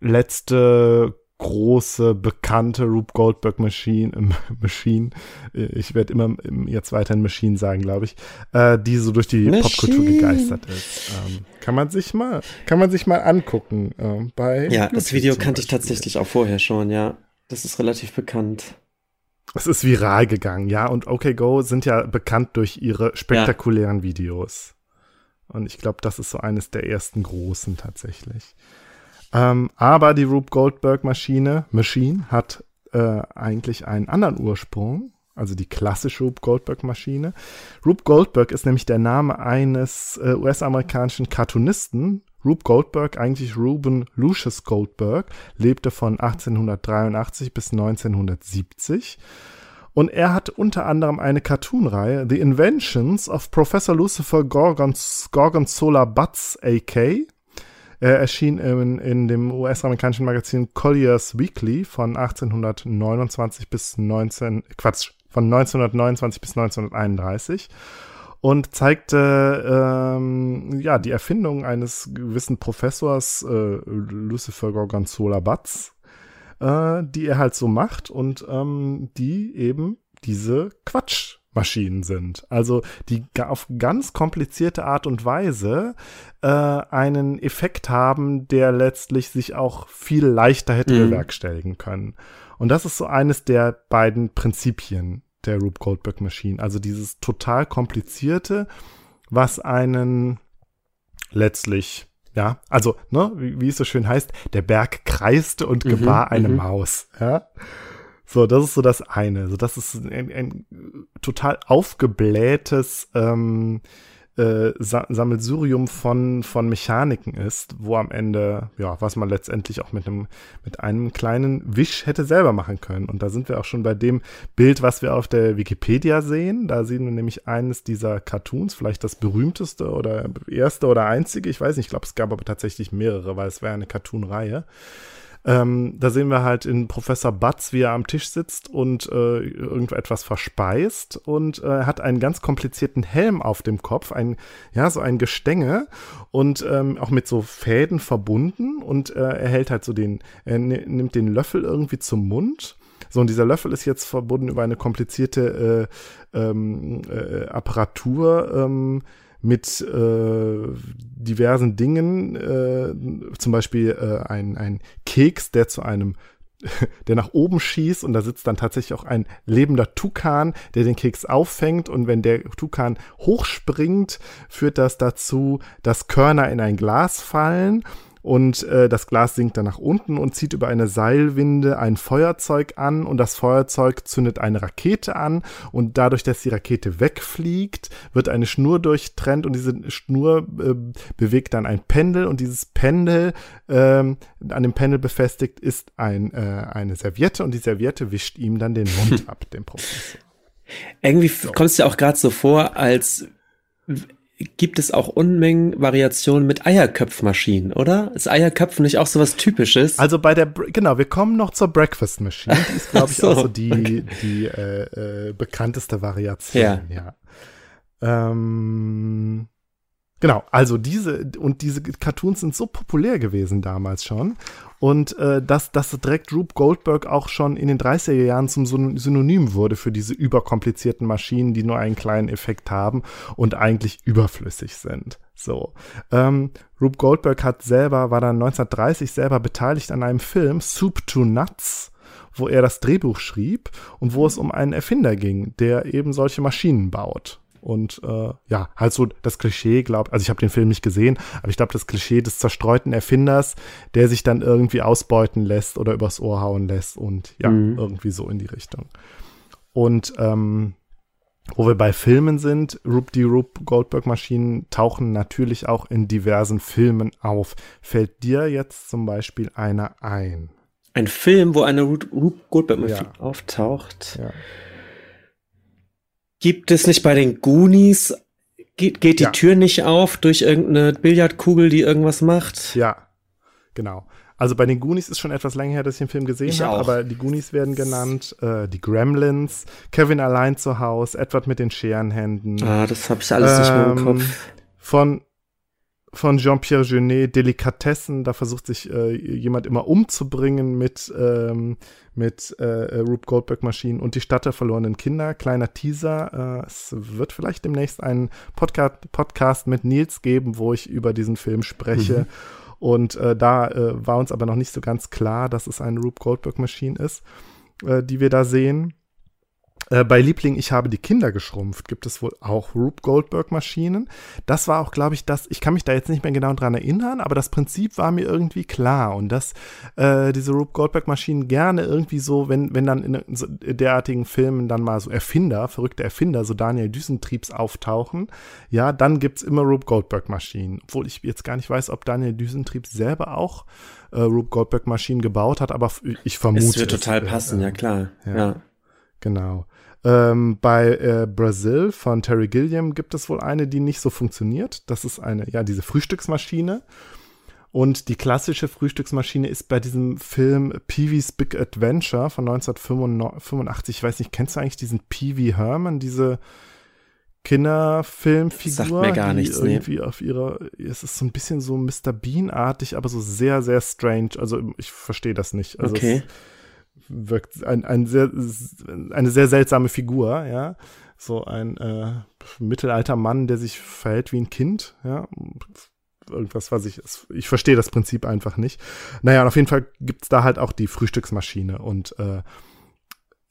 letzte große, bekannte Rube Goldberg Machine, äh, Machine, ich werde immer jetzt weiterhin Machine sagen, glaube ich, äh, die so durch die Machine. Popkultur gegeistert ist. Ähm, kann man sich mal, kann man sich mal angucken äh, bei. Ja, YouTube das Video kannte ich tatsächlich auch vorher schon, ja. Das ist relativ bekannt. Es ist viral gegangen, ja, und OK Go sind ja bekannt durch ihre spektakulären ja. Videos. Und ich glaube, das ist so eines der ersten großen tatsächlich. Ähm, aber die Rube Goldberg Maschine, Machine hat äh, eigentlich einen anderen Ursprung, also die klassische Rube Goldberg Maschine. Rube Goldberg ist nämlich der Name eines äh, US-amerikanischen Cartoonisten. Rube Goldberg, eigentlich Ruben Lucius Goldberg, lebte von 1883 bis 1970 und er hat unter anderem eine Cartoon-Reihe, The Inventions of Professor Lucifer Gorgons, Gorgonzola Butts, A.K. Er erschien in, in dem US-amerikanischen Magazin Collier's Weekly von 1829 bis 19, Quatsch, von 1929 bis 1931 und zeigte ähm, ja die Erfindung eines gewissen Professors äh, Lucifer Gorgonzola Butts äh, die er halt so macht und ähm, die eben diese Quatschmaschinen sind. Also die auf ganz komplizierte Art und Weise äh, einen Effekt haben, der letztlich sich auch viel leichter hätte mhm. bewerkstelligen können. Und das ist so eines der beiden Prinzipien der Rube Goldberg Maschine. Also dieses total komplizierte, was einen letztlich Ja, also, ne, wie, wie es so schön heißt, der Berg kreiste und mhm, gebar mhm, eine Maus. Ja. So, das ist so das eine. So, das ist ein, ein total aufgeblähtes ähm, äh, Sammelsurium von, von Mechaniken ist, wo am Ende, ja, was man letztendlich auch mit einem, mit einem kleinen Wisch hätte selber machen können. Und da sind wir auch schon bei dem Bild, was wir auf der Wikipedia sehen. Da sehen wir nämlich eines dieser Cartoons, vielleicht das berühmteste oder erste oder einzige. Ich weiß nicht, ich glaube, es gab aber tatsächlich mehrere, weil es wäre eine Cartoon-Reihe. Ähm, da sehen wir halt in Professor Butz, wie er am Tisch sitzt und äh, irgendetwas verspeist und äh, hat einen ganz komplizierten Helm auf dem Kopf, ein, ja, so ein Gestänge und ähm, auch mit so Fäden verbunden und äh, er hält halt so den, er nimmt den Löffel irgendwie zum Mund. So, und dieser Löffel ist jetzt verbunden über eine komplizierte äh, ähm, äh, Apparatur, ähm, mit äh, diversen Dingen, äh, zum Beispiel äh, ein, ein Keks, der zu einem der nach oben schießt und da sitzt dann tatsächlich auch ein lebender Tukan, der den Keks auffängt und wenn der Tukan hochspringt, führt das dazu, dass Körner in ein Glas fallen und äh, das Glas sinkt dann nach unten und zieht über eine Seilwinde ein Feuerzeug an und das Feuerzeug zündet eine Rakete an und dadurch, dass die Rakete wegfliegt, wird eine Schnur durchtrennt und diese Schnur äh, bewegt dann ein Pendel und dieses Pendel ähm, an dem Pendel befestigt ist ein, äh, eine Serviette und die Serviette wischt ihm dann den Mund ab, dem Professor. Irgendwie so. kommst du ja auch gerade so vor, als gibt es auch Unmengen Variationen mit Eierköpfmaschinen, oder? Ist Eierköpfen nicht auch so was Typisches? Also bei der, genau, wir kommen noch zur Breakfast Machine. Die ist, glaube ich, so, auch so die, okay. die äh, äh, bekannteste Variation. Ja. ja. Ähm, Genau, also diese und diese Cartoons sind so populär gewesen damals schon und äh, dass, dass direkt Rube Goldberg auch schon in den 30er Jahren zum Synonym wurde für diese überkomplizierten Maschinen, die nur einen kleinen Effekt haben und eigentlich überflüssig sind. So, ähm, Rube Goldberg hat selber war dann 1930 selber beteiligt an einem Film Soup to Nuts wo er das Drehbuch schrieb und wo es um einen Erfinder ging, der eben solche Maschinen baut. Und äh, ja, halt so das Klischee, glaube also ich habe den Film nicht gesehen, aber ich glaube, das Klischee des zerstreuten Erfinders, der sich dann irgendwie ausbeuten lässt oder übers Ohr hauen lässt und ja, mhm. irgendwie so in die Richtung. Und ähm, wo wir bei Filmen sind, Rube die Rube Goldberg-Maschinen tauchen natürlich auch in diversen Filmen auf. Fällt dir jetzt zum Beispiel einer ein? Ein Film, wo eine Rube Goldberg-Maschine ja. auftaucht? Ja. Gibt es nicht bei den Goonies, geht, geht die ja. Tür nicht auf durch irgendeine Billardkugel, die irgendwas macht? Ja, genau. Also bei den Goonies ist schon etwas länger her, dass ich den Film gesehen habe, aber die Goonies werden genannt, äh, die Gremlins, Kevin allein zu Hause, Edward mit den Scherenhänden. Ah, das habe ich alles ähm, nicht mehr im ähm, Kopf. Von von Jean-Pierre Jeunet, Delikatessen, da versucht sich äh, jemand immer umzubringen mit, ähm, mit äh, Rube Goldberg-Maschinen und die Stadt der verlorenen Kinder. Kleiner Teaser, äh, es wird vielleicht demnächst einen Podcast, Podcast mit Nils geben, wo ich über diesen Film spreche. Mhm. Und äh, da äh, war uns aber noch nicht so ganz klar, dass es eine Rube Goldberg-Maschine ist, äh, die wir da sehen. Äh, bei Liebling, ich habe die Kinder geschrumpft, gibt es wohl auch Rube Goldberg-Maschinen. Das war auch, glaube ich, das, ich kann mich da jetzt nicht mehr genau dran erinnern, aber das Prinzip war mir irgendwie klar. Und dass äh, diese Rube Goldberg-Maschinen gerne irgendwie so, wenn, wenn dann in so derartigen Filmen dann mal so Erfinder, verrückte Erfinder, so Daniel Düsentriebs auftauchen, ja, dann gibt es immer Rube Goldberg-Maschinen. Obwohl ich jetzt gar nicht weiß, ob Daniel Düsentriebs selber auch äh, Rube Goldberg-Maschinen gebaut hat, aber ich vermute. Es wird total es, passen, äh, ja klar. ja. ja. Genau. Ähm, bei äh, Brazil von Terry Gilliam gibt es wohl eine, die nicht so funktioniert. Das ist eine, ja, diese Frühstücksmaschine. Und die klassische Frühstücksmaschine ist bei diesem Film Peewee's Big Adventure von 1985. Ich weiß nicht, kennst du eigentlich diesen Peewee Herman, diese Kinderfilmfigur? Sagt mir gar nichts, irgendwie nee. auf ihrer, es ist so ein bisschen so Mr. Bean-artig, aber so sehr, sehr strange. Also ich verstehe das nicht. Also okay. Es, wirkt ein, ein sehr, eine sehr seltsame Figur, ja. So ein äh, mittelalter Mann, der sich verhält wie ein Kind, ja. Irgendwas, was ich, ich verstehe das Prinzip einfach nicht. Naja, und auf jeden Fall gibt es da halt auch die Frühstücksmaschine und äh,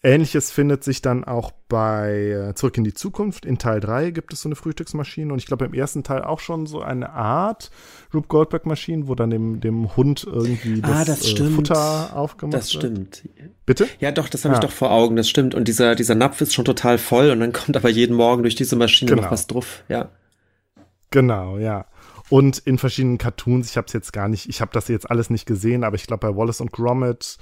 Ähnliches findet sich dann auch bei äh, Zurück in die Zukunft. In Teil 3 gibt es so eine Frühstücksmaschine und ich glaube im ersten Teil auch schon so eine Art Rube Goldberg-Maschine, wo dann dem, dem Hund irgendwie das, ah, das äh, Futter aufgemacht wird. Das stimmt. Bitte? Ja, doch, das habe ich doch vor Augen, das stimmt. Und dieser, dieser Napf ist schon total voll und dann kommt aber jeden Morgen durch diese Maschine genau. noch was drauf, ja. Genau, ja. Und in verschiedenen Cartoons, ich habe es jetzt gar nicht, ich habe das jetzt alles nicht gesehen, aber ich glaube bei Wallace und Gromit,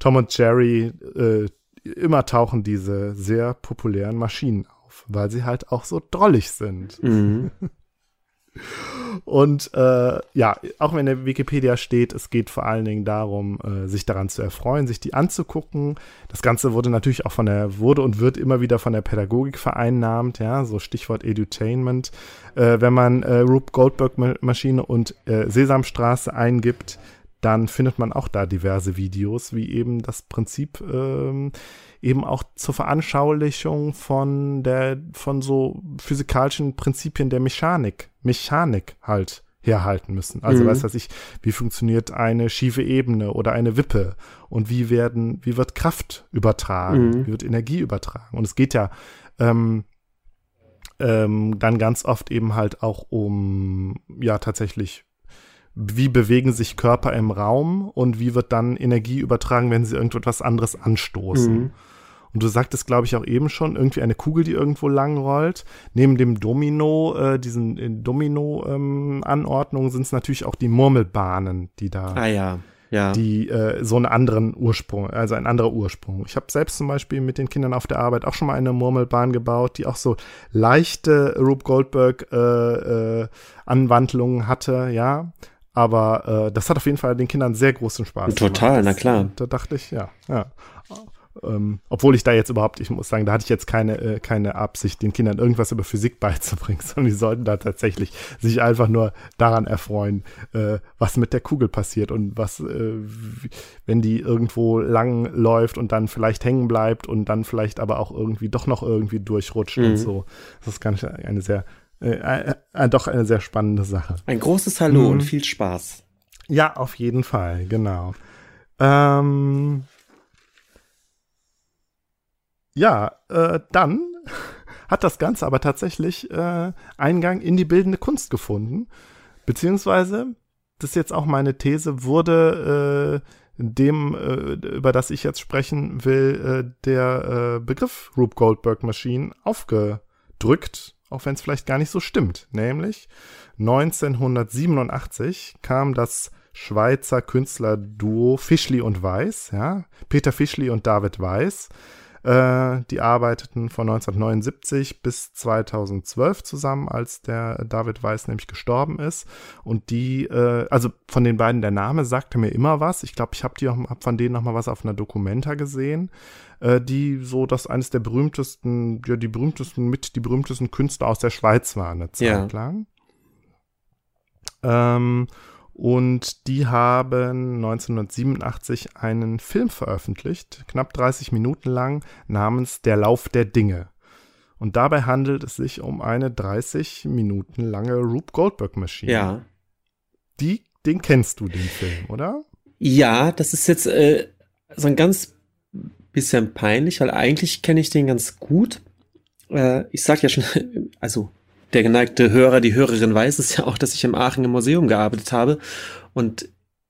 Tom und Jerry, äh, immer tauchen diese sehr populären Maschinen auf, weil sie halt auch so drollig sind. Mhm. Und äh, ja, auch wenn in der Wikipedia steht, es geht vor allen Dingen darum, äh, sich daran zu erfreuen, sich die anzugucken. Das Ganze wurde natürlich auch von der, wurde und wird immer wieder von der Pädagogik vereinnahmt, ja, so Stichwort Edutainment. Äh, wenn man äh, Rube Goldberg Maschine und äh, Sesamstraße eingibt, dann findet man auch da diverse Videos, wie eben das Prinzip ähm, eben auch zur Veranschaulichung von der, von so physikalischen Prinzipien der Mechanik, Mechanik halt herhalten müssen. Also mhm. weiß was ich, wie funktioniert eine schiefe Ebene oder eine Wippe und wie werden, wie wird Kraft übertragen, mhm. wie wird Energie übertragen. Und es geht ja ähm, ähm, dann ganz oft eben halt auch um ja tatsächlich wie bewegen sich Körper im Raum und wie wird dann Energie übertragen, wenn sie irgendetwas anderes anstoßen. Mhm. Und du sagtest, glaube ich, auch eben schon, irgendwie eine Kugel, die irgendwo lang rollt. Neben dem Domino, äh, diesen äh, Domino-Anordnungen ähm, sind es natürlich auch die Murmelbahnen, die da. Ah ja. Ja. die äh, so einen anderen Ursprung, also ein anderer Ursprung. Ich habe selbst zum Beispiel mit den Kindern auf der Arbeit auch schon mal eine Murmelbahn gebaut, die auch so leichte Rube Goldberg äh, äh, Anwandlungen hatte, ja. Aber äh, das hat auf jeden Fall den Kindern sehr großen Spaß Total, gemacht. na klar. Da dachte ich, ja, ja. Ähm, obwohl ich da jetzt überhaupt, ich muss sagen, da hatte ich jetzt keine, äh, keine Absicht, den Kindern irgendwas über Physik beizubringen, sondern die sollten da tatsächlich sich einfach nur daran erfreuen, äh, was mit der Kugel passiert und was, äh, wenn die irgendwo lang läuft und dann vielleicht hängen bleibt und dann vielleicht aber auch irgendwie doch noch irgendwie durchrutscht mhm. und so. Das ist ganz eine sehr äh, äh, äh, doch eine sehr spannende Sache. Ein großes Hallo mhm. und viel Spaß. Ja, auf jeden Fall, genau. Ähm, ja, äh, dann hat das Ganze aber tatsächlich äh, Eingang in die bildende Kunst gefunden. Beziehungsweise, das ist jetzt auch meine These, wurde äh, dem, äh, über das ich jetzt sprechen will, äh, der äh, Begriff Rube Goldberg Machine aufgedrückt auch wenn es vielleicht gar nicht so stimmt. Nämlich 1987 kam das Schweizer Künstlerduo Fischli und Weiß, ja, Peter Fischli und David Weiß. Äh, die arbeiteten von 1979 bis 2012 zusammen, als der David Weiß nämlich gestorben ist. Und die, äh, also von den beiden, der Name sagte mir immer was. Ich glaube, ich habe hab von denen noch mal was auf einer Dokumenta gesehen äh, die so das eines der berühmtesten, ja, die berühmtesten, mit die berühmtesten Künstler aus der Schweiz waren eine Zeit ja. lang. Ähm, und die haben 1987 einen Film veröffentlicht, knapp 30 Minuten lang, namens Der Lauf der Dinge. Und dabei handelt es sich um eine 30 Minuten lange Rube Goldberg Maschine. Ja. Die, den kennst du, den Film, oder? Ja, das ist jetzt äh, so ein ganz bisschen peinlich, weil eigentlich kenne ich den ganz gut. Äh, ich sag ja schon, also der geneigte Hörer, die Hörerin weiß es ja auch, dass ich im Aachen im Museum gearbeitet habe. Und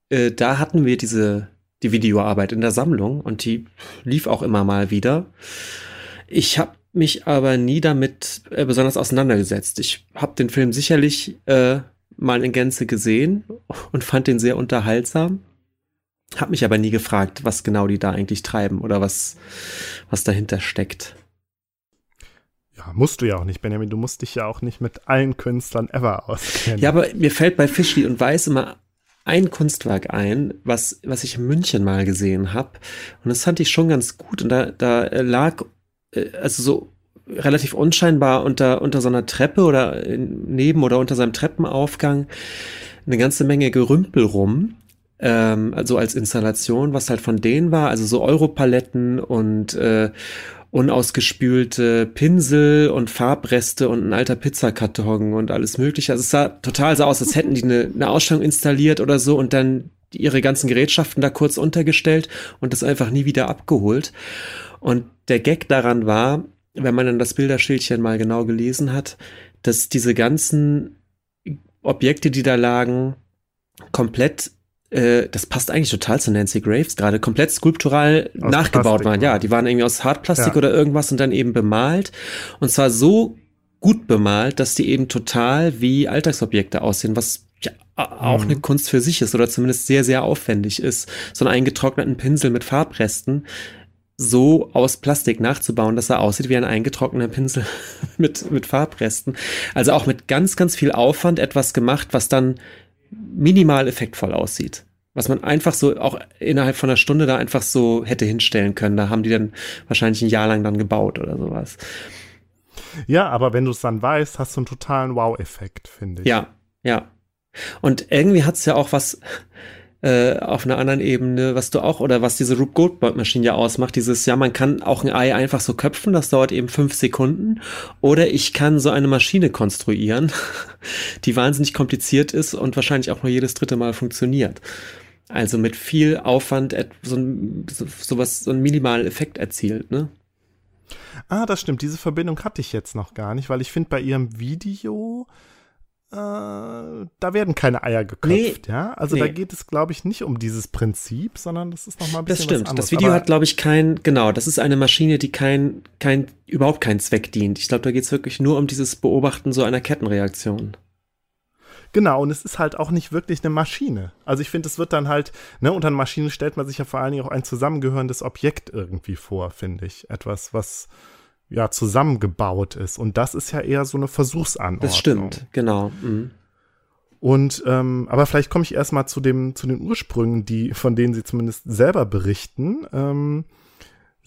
äh, da hatten wir diese, die Videoarbeit in der Sammlung und die lief auch immer mal wieder. Ich habe mich aber nie damit äh, besonders auseinandergesetzt. Ich habe den Film sicherlich äh, mal in Gänze gesehen und fand den sehr unterhaltsam. Hab mich aber nie gefragt, was genau die da eigentlich treiben oder was, was dahinter steckt. Musst du ja auch nicht, Benjamin. Du musst dich ja auch nicht mit allen Künstlern ever auskennen. Ja, aber mir fällt bei Fischli und Weiß immer ein Kunstwerk ein, was, was ich in München mal gesehen habe. Und das fand ich schon ganz gut. Und da, da lag, äh, also so relativ unscheinbar unter, unter so einer Treppe oder neben oder unter seinem Treppenaufgang eine ganze Menge Gerümpel rum ähm, also als Installation, was halt von denen war, also so Europaletten und äh, unausgespülte Pinsel und Farbreste und ein alter Pizzakarton und alles mögliche. Also es sah total so aus, als hätten die eine, eine Ausstellung installiert oder so und dann ihre ganzen Gerätschaften da kurz untergestellt und das einfach nie wieder abgeholt. Und der Gag daran war, wenn man dann das Bilderschildchen mal genau gelesen hat, dass diese ganzen Objekte, die da lagen, komplett äh, das passt eigentlich total zu Nancy Graves gerade, komplett skulptural aus nachgebaut Plastik, waren. Ja, die waren irgendwie aus Hartplastik ja. oder irgendwas und dann eben bemalt. Und zwar so gut bemalt, dass die eben total wie Alltagsobjekte aussehen, was ja auch mhm. eine Kunst für sich ist oder zumindest sehr, sehr aufwendig ist. So einen eingetrockneten Pinsel mit Farbresten so aus Plastik nachzubauen, dass er aussieht wie ein eingetrockneter Pinsel mit, mit Farbresten. Also auch mit ganz, ganz viel Aufwand etwas gemacht, was dann minimal effektvoll aussieht. Was man einfach so auch innerhalb von einer Stunde da einfach so hätte hinstellen können. Da haben die dann wahrscheinlich ein Jahr lang dann gebaut oder sowas. Ja, aber wenn du es dann weißt, hast du einen totalen Wow-Effekt, finde ich. Ja, ja. Und irgendwie hat es ja auch was, äh, auf einer anderen Ebene, was du auch, oder was diese Rube Goldberg-Maschine ja ausmacht, dieses, ja, man kann auch ein Ei einfach so köpfen, das dauert eben fünf Sekunden, oder ich kann so eine Maschine konstruieren, die wahnsinnig kompliziert ist und wahrscheinlich auch nur jedes dritte Mal funktioniert. Also mit viel Aufwand so, ein, so, was, so einen minimalen Effekt erzielt, ne? Ah, das stimmt. Diese Verbindung hatte ich jetzt noch gar nicht, weil ich finde bei ihrem Video, äh, da werden keine Eier geköpft, nee, ja. Also nee. da geht es, glaube ich, nicht um dieses Prinzip, sondern das ist nochmal ein bisschen. Das stimmt. Das Video Aber hat, glaube ich, kein, genau, das ist eine Maschine, die kein, kein, überhaupt keinen Zweck dient. Ich glaube, da geht es wirklich nur um dieses Beobachten so einer Kettenreaktion. Genau, und es ist halt auch nicht wirklich eine Maschine. Also ich finde, es wird dann halt, ne, unter einer Maschine stellt man sich ja vor allen Dingen auch ein zusammengehörendes Objekt irgendwie vor, finde ich. Etwas, was ja zusammengebaut ist. Und das ist ja eher so eine Versuchsanordnung. Das stimmt, genau. Mhm. Und ähm, aber vielleicht komme ich erstmal zu dem zu den Ursprüngen, die von denen Sie zumindest selber berichten. Ähm,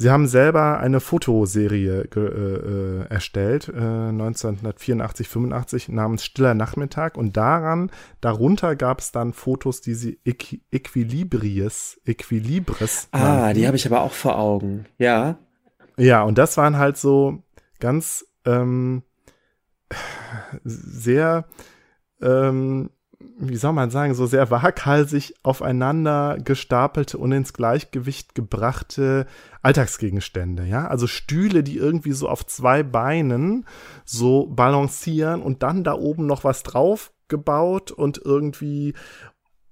Sie haben selber eine Fotoserie äh, äh, erstellt, äh, 1984, 85 namens Stiller Nachmittag und daran, darunter gab es dann Fotos, die Sie Equ Equilibris, Equilibris. Ah, nannten. die habe ich aber auch vor Augen. Ja. Ja, und das waren halt so ganz ähm, sehr, ähm, wie soll man sagen, so sehr waghalsig aufeinander gestapelte und ins Gleichgewicht gebrachte Alltagsgegenstände, ja. Also Stühle, die irgendwie so auf zwei Beinen so balancieren und dann da oben noch was drauf gebaut und irgendwie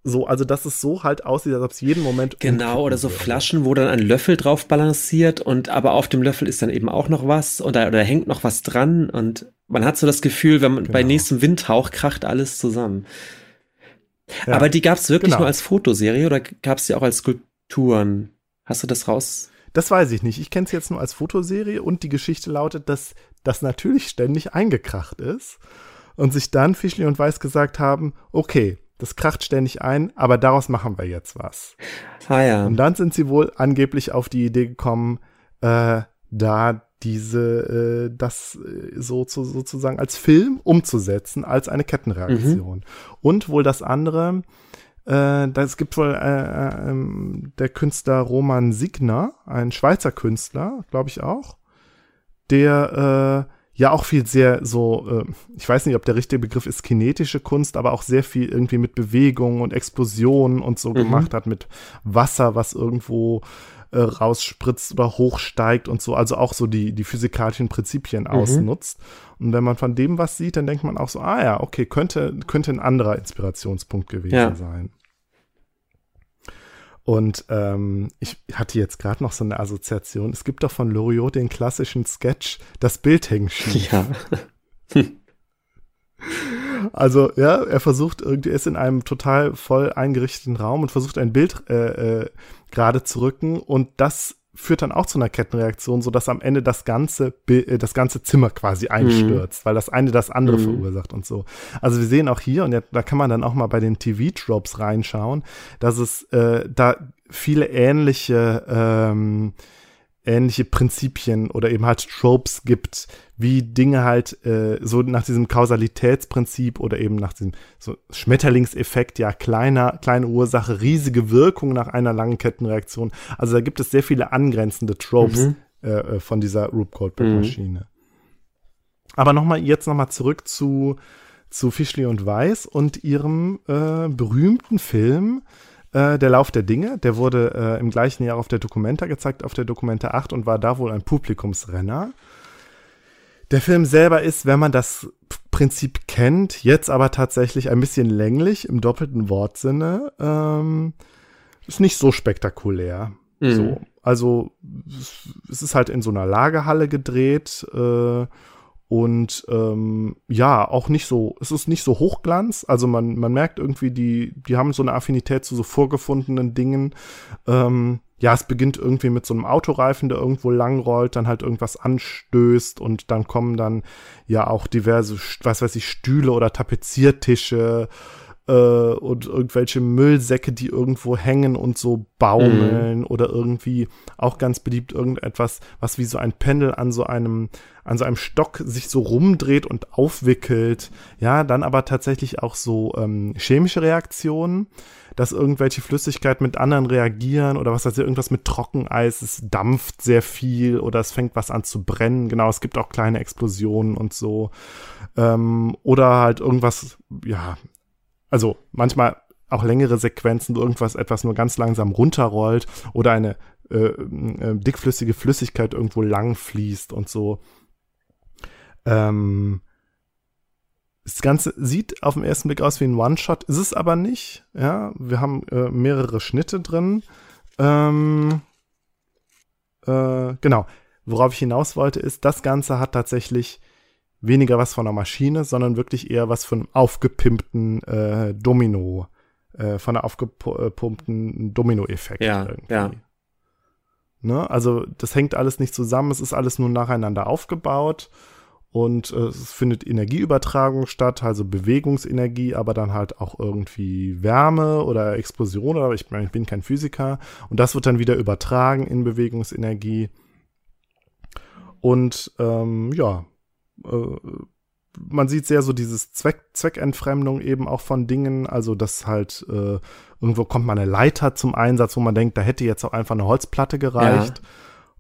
so, also dass es so halt aussieht, als ob es jeden Moment. Genau, oder so Flaschen, wo dann ein Löffel drauf balanciert und aber auf dem Löffel ist dann eben auch noch was und da, oder hängt noch was dran und man hat so das Gefühl, wenn man genau. bei nächstem Windhauch kracht alles zusammen. Ja, aber die gab es wirklich genau. nur als Fotoserie oder gab es die auch als Skulpturen? Hast du das raus? Das weiß ich nicht. Ich kenne es jetzt nur als Fotoserie und die Geschichte lautet, dass das natürlich ständig eingekracht ist und sich dann Fischli und Weiß gesagt haben, okay, das kracht ständig ein, aber daraus machen wir jetzt was. Ah ja. Und dann sind sie wohl angeblich auf die Idee gekommen, äh, da diese, äh, das äh, so zu, sozusagen als Film umzusetzen, als eine Kettenreaktion. Mhm. Und wohl das andere, äh, das gibt wohl äh, äh, ähm, der Künstler Roman Signer, ein Schweizer Künstler, glaube ich auch, der äh, ja auch viel sehr so, äh, ich weiß nicht, ob der richtige Begriff ist kinetische Kunst, aber auch sehr viel irgendwie mit Bewegungen und Explosionen und so mhm. gemacht hat, mit Wasser, was irgendwo äh, rausspritzt oder hochsteigt und so, also auch so die, die physikalischen Prinzipien mhm. ausnutzt. Und wenn man von dem was sieht, dann denkt man auch so, ah ja, okay, könnte, könnte ein anderer Inspirationspunkt gewesen ja. sein. Und ähm, ich hatte jetzt gerade noch so eine Assoziation. Es gibt doch von Loriot den klassischen Sketch, das Bild hängt schief. Ja. also, ja, er versucht irgendwie, er ist in einem total voll eingerichteten Raum und versucht ein Bild äh, äh, gerade zu rücken und das führt dann auch zu einer Kettenreaktion, so dass am Ende das ganze äh, das ganze Zimmer quasi mhm. einstürzt, mhm. weil das eine das andere mhm. verursacht und so. Also wir sehen auch hier und ja, da kann man dann auch mal bei den TV-Tropes reinschauen, dass es äh, da viele ähnliche ähm, ähnliche Prinzipien oder eben halt Tropes gibt, wie Dinge halt äh, so nach diesem Kausalitätsprinzip oder eben nach diesem so Schmetterlingseffekt, ja, kleiner, kleine Ursache, riesige Wirkung nach einer langen Kettenreaktion. Also da gibt es sehr viele angrenzende Tropes mhm. äh, äh von dieser Rube Goldberg-Maschine. Mhm. Aber nochmal, jetzt nochmal zurück zu, zu Fischli und Weiß und ihrem äh, berühmten Film äh, Der Lauf der Dinge. Der wurde äh, im gleichen Jahr auf der Documenta gezeigt, auf der Documenta 8 und war da wohl ein Publikumsrenner. Der Film selber ist, wenn man das Prinzip kennt, jetzt aber tatsächlich ein bisschen länglich im doppelten Wortsinne. Ähm, ist nicht so spektakulär. Mhm. So. Also es ist halt in so einer Lagerhalle gedreht äh, und ähm, ja, auch nicht so, es ist nicht so Hochglanz. Also man, man merkt irgendwie, die, die haben so eine Affinität zu so vorgefundenen Dingen. Ähm, ja, es beginnt irgendwie mit so einem Autoreifen, der irgendwo langrollt, dann halt irgendwas anstößt und dann kommen dann ja auch diverse, was weiß ich, Stühle oder Tapeziertische äh, und irgendwelche Müllsäcke, die irgendwo hängen und so baumeln mhm. oder irgendwie auch ganz beliebt irgendetwas, was wie so ein Pendel an so einem an so einem Stock sich so rumdreht und aufwickelt. Ja, dann aber tatsächlich auch so ähm, chemische Reaktionen, dass irgendwelche Flüssigkeiten mit anderen reagieren oder was weiß ich, irgendwas mit Trockeneis, es dampft sehr viel oder es fängt was an zu brennen. Genau, es gibt auch kleine Explosionen und so. Ähm, oder halt irgendwas, ja, also manchmal auch längere Sequenzen, wo irgendwas etwas nur ganz langsam runterrollt oder eine äh, äh, dickflüssige Flüssigkeit irgendwo lang fließt und so. Ähm, das Ganze sieht auf den ersten Blick aus wie ein One-Shot, ist es aber nicht. Ja, wir haben äh, mehrere Schnitte drin. Ähm, äh, genau. Worauf ich hinaus wollte, ist, das Ganze hat tatsächlich weniger was von einer Maschine, sondern wirklich eher was von einem aufgepimpten äh, Domino, äh, von einer aufgepumpten Domino-Effekt. Ja, irgendwie. ja. Ne? Also das hängt alles nicht zusammen, es ist alles nur nacheinander aufgebaut und äh, es findet Energieübertragung statt, also Bewegungsenergie, aber dann halt auch irgendwie Wärme oder Explosion oder ich, ich bin kein Physiker und das wird dann wieder übertragen in Bewegungsenergie. Und ähm, ja, äh, man sieht sehr so dieses Zweck, Zweckentfremdung eben auch von Dingen, also dass halt äh, irgendwo kommt mal eine Leiter zum Einsatz, wo man denkt, da hätte jetzt auch einfach eine Holzplatte gereicht. Ja.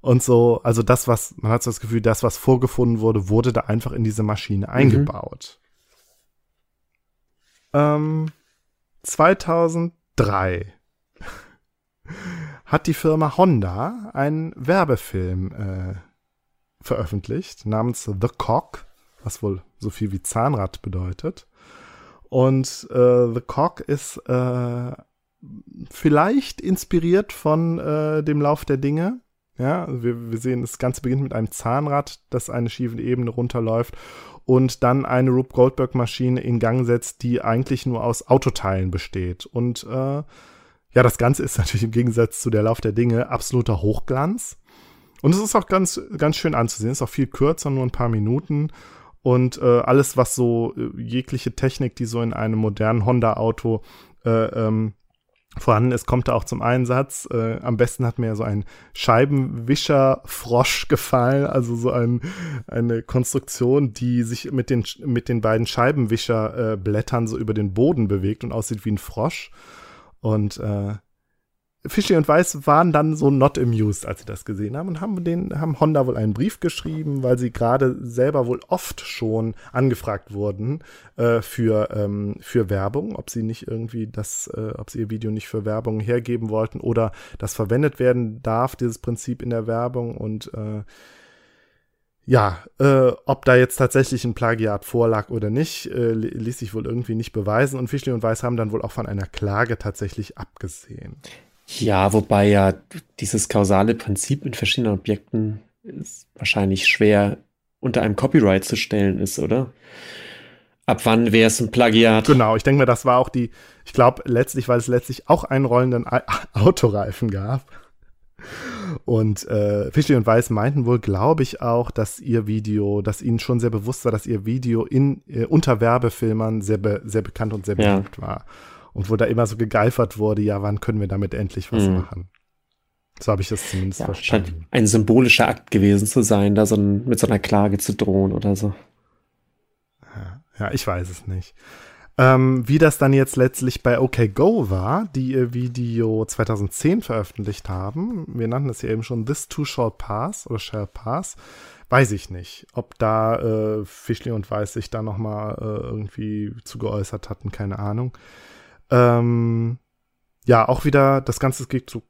Und so, also das, was, man hat so das Gefühl, das, was vorgefunden wurde, wurde da einfach in diese Maschine mhm. eingebaut. Ähm, 2003 hat die Firma Honda einen Werbefilm äh, veröffentlicht namens The Cock, was wohl so viel wie Zahnrad bedeutet. Und äh, The Cock ist äh, vielleicht inspiriert von äh, dem Lauf der Dinge. Ja, wir, wir sehen, das Ganze beginnt mit einem Zahnrad, das eine schiefe Ebene runterläuft und dann eine Rube Goldberg Maschine in Gang setzt, die eigentlich nur aus Autoteilen besteht. Und äh, ja, das Ganze ist natürlich im Gegensatz zu der Lauf der Dinge absoluter Hochglanz. Und es ist auch ganz, ganz schön anzusehen. Es ist auch viel kürzer, nur ein paar Minuten. Und äh, alles, was so äh, jegliche Technik, die so in einem modernen Honda-Auto äh, ähm, vorhanden ist, kommt da auch zum Einsatz. Äh, am besten hat mir ja so ein Scheibenwischer-Frosch gefallen, also so ein, eine Konstruktion, die sich mit den, mit den beiden Scheibenwischerblättern so über den Boden bewegt und aussieht wie ein Frosch. Und äh, Fischi und Weiß waren dann so not amused, als sie das gesehen haben und haben den, haben Honda wohl einen Brief geschrieben, weil sie gerade selber wohl oft schon angefragt wurden äh, für, ähm, für Werbung, ob sie nicht irgendwie das, äh, ob sie ihr Video nicht für Werbung hergeben wollten oder das verwendet werden darf, dieses Prinzip in der Werbung und äh, ja, äh, ob da jetzt tatsächlich ein Plagiat vorlag oder nicht, äh, ließ sich wohl irgendwie nicht beweisen. Und Fischli und Weiß haben dann wohl auch von einer Klage tatsächlich abgesehen. Ja, wobei ja dieses kausale Prinzip in verschiedenen Objekten ist wahrscheinlich schwer unter einem Copyright zu stellen ist, oder? Ab wann wäre es ein Plagiat? Genau, ich denke mir, das war auch die, ich glaube letztlich, weil es letztlich auch einen rollenden Autoreifen gab. Und äh, Fischli und Weiß meinten wohl, glaube ich, auch, dass ihr Video, dass ihnen schon sehr bewusst war, dass ihr Video in, äh, unter Werbefilmern sehr, be sehr bekannt und sehr beliebt ja. war und wo da immer so gegeifert wurde, ja, wann können wir damit endlich was mhm. machen? So habe ich das zumindest ja, verstanden. Scheint ein symbolischer Akt gewesen zu sein, da so ein, mit so einer Klage zu drohen oder so. Ja, ja ich weiß es nicht. Ähm, wie das dann jetzt letztlich bei OKGo war, die ihr Video 2010 veröffentlicht haben, wir nannten es ja eben schon This Too Shall Pass oder Shall Pass, weiß ich nicht. Ob da äh, Fischli und Weiß sich da nochmal äh, irgendwie zu geäußert hatten, keine Ahnung. Ähm, ja, auch wieder, das Ganze geht so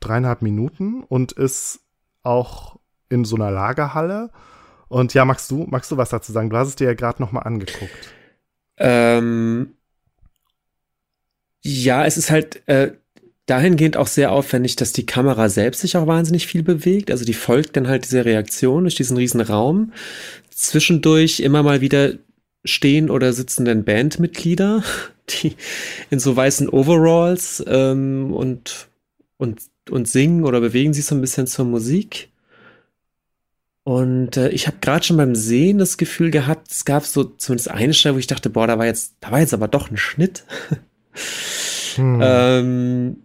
dreieinhalb Minuten und ist auch in so einer Lagerhalle. Und ja, magst du, magst du was dazu sagen? Du hast es dir ja gerade noch mal angeguckt. Ähm, ja, es ist halt äh, dahingehend auch sehr aufwendig, dass die Kamera selbst sich auch wahnsinnig viel bewegt. Also die folgt dann halt dieser Reaktion durch diesen riesen Raum. Zwischendurch immer mal wieder stehen oder sitzenden Bandmitglieder, die in so weißen Overalls ähm, und, und, und singen oder bewegen sich so ein bisschen zur Musik. Und äh, ich habe gerade schon beim Sehen das Gefühl gehabt, es gab so zumindest eine Stelle, wo ich dachte, boah, da war jetzt, da war jetzt aber doch ein Schnitt. hm. ähm,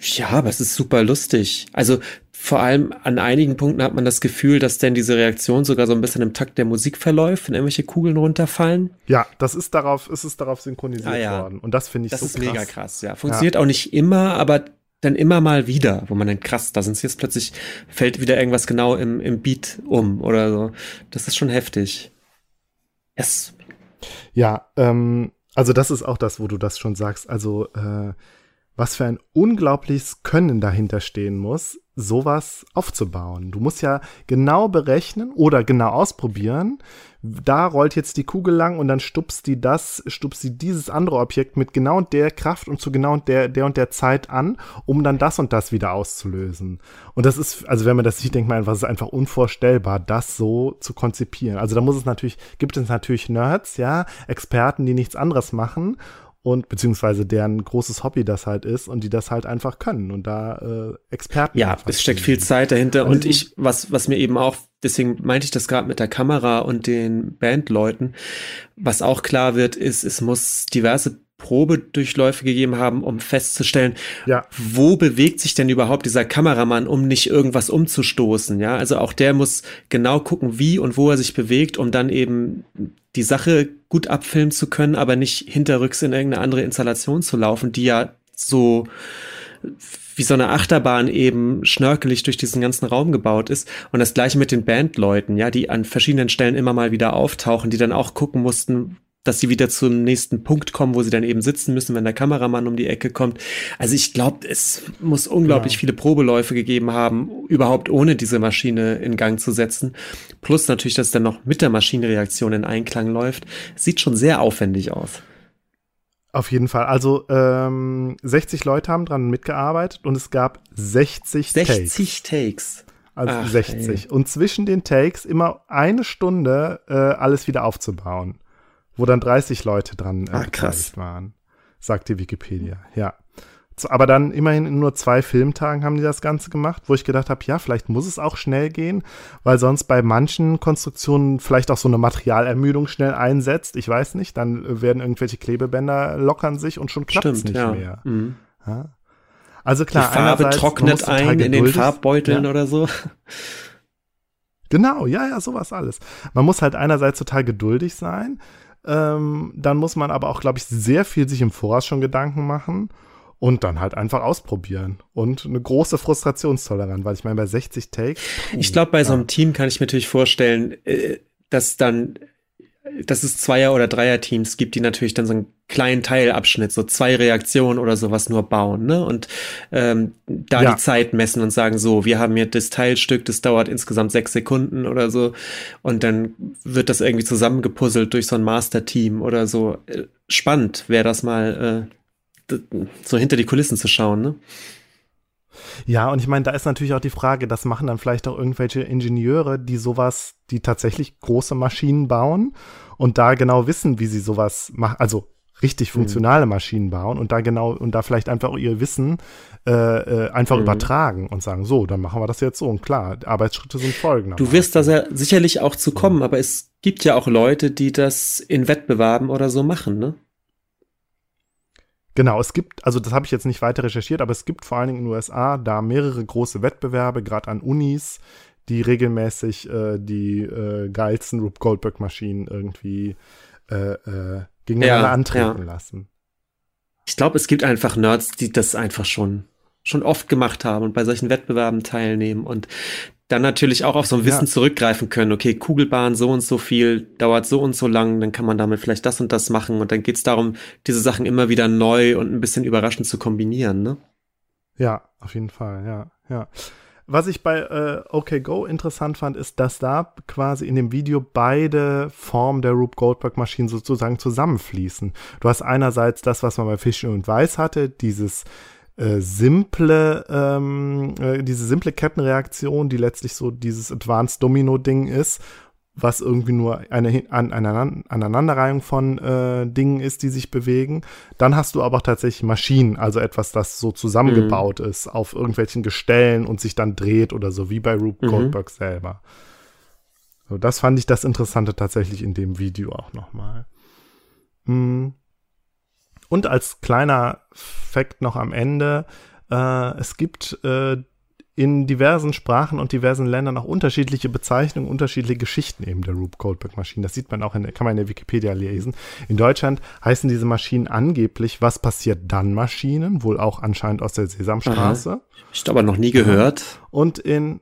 ja, aber es ist super lustig. Also vor allem an einigen Punkten hat man das Gefühl, dass denn diese Reaktion sogar so ein bisschen im Takt der Musik verläuft, wenn irgendwelche Kugeln runterfallen. Ja, das ist darauf, ist es darauf synchronisiert ah, ja. worden. Und das finde ich das so krass. Das ist mega krass, ja. Funktioniert ja. auch nicht immer, aber dann immer mal wieder, wo man denkt, krass, da sind jetzt plötzlich, fällt wieder irgendwas genau im, im Beat um oder so. Das ist schon heftig. Yes. Ja, ähm, also das ist auch das, wo du das schon sagst. Also, äh, was für ein unglaubliches Können dahinter stehen muss, sowas aufzubauen. Du musst ja genau berechnen oder genau ausprobieren. Da rollt jetzt die Kugel lang und dann stupst die das, stupst sie dieses andere Objekt mit genau der Kraft und zu genau der, der und der Zeit an, um dann das und das wieder auszulösen. Und das ist, also wenn man das sieht, denkt man es ist einfach unvorstellbar, das so zu konzipieren. Also da muss es natürlich, gibt es natürlich Nerds, ja, Experten, die nichts anderes machen und beziehungsweise deren großes Hobby das halt ist und die das halt einfach können und da äh, Experten. Ja, es steckt viel Zeit dahinter und ich, was, was mir eben auch, deswegen meinte ich das gerade mit der Kamera und den Bandleuten, was auch klar wird, ist, es muss diverse Probedurchläufe gegeben haben, um festzustellen, ja. wo bewegt sich denn überhaupt dieser Kameramann, um nicht irgendwas umzustoßen. Ja, also auch der muss genau gucken, wie und wo er sich bewegt, um dann eben die Sache gut abfilmen zu können, aber nicht hinterrücks in irgendeine andere Installation zu laufen, die ja so wie so eine Achterbahn eben schnörkelig durch diesen ganzen Raum gebaut ist. Und das gleiche mit den Bandleuten, ja, die an verschiedenen Stellen immer mal wieder auftauchen, die dann auch gucken mussten, dass sie wieder zum nächsten Punkt kommen, wo sie dann eben sitzen müssen, wenn der Kameramann um die Ecke kommt. Also ich glaube, es muss unglaublich ja. viele Probeläufe gegeben haben, überhaupt ohne diese Maschine in Gang zu setzen. Plus natürlich, dass dann noch mit der Maschinenreaktion in Einklang läuft. Sieht schon sehr aufwendig aus. Auf jeden Fall. Also ähm, 60 Leute haben dran mitgearbeitet und es gab 60, 60 Takes. 60 Takes. Also Ach, 60. Ey. Und zwischen den Takes immer eine Stunde äh, alles wieder aufzubauen wo dann 30 Leute dran äh, ah, krass. waren, sagt die Wikipedia. Ja. Aber dann immerhin in nur zwei Filmtagen haben die das Ganze gemacht, wo ich gedacht habe, ja, vielleicht muss es auch schnell gehen, weil sonst bei manchen Konstruktionen vielleicht auch so eine Materialermüdung schnell einsetzt. Ich weiß nicht, dann werden irgendwelche Klebebänder lockern sich und schon klappt es nicht ja. mehr. Mhm. Ja. Also klar, die Farbe trocknet ein in den Farbbeuteln ja. oder so. Genau, ja, ja, sowas alles. Man muss halt einerseits total geduldig sein, ähm, dann muss man aber auch, glaube ich, sehr viel sich im Voraus schon Gedanken machen und dann halt einfach ausprobieren. Und eine große Frustrationstoleranz, weil ich meine, bei 60 Takes. ich glaube, bei ja. so einem Team kann ich mir natürlich vorstellen, äh, dass dann dass es Zweier- oder Dreier-Teams gibt, die natürlich dann so einen kleinen Teilabschnitt, so zwei Reaktionen oder sowas nur bauen, ne? Und ähm, da ja. die Zeit messen und sagen, so, wir haben hier das Teilstück, das dauert insgesamt sechs Sekunden oder so. Und dann wird das irgendwie zusammengepuzzelt durch so ein Master-Team oder so. Äh, spannend wäre das mal, äh, so hinter die Kulissen zu schauen, ne? Ja, und ich meine, da ist natürlich auch die Frage, das machen dann vielleicht auch irgendwelche Ingenieure, die sowas, die tatsächlich große Maschinen bauen und da genau wissen, wie sie sowas machen, also richtig mhm. funktionale mhm. Maschinen bauen und da genau und da vielleicht einfach ihr Wissen äh, äh, einfach mhm. übertragen und sagen, so, dann machen wir das jetzt so. Und klar, Arbeitsschritte sind folgende. Du wirst da sehr, sicherlich auch zu kommen, aber es gibt ja auch Leute, die das in Wettbewerben oder so machen, ne? Genau, es gibt, also das habe ich jetzt nicht weiter recherchiert, aber es gibt vor allen Dingen in den USA da mehrere große Wettbewerbe, gerade an Unis, die regelmäßig äh, die äh, geilsten Rube Goldberg-Maschinen irgendwie äh, äh, gegeneinander ja, antreten ja. lassen. Ich glaube, es gibt einfach Nerds, die das einfach schon, schon oft gemacht haben und bei solchen Wettbewerben teilnehmen und dann natürlich auch auf so ein Wissen ja. zurückgreifen können. Okay, Kugelbahn so und so viel, dauert so und so lang, dann kann man damit vielleicht das und das machen. Und dann geht es darum, diese Sachen immer wieder neu und ein bisschen überraschend zu kombinieren, ne? Ja, auf jeden Fall, ja, ja. Was ich bei äh, OK Go interessant fand, ist, dass da quasi in dem Video beide Formen der Rube Goldberg Maschinen sozusagen zusammenfließen. Du hast einerseits das, was man bei Fischer und Weiß hatte, dieses äh, simple, ähm, äh, diese simple Kettenreaktion, die letztlich so dieses Advanced Domino Ding ist, was irgendwie nur eine an, eine Aneinanderreihung von äh, Dingen ist, die sich bewegen. Dann hast du aber tatsächlich Maschinen, also etwas, das so zusammengebaut mhm. ist auf irgendwelchen Gestellen und sich dann dreht oder so, wie bei Rube mhm. Goldberg selber. So, das fand ich das Interessante tatsächlich in dem Video auch nochmal. Mhm. Und als kleiner Fakt noch am Ende, äh, es gibt äh, in diversen Sprachen und diversen Ländern auch unterschiedliche Bezeichnungen, unterschiedliche Geschichten eben der Rube Goldberg Maschinen. Das sieht man auch in der, kann man in der Wikipedia lesen. In Deutschland heißen diese Maschinen angeblich Was passiert dann Maschinen, wohl auch anscheinend aus der Sesamstraße. Aha. Ich habe aber noch nie gehört. Und in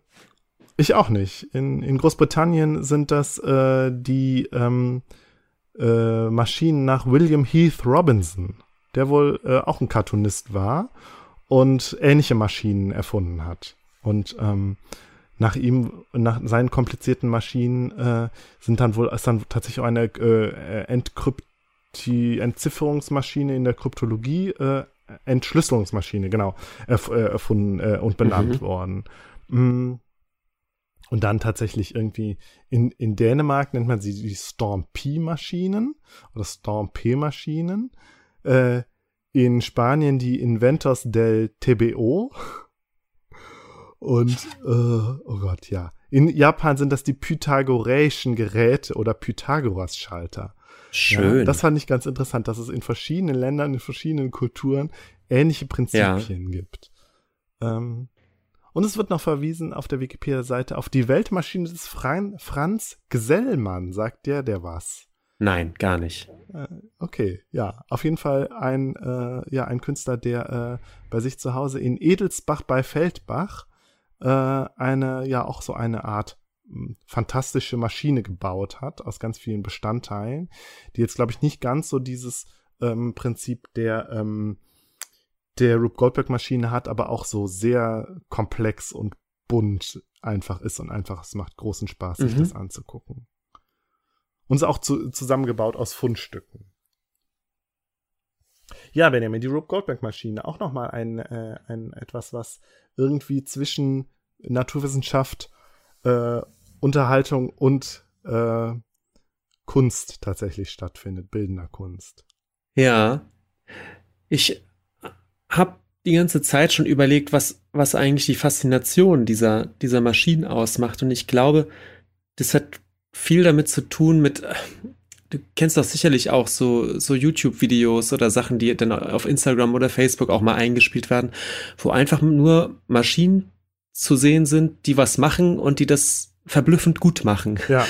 ich auch nicht. In, in Großbritannien sind das äh, die ähm, äh, Maschinen nach William Heath Robinson, der wohl äh, auch ein Cartoonist war und ähnliche Maschinen erfunden hat. Und ähm, nach ihm, nach seinen komplizierten Maschinen äh, sind dann wohl, ist dann tatsächlich auch eine äh, Entkrypti Entzifferungsmaschine in der Kryptologie, äh, Entschlüsselungsmaschine, genau, erf äh, erfunden äh, und benannt mhm. worden. Mm. Und dann tatsächlich irgendwie in, in Dänemark nennt man sie die Storm P-Maschinen oder Storm P-Maschinen. Äh, in Spanien die Inventors del TBO. Und, äh, oh Gott, ja. In Japan sind das die pythagoreischen Geräte oder Pythagoras-Schalter. Schön. Ja, das fand ich ganz interessant, dass es in verschiedenen Ländern, in verschiedenen Kulturen ähnliche Prinzipien ja. gibt. Ähm, und es wird noch verwiesen auf der Wikipedia-Seite auf die Weltmaschine des Fran Franz Gesellmann. Sagt der, der was? Nein, gar nicht. Äh, okay, ja, auf jeden Fall ein, äh, ja, ein Künstler, der äh, bei sich zu Hause in Edelsbach bei Feldbach äh, eine, ja, auch so eine Art hm, fantastische Maschine gebaut hat aus ganz vielen Bestandteilen, die jetzt, glaube ich, nicht ganz so dieses ähm, Prinzip der, ähm, der Rube Goldberg-Maschine hat, aber auch so sehr komplex und bunt einfach ist und einfach, es macht großen Spaß, sich mhm. das anzugucken. Und ist auch zu, zusammengebaut aus Fundstücken. Ja, Benjamin, die Rube Goldberg-Maschine, auch nochmal ein, äh, ein etwas, was irgendwie zwischen Naturwissenschaft, äh, Unterhaltung und äh, Kunst tatsächlich stattfindet, bildender Kunst. Ja, ich habe die ganze Zeit schon überlegt, was, was eigentlich die Faszination dieser, dieser Maschinen ausmacht. Und ich glaube, das hat viel damit zu tun mit, du kennst doch sicherlich auch so, so YouTube-Videos oder Sachen, die dann auf Instagram oder Facebook auch mal eingespielt werden, wo einfach nur Maschinen zu sehen sind, die was machen und die das verblüffend gut machen. Ja.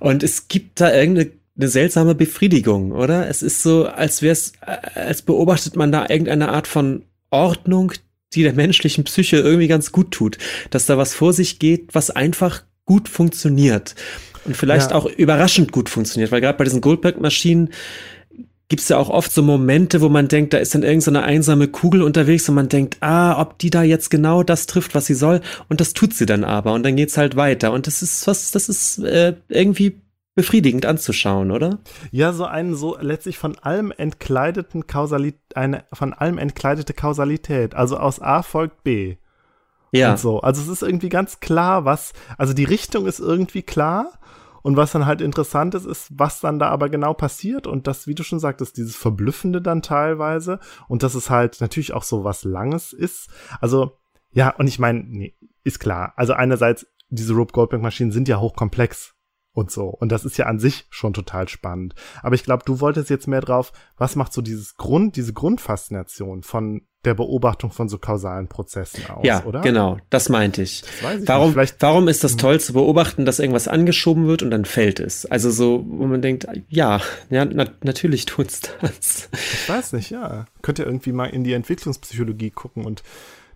Und es gibt da irgendeine eine seltsame Befriedigung, oder? Es ist so, als wäre es, als beobachtet man da irgendeine Art von Ordnung, die der menschlichen Psyche irgendwie ganz gut tut, dass da was vor sich geht, was einfach gut funktioniert und vielleicht ja. auch überraschend gut funktioniert, weil gerade bei diesen Goldberg-Maschinen gibt es ja auch oft so Momente, wo man denkt, da ist dann irgendeine so einsame Kugel unterwegs und man denkt, ah, ob die da jetzt genau das trifft, was sie soll. Und das tut sie dann aber und dann geht's halt weiter. Und das ist was, das ist äh, irgendwie befriedigend anzuschauen, oder? Ja, so einen so letztlich von allem entkleideten Kausalität, eine von allem entkleidete Kausalität. Also aus A folgt B. Ja. Und so. Also es ist irgendwie ganz klar, was, also die Richtung ist irgendwie klar und was dann halt interessant ist, ist, was dann da aber genau passiert und das, wie du schon sagtest, dieses Verblüffende dann teilweise und dass es halt natürlich auch so was Langes ist. Also, ja, und ich meine, nee, ist klar. Also einerseits, diese Rope Goldberg Maschinen sind ja hochkomplex und so. Und das ist ja an sich schon total spannend. Aber ich glaube, du wolltest jetzt mehr drauf, was macht so dieses Grund, diese Grundfaszination von der Beobachtung von so kausalen Prozessen aus, ja, oder? genau, das meinte ich. Das ich warum, warum ist das hm. toll zu beobachten, dass irgendwas angeschoben wird und dann fällt es? Also so, wo man denkt, ja, ja, na, natürlich tut's das. Ich weiß nicht, ja. Könnt ihr irgendwie mal in die Entwicklungspsychologie gucken und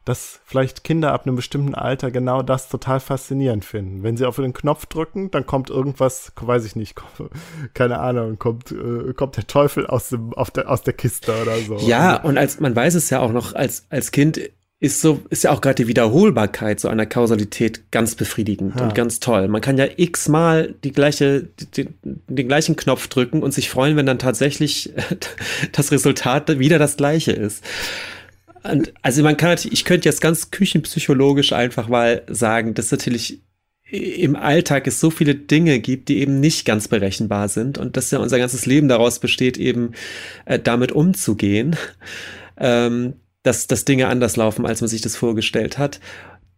dass vielleicht Kinder ab einem bestimmten Alter genau das total faszinierend finden. Wenn sie auf den Knopf drücken, dann kommt irgendwas, weiß ich nicht, keine Ahnung, kommt, äh, kommt der Teufel aus, dem, auf der, aus der Kiste oder so. Ja, und als man weiß es ja auch noch, als, als Kind ist so, ist ja auch gerade die Wiederholbarkeit so einer Kausalität ganz befriedigend ja. und ganz toll. Man kann ja x-mal die gleiche, die, den gleichen Knopf drücken und sich freuen, wenn dann tatsächlich das Resultat wieder das gleiche ist. Und also man kann natürlich, ich könnte jetzt ganz küchenpsychologisch einfach mal sagen, dass natürlich im Alltag es so viele Dinge gibt, die eben nicht ganz berechenbar sind und dass ja unser ganzes Leben daraus besteht, eben äh, damit umzugehen, ähm, dass, dass Dinge anders laufen, als man sich das vorgestellt hat.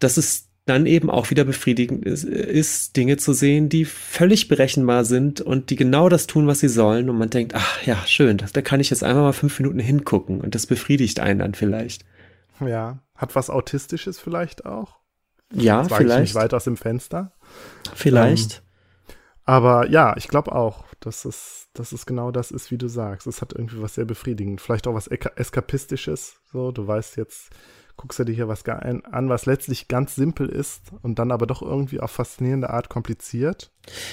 Dass es dann eben auch wieder befriedigend ist, ist, Dinge zu sehen, die völlig berechenbar sind und die genau das tun, was sie sollen. Und man denkt, ach ja, schön, da kann ich jetzt einfach mal fünf Minuten hingucken und das befriedigt einen dann vielleicht. Ja, hat was Autistisches vielleicht auch? Ja, das vielleicht. Ich nicht weit aus dem Fenster. Vielleicht. Ähm, aber ja, ich glaube auch, dass es, dass es genau das ist, wie du sagst. Es hat irgendwie was sehr befriedigend. Vielleicht auch was Eskapistisches. So, du weißt jetzt, guckst du dir hier was an, was letztlich ganz simpel ist und dann aber doch irgendwie auf faszinierende Art kompliziert.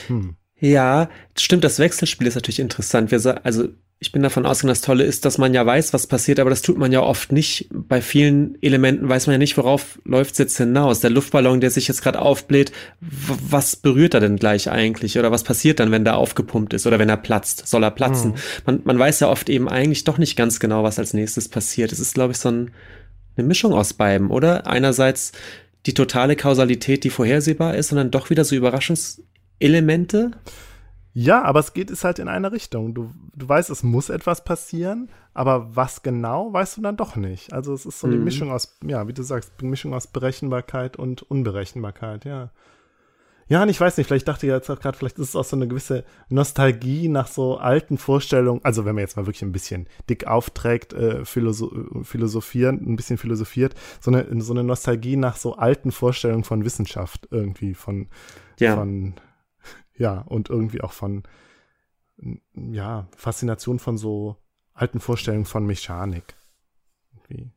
Hm. Ja, stimmt, das Wechselspiel ist natürlich interessant. Wir, also ich bin davon ausgegangen, das Tolle ist, dass man ja weiß, was passiert, aber das tut man ja oft nicht. Bei vielen Elementen weiß man ja nicht, worauf läuft es jetzt hinaus. Der Luftballon, der sich jetzt gerade aufbläht, was berührt er denn gleich eigentlich? Oder was passiert dann, wenn der aufgepumpt ist oder wenn er platzt? Soll er platzen? Mhm. Man, man weiß ja oft eben eigentlich doch nicht ganz genau, was als nächstes passiert. Es ist, glaube ich, so ein eine Mischung aus beiden, oder? Einerseits die totale Kausalität, die vorhersehbar ist, und dann doch wieder so Überraschungselemente. Ja, aber es geht es halt in eine Richtung. Du, du weißt, es muss etwas passieren, aber was genau, weißt du dann doch nicht. Also es ist so eine mhm. Mischung aus, ja, wie du sagst, Mischung aus Berechenbarkeit und Unberechenbarkeit, ja. Ja, und ich weiß nicht, vielleicht dachte ich jetzt auch gerade, vielleicht ist es auch so eine gewisse Nostalgie nach so alten Vorstellungen. Also wenn man jetzt mal wirklich ein bisschen dick aufträgt, äh, philosoph philosophieren, ein bisschen philosophiert, so eine, so eine Nostalgie nach so alten Vorstellungen von Wissenschaft irgendwie, von, ja. von, ja, und irgendwie auch von, ja, Faszination von so alten Vorstellungen von Mechanik. Irgendwie.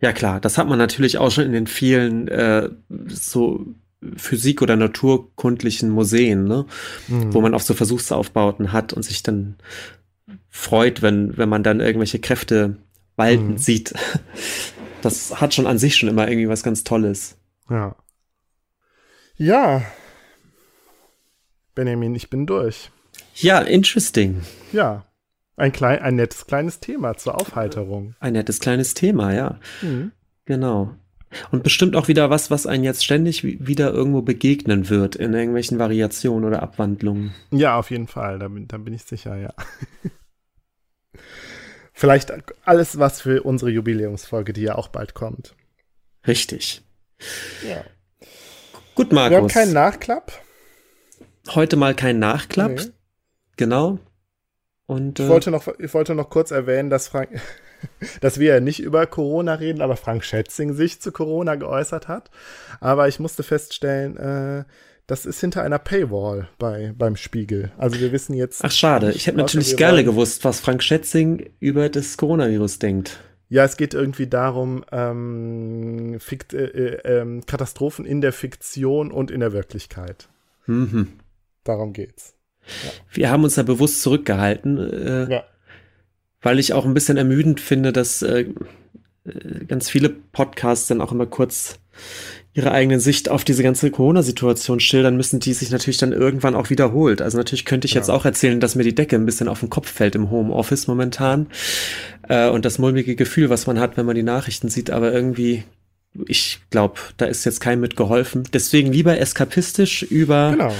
Ja klar, das hat man natürlich auch schon in den vielen äh, so Physik- oder naturkundlichen Museen, ne? Mhm. wo man auch so Versuchsaufbauten hat und sich dann freut, wenn, wenn man dann irgendwelche Kräfte walten mhm. sieht. Das hat schon an sich schon immer irgendwie was ganz Tolles. Ja. Ja. Benjamin, ich bin durch. Ja, interesting. Ja. Ein, klein, ein nettes kleines Thema zur Aufheiterung. Ein nettes kleines Thema, ja. Mhm. Genau. Und bestimmt auch wieder was, was einen jetzt ständig wieder irgendwo begegnen wird, in irgendwelchen Variationen oder Abwandlungen. Ja, auf jeden Fall, da bin, da bin ich sicher, ja. Vielleicht alles was für unsere Jubiläumsfolge, die ja auch bald kommt. Richtig. Ja. Gut, Markus. Wir haben keinen Nachklapp. Heute mal kein Nachklapp. Nee. Genau. Und, ich, äh, wollte noch, ich wollte noch kurz erwähnen, dass Frank, dass wir ja nicht über Corona reden, aber Frank Schätzing sich zu Corona geäußert hat. Aber ich musste feststellen, äh, das ist hinter einer Paywall bei, beim Spiegel. Also wir wissen jetzt. Ach schade, ich hätte natürlich gerne gewusst, was Frank Schätzing über das Coronavirus denkt. Ja, es geht irgendwie darum, ähm, Fikt, äh, äh, ähm, Katastrophen in der Fiktion und in der Wirklichkeit. Mhm. Darum geht's. Ja. Wir haben uns da bewusst zurückgehalten. Äh, ja weil ich auch ein bisschen ermüdend finde, dass äh, äh, ganz viele Podcasts dann auch immer kurz ihre eigene Sicht auf diese ganze Corona-Situation schildern müssen, die sich natürlich dann irgendwann auch wiederholt. Also natürlich könnte ich ja. jetzt auch erzählen, dass mir die Decke ein bisschen auf den Kopf fällt im Homeoffice momentan äh, und das mulmige Gefühl, was man hat, wenn man die Nachrichten sieht, aber irgendwie ich glaube, da ist jetzt kein mitgeholfen. Deswegen lieber eskapistisch über, genau.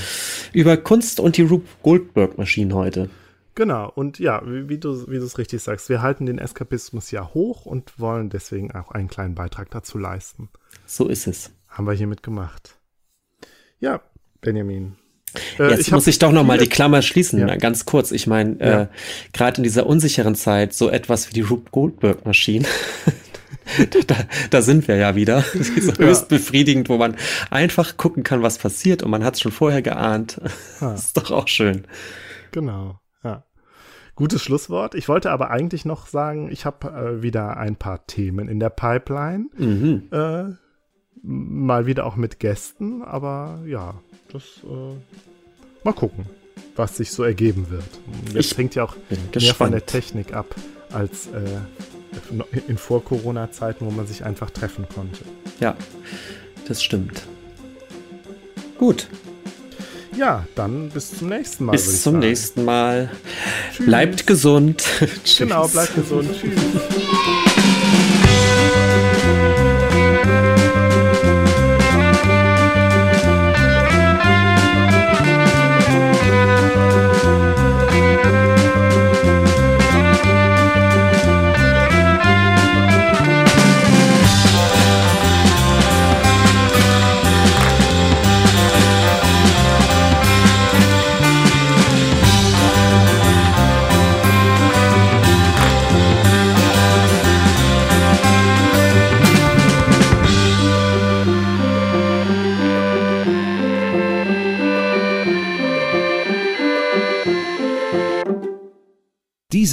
über Kunst und die Rube Goldberg-Maschinen heute. Genau, und ja, wie, wie du es richtig sagst, wir halten den Eskapismus ja hoch und wollen deswegen auch einen kleinen Beitrag dazu leisten. So ist es. Haben wir hiermit gemacht. Ja, Benjamin. Äh, Jetzt ich muss ich doch noch mal die Klammer schließen, ja. ganz kurz. Ich meine, ja. äh, gerade in dieser unsicheren Zeit so etwas wie die Rube Goldberg Maschine. da, da, sind wir ja wieder. Ist ja. höchst befriedigend, wo man einfach gucken kann, was passiert und man hat es schon vorher geahnt. Das ist doch auch schön. Genau. Gutes Schlusswort. Ich wollte aber eigentlich noch sagen, ich habe äh, wieder ein paar Themen in der Pipeline. Mhm. Äh, mal wieder auch mit Gästen, aber ja, das äh, mal gucken, was sich so ergeben wird. Jetzt ich hängt ja auch mehr von der Technik ab als äh, in Vor-Corona-Zeiten, wo man sich einfach treffen konnte. Ja, das stimmt. Gut. Ja, dann bis zum nächsten Mal. Bis zum sagen. nächsten Mal. Tschüss. Bleibt gesund. genau, bleibt gesund. Tschüss.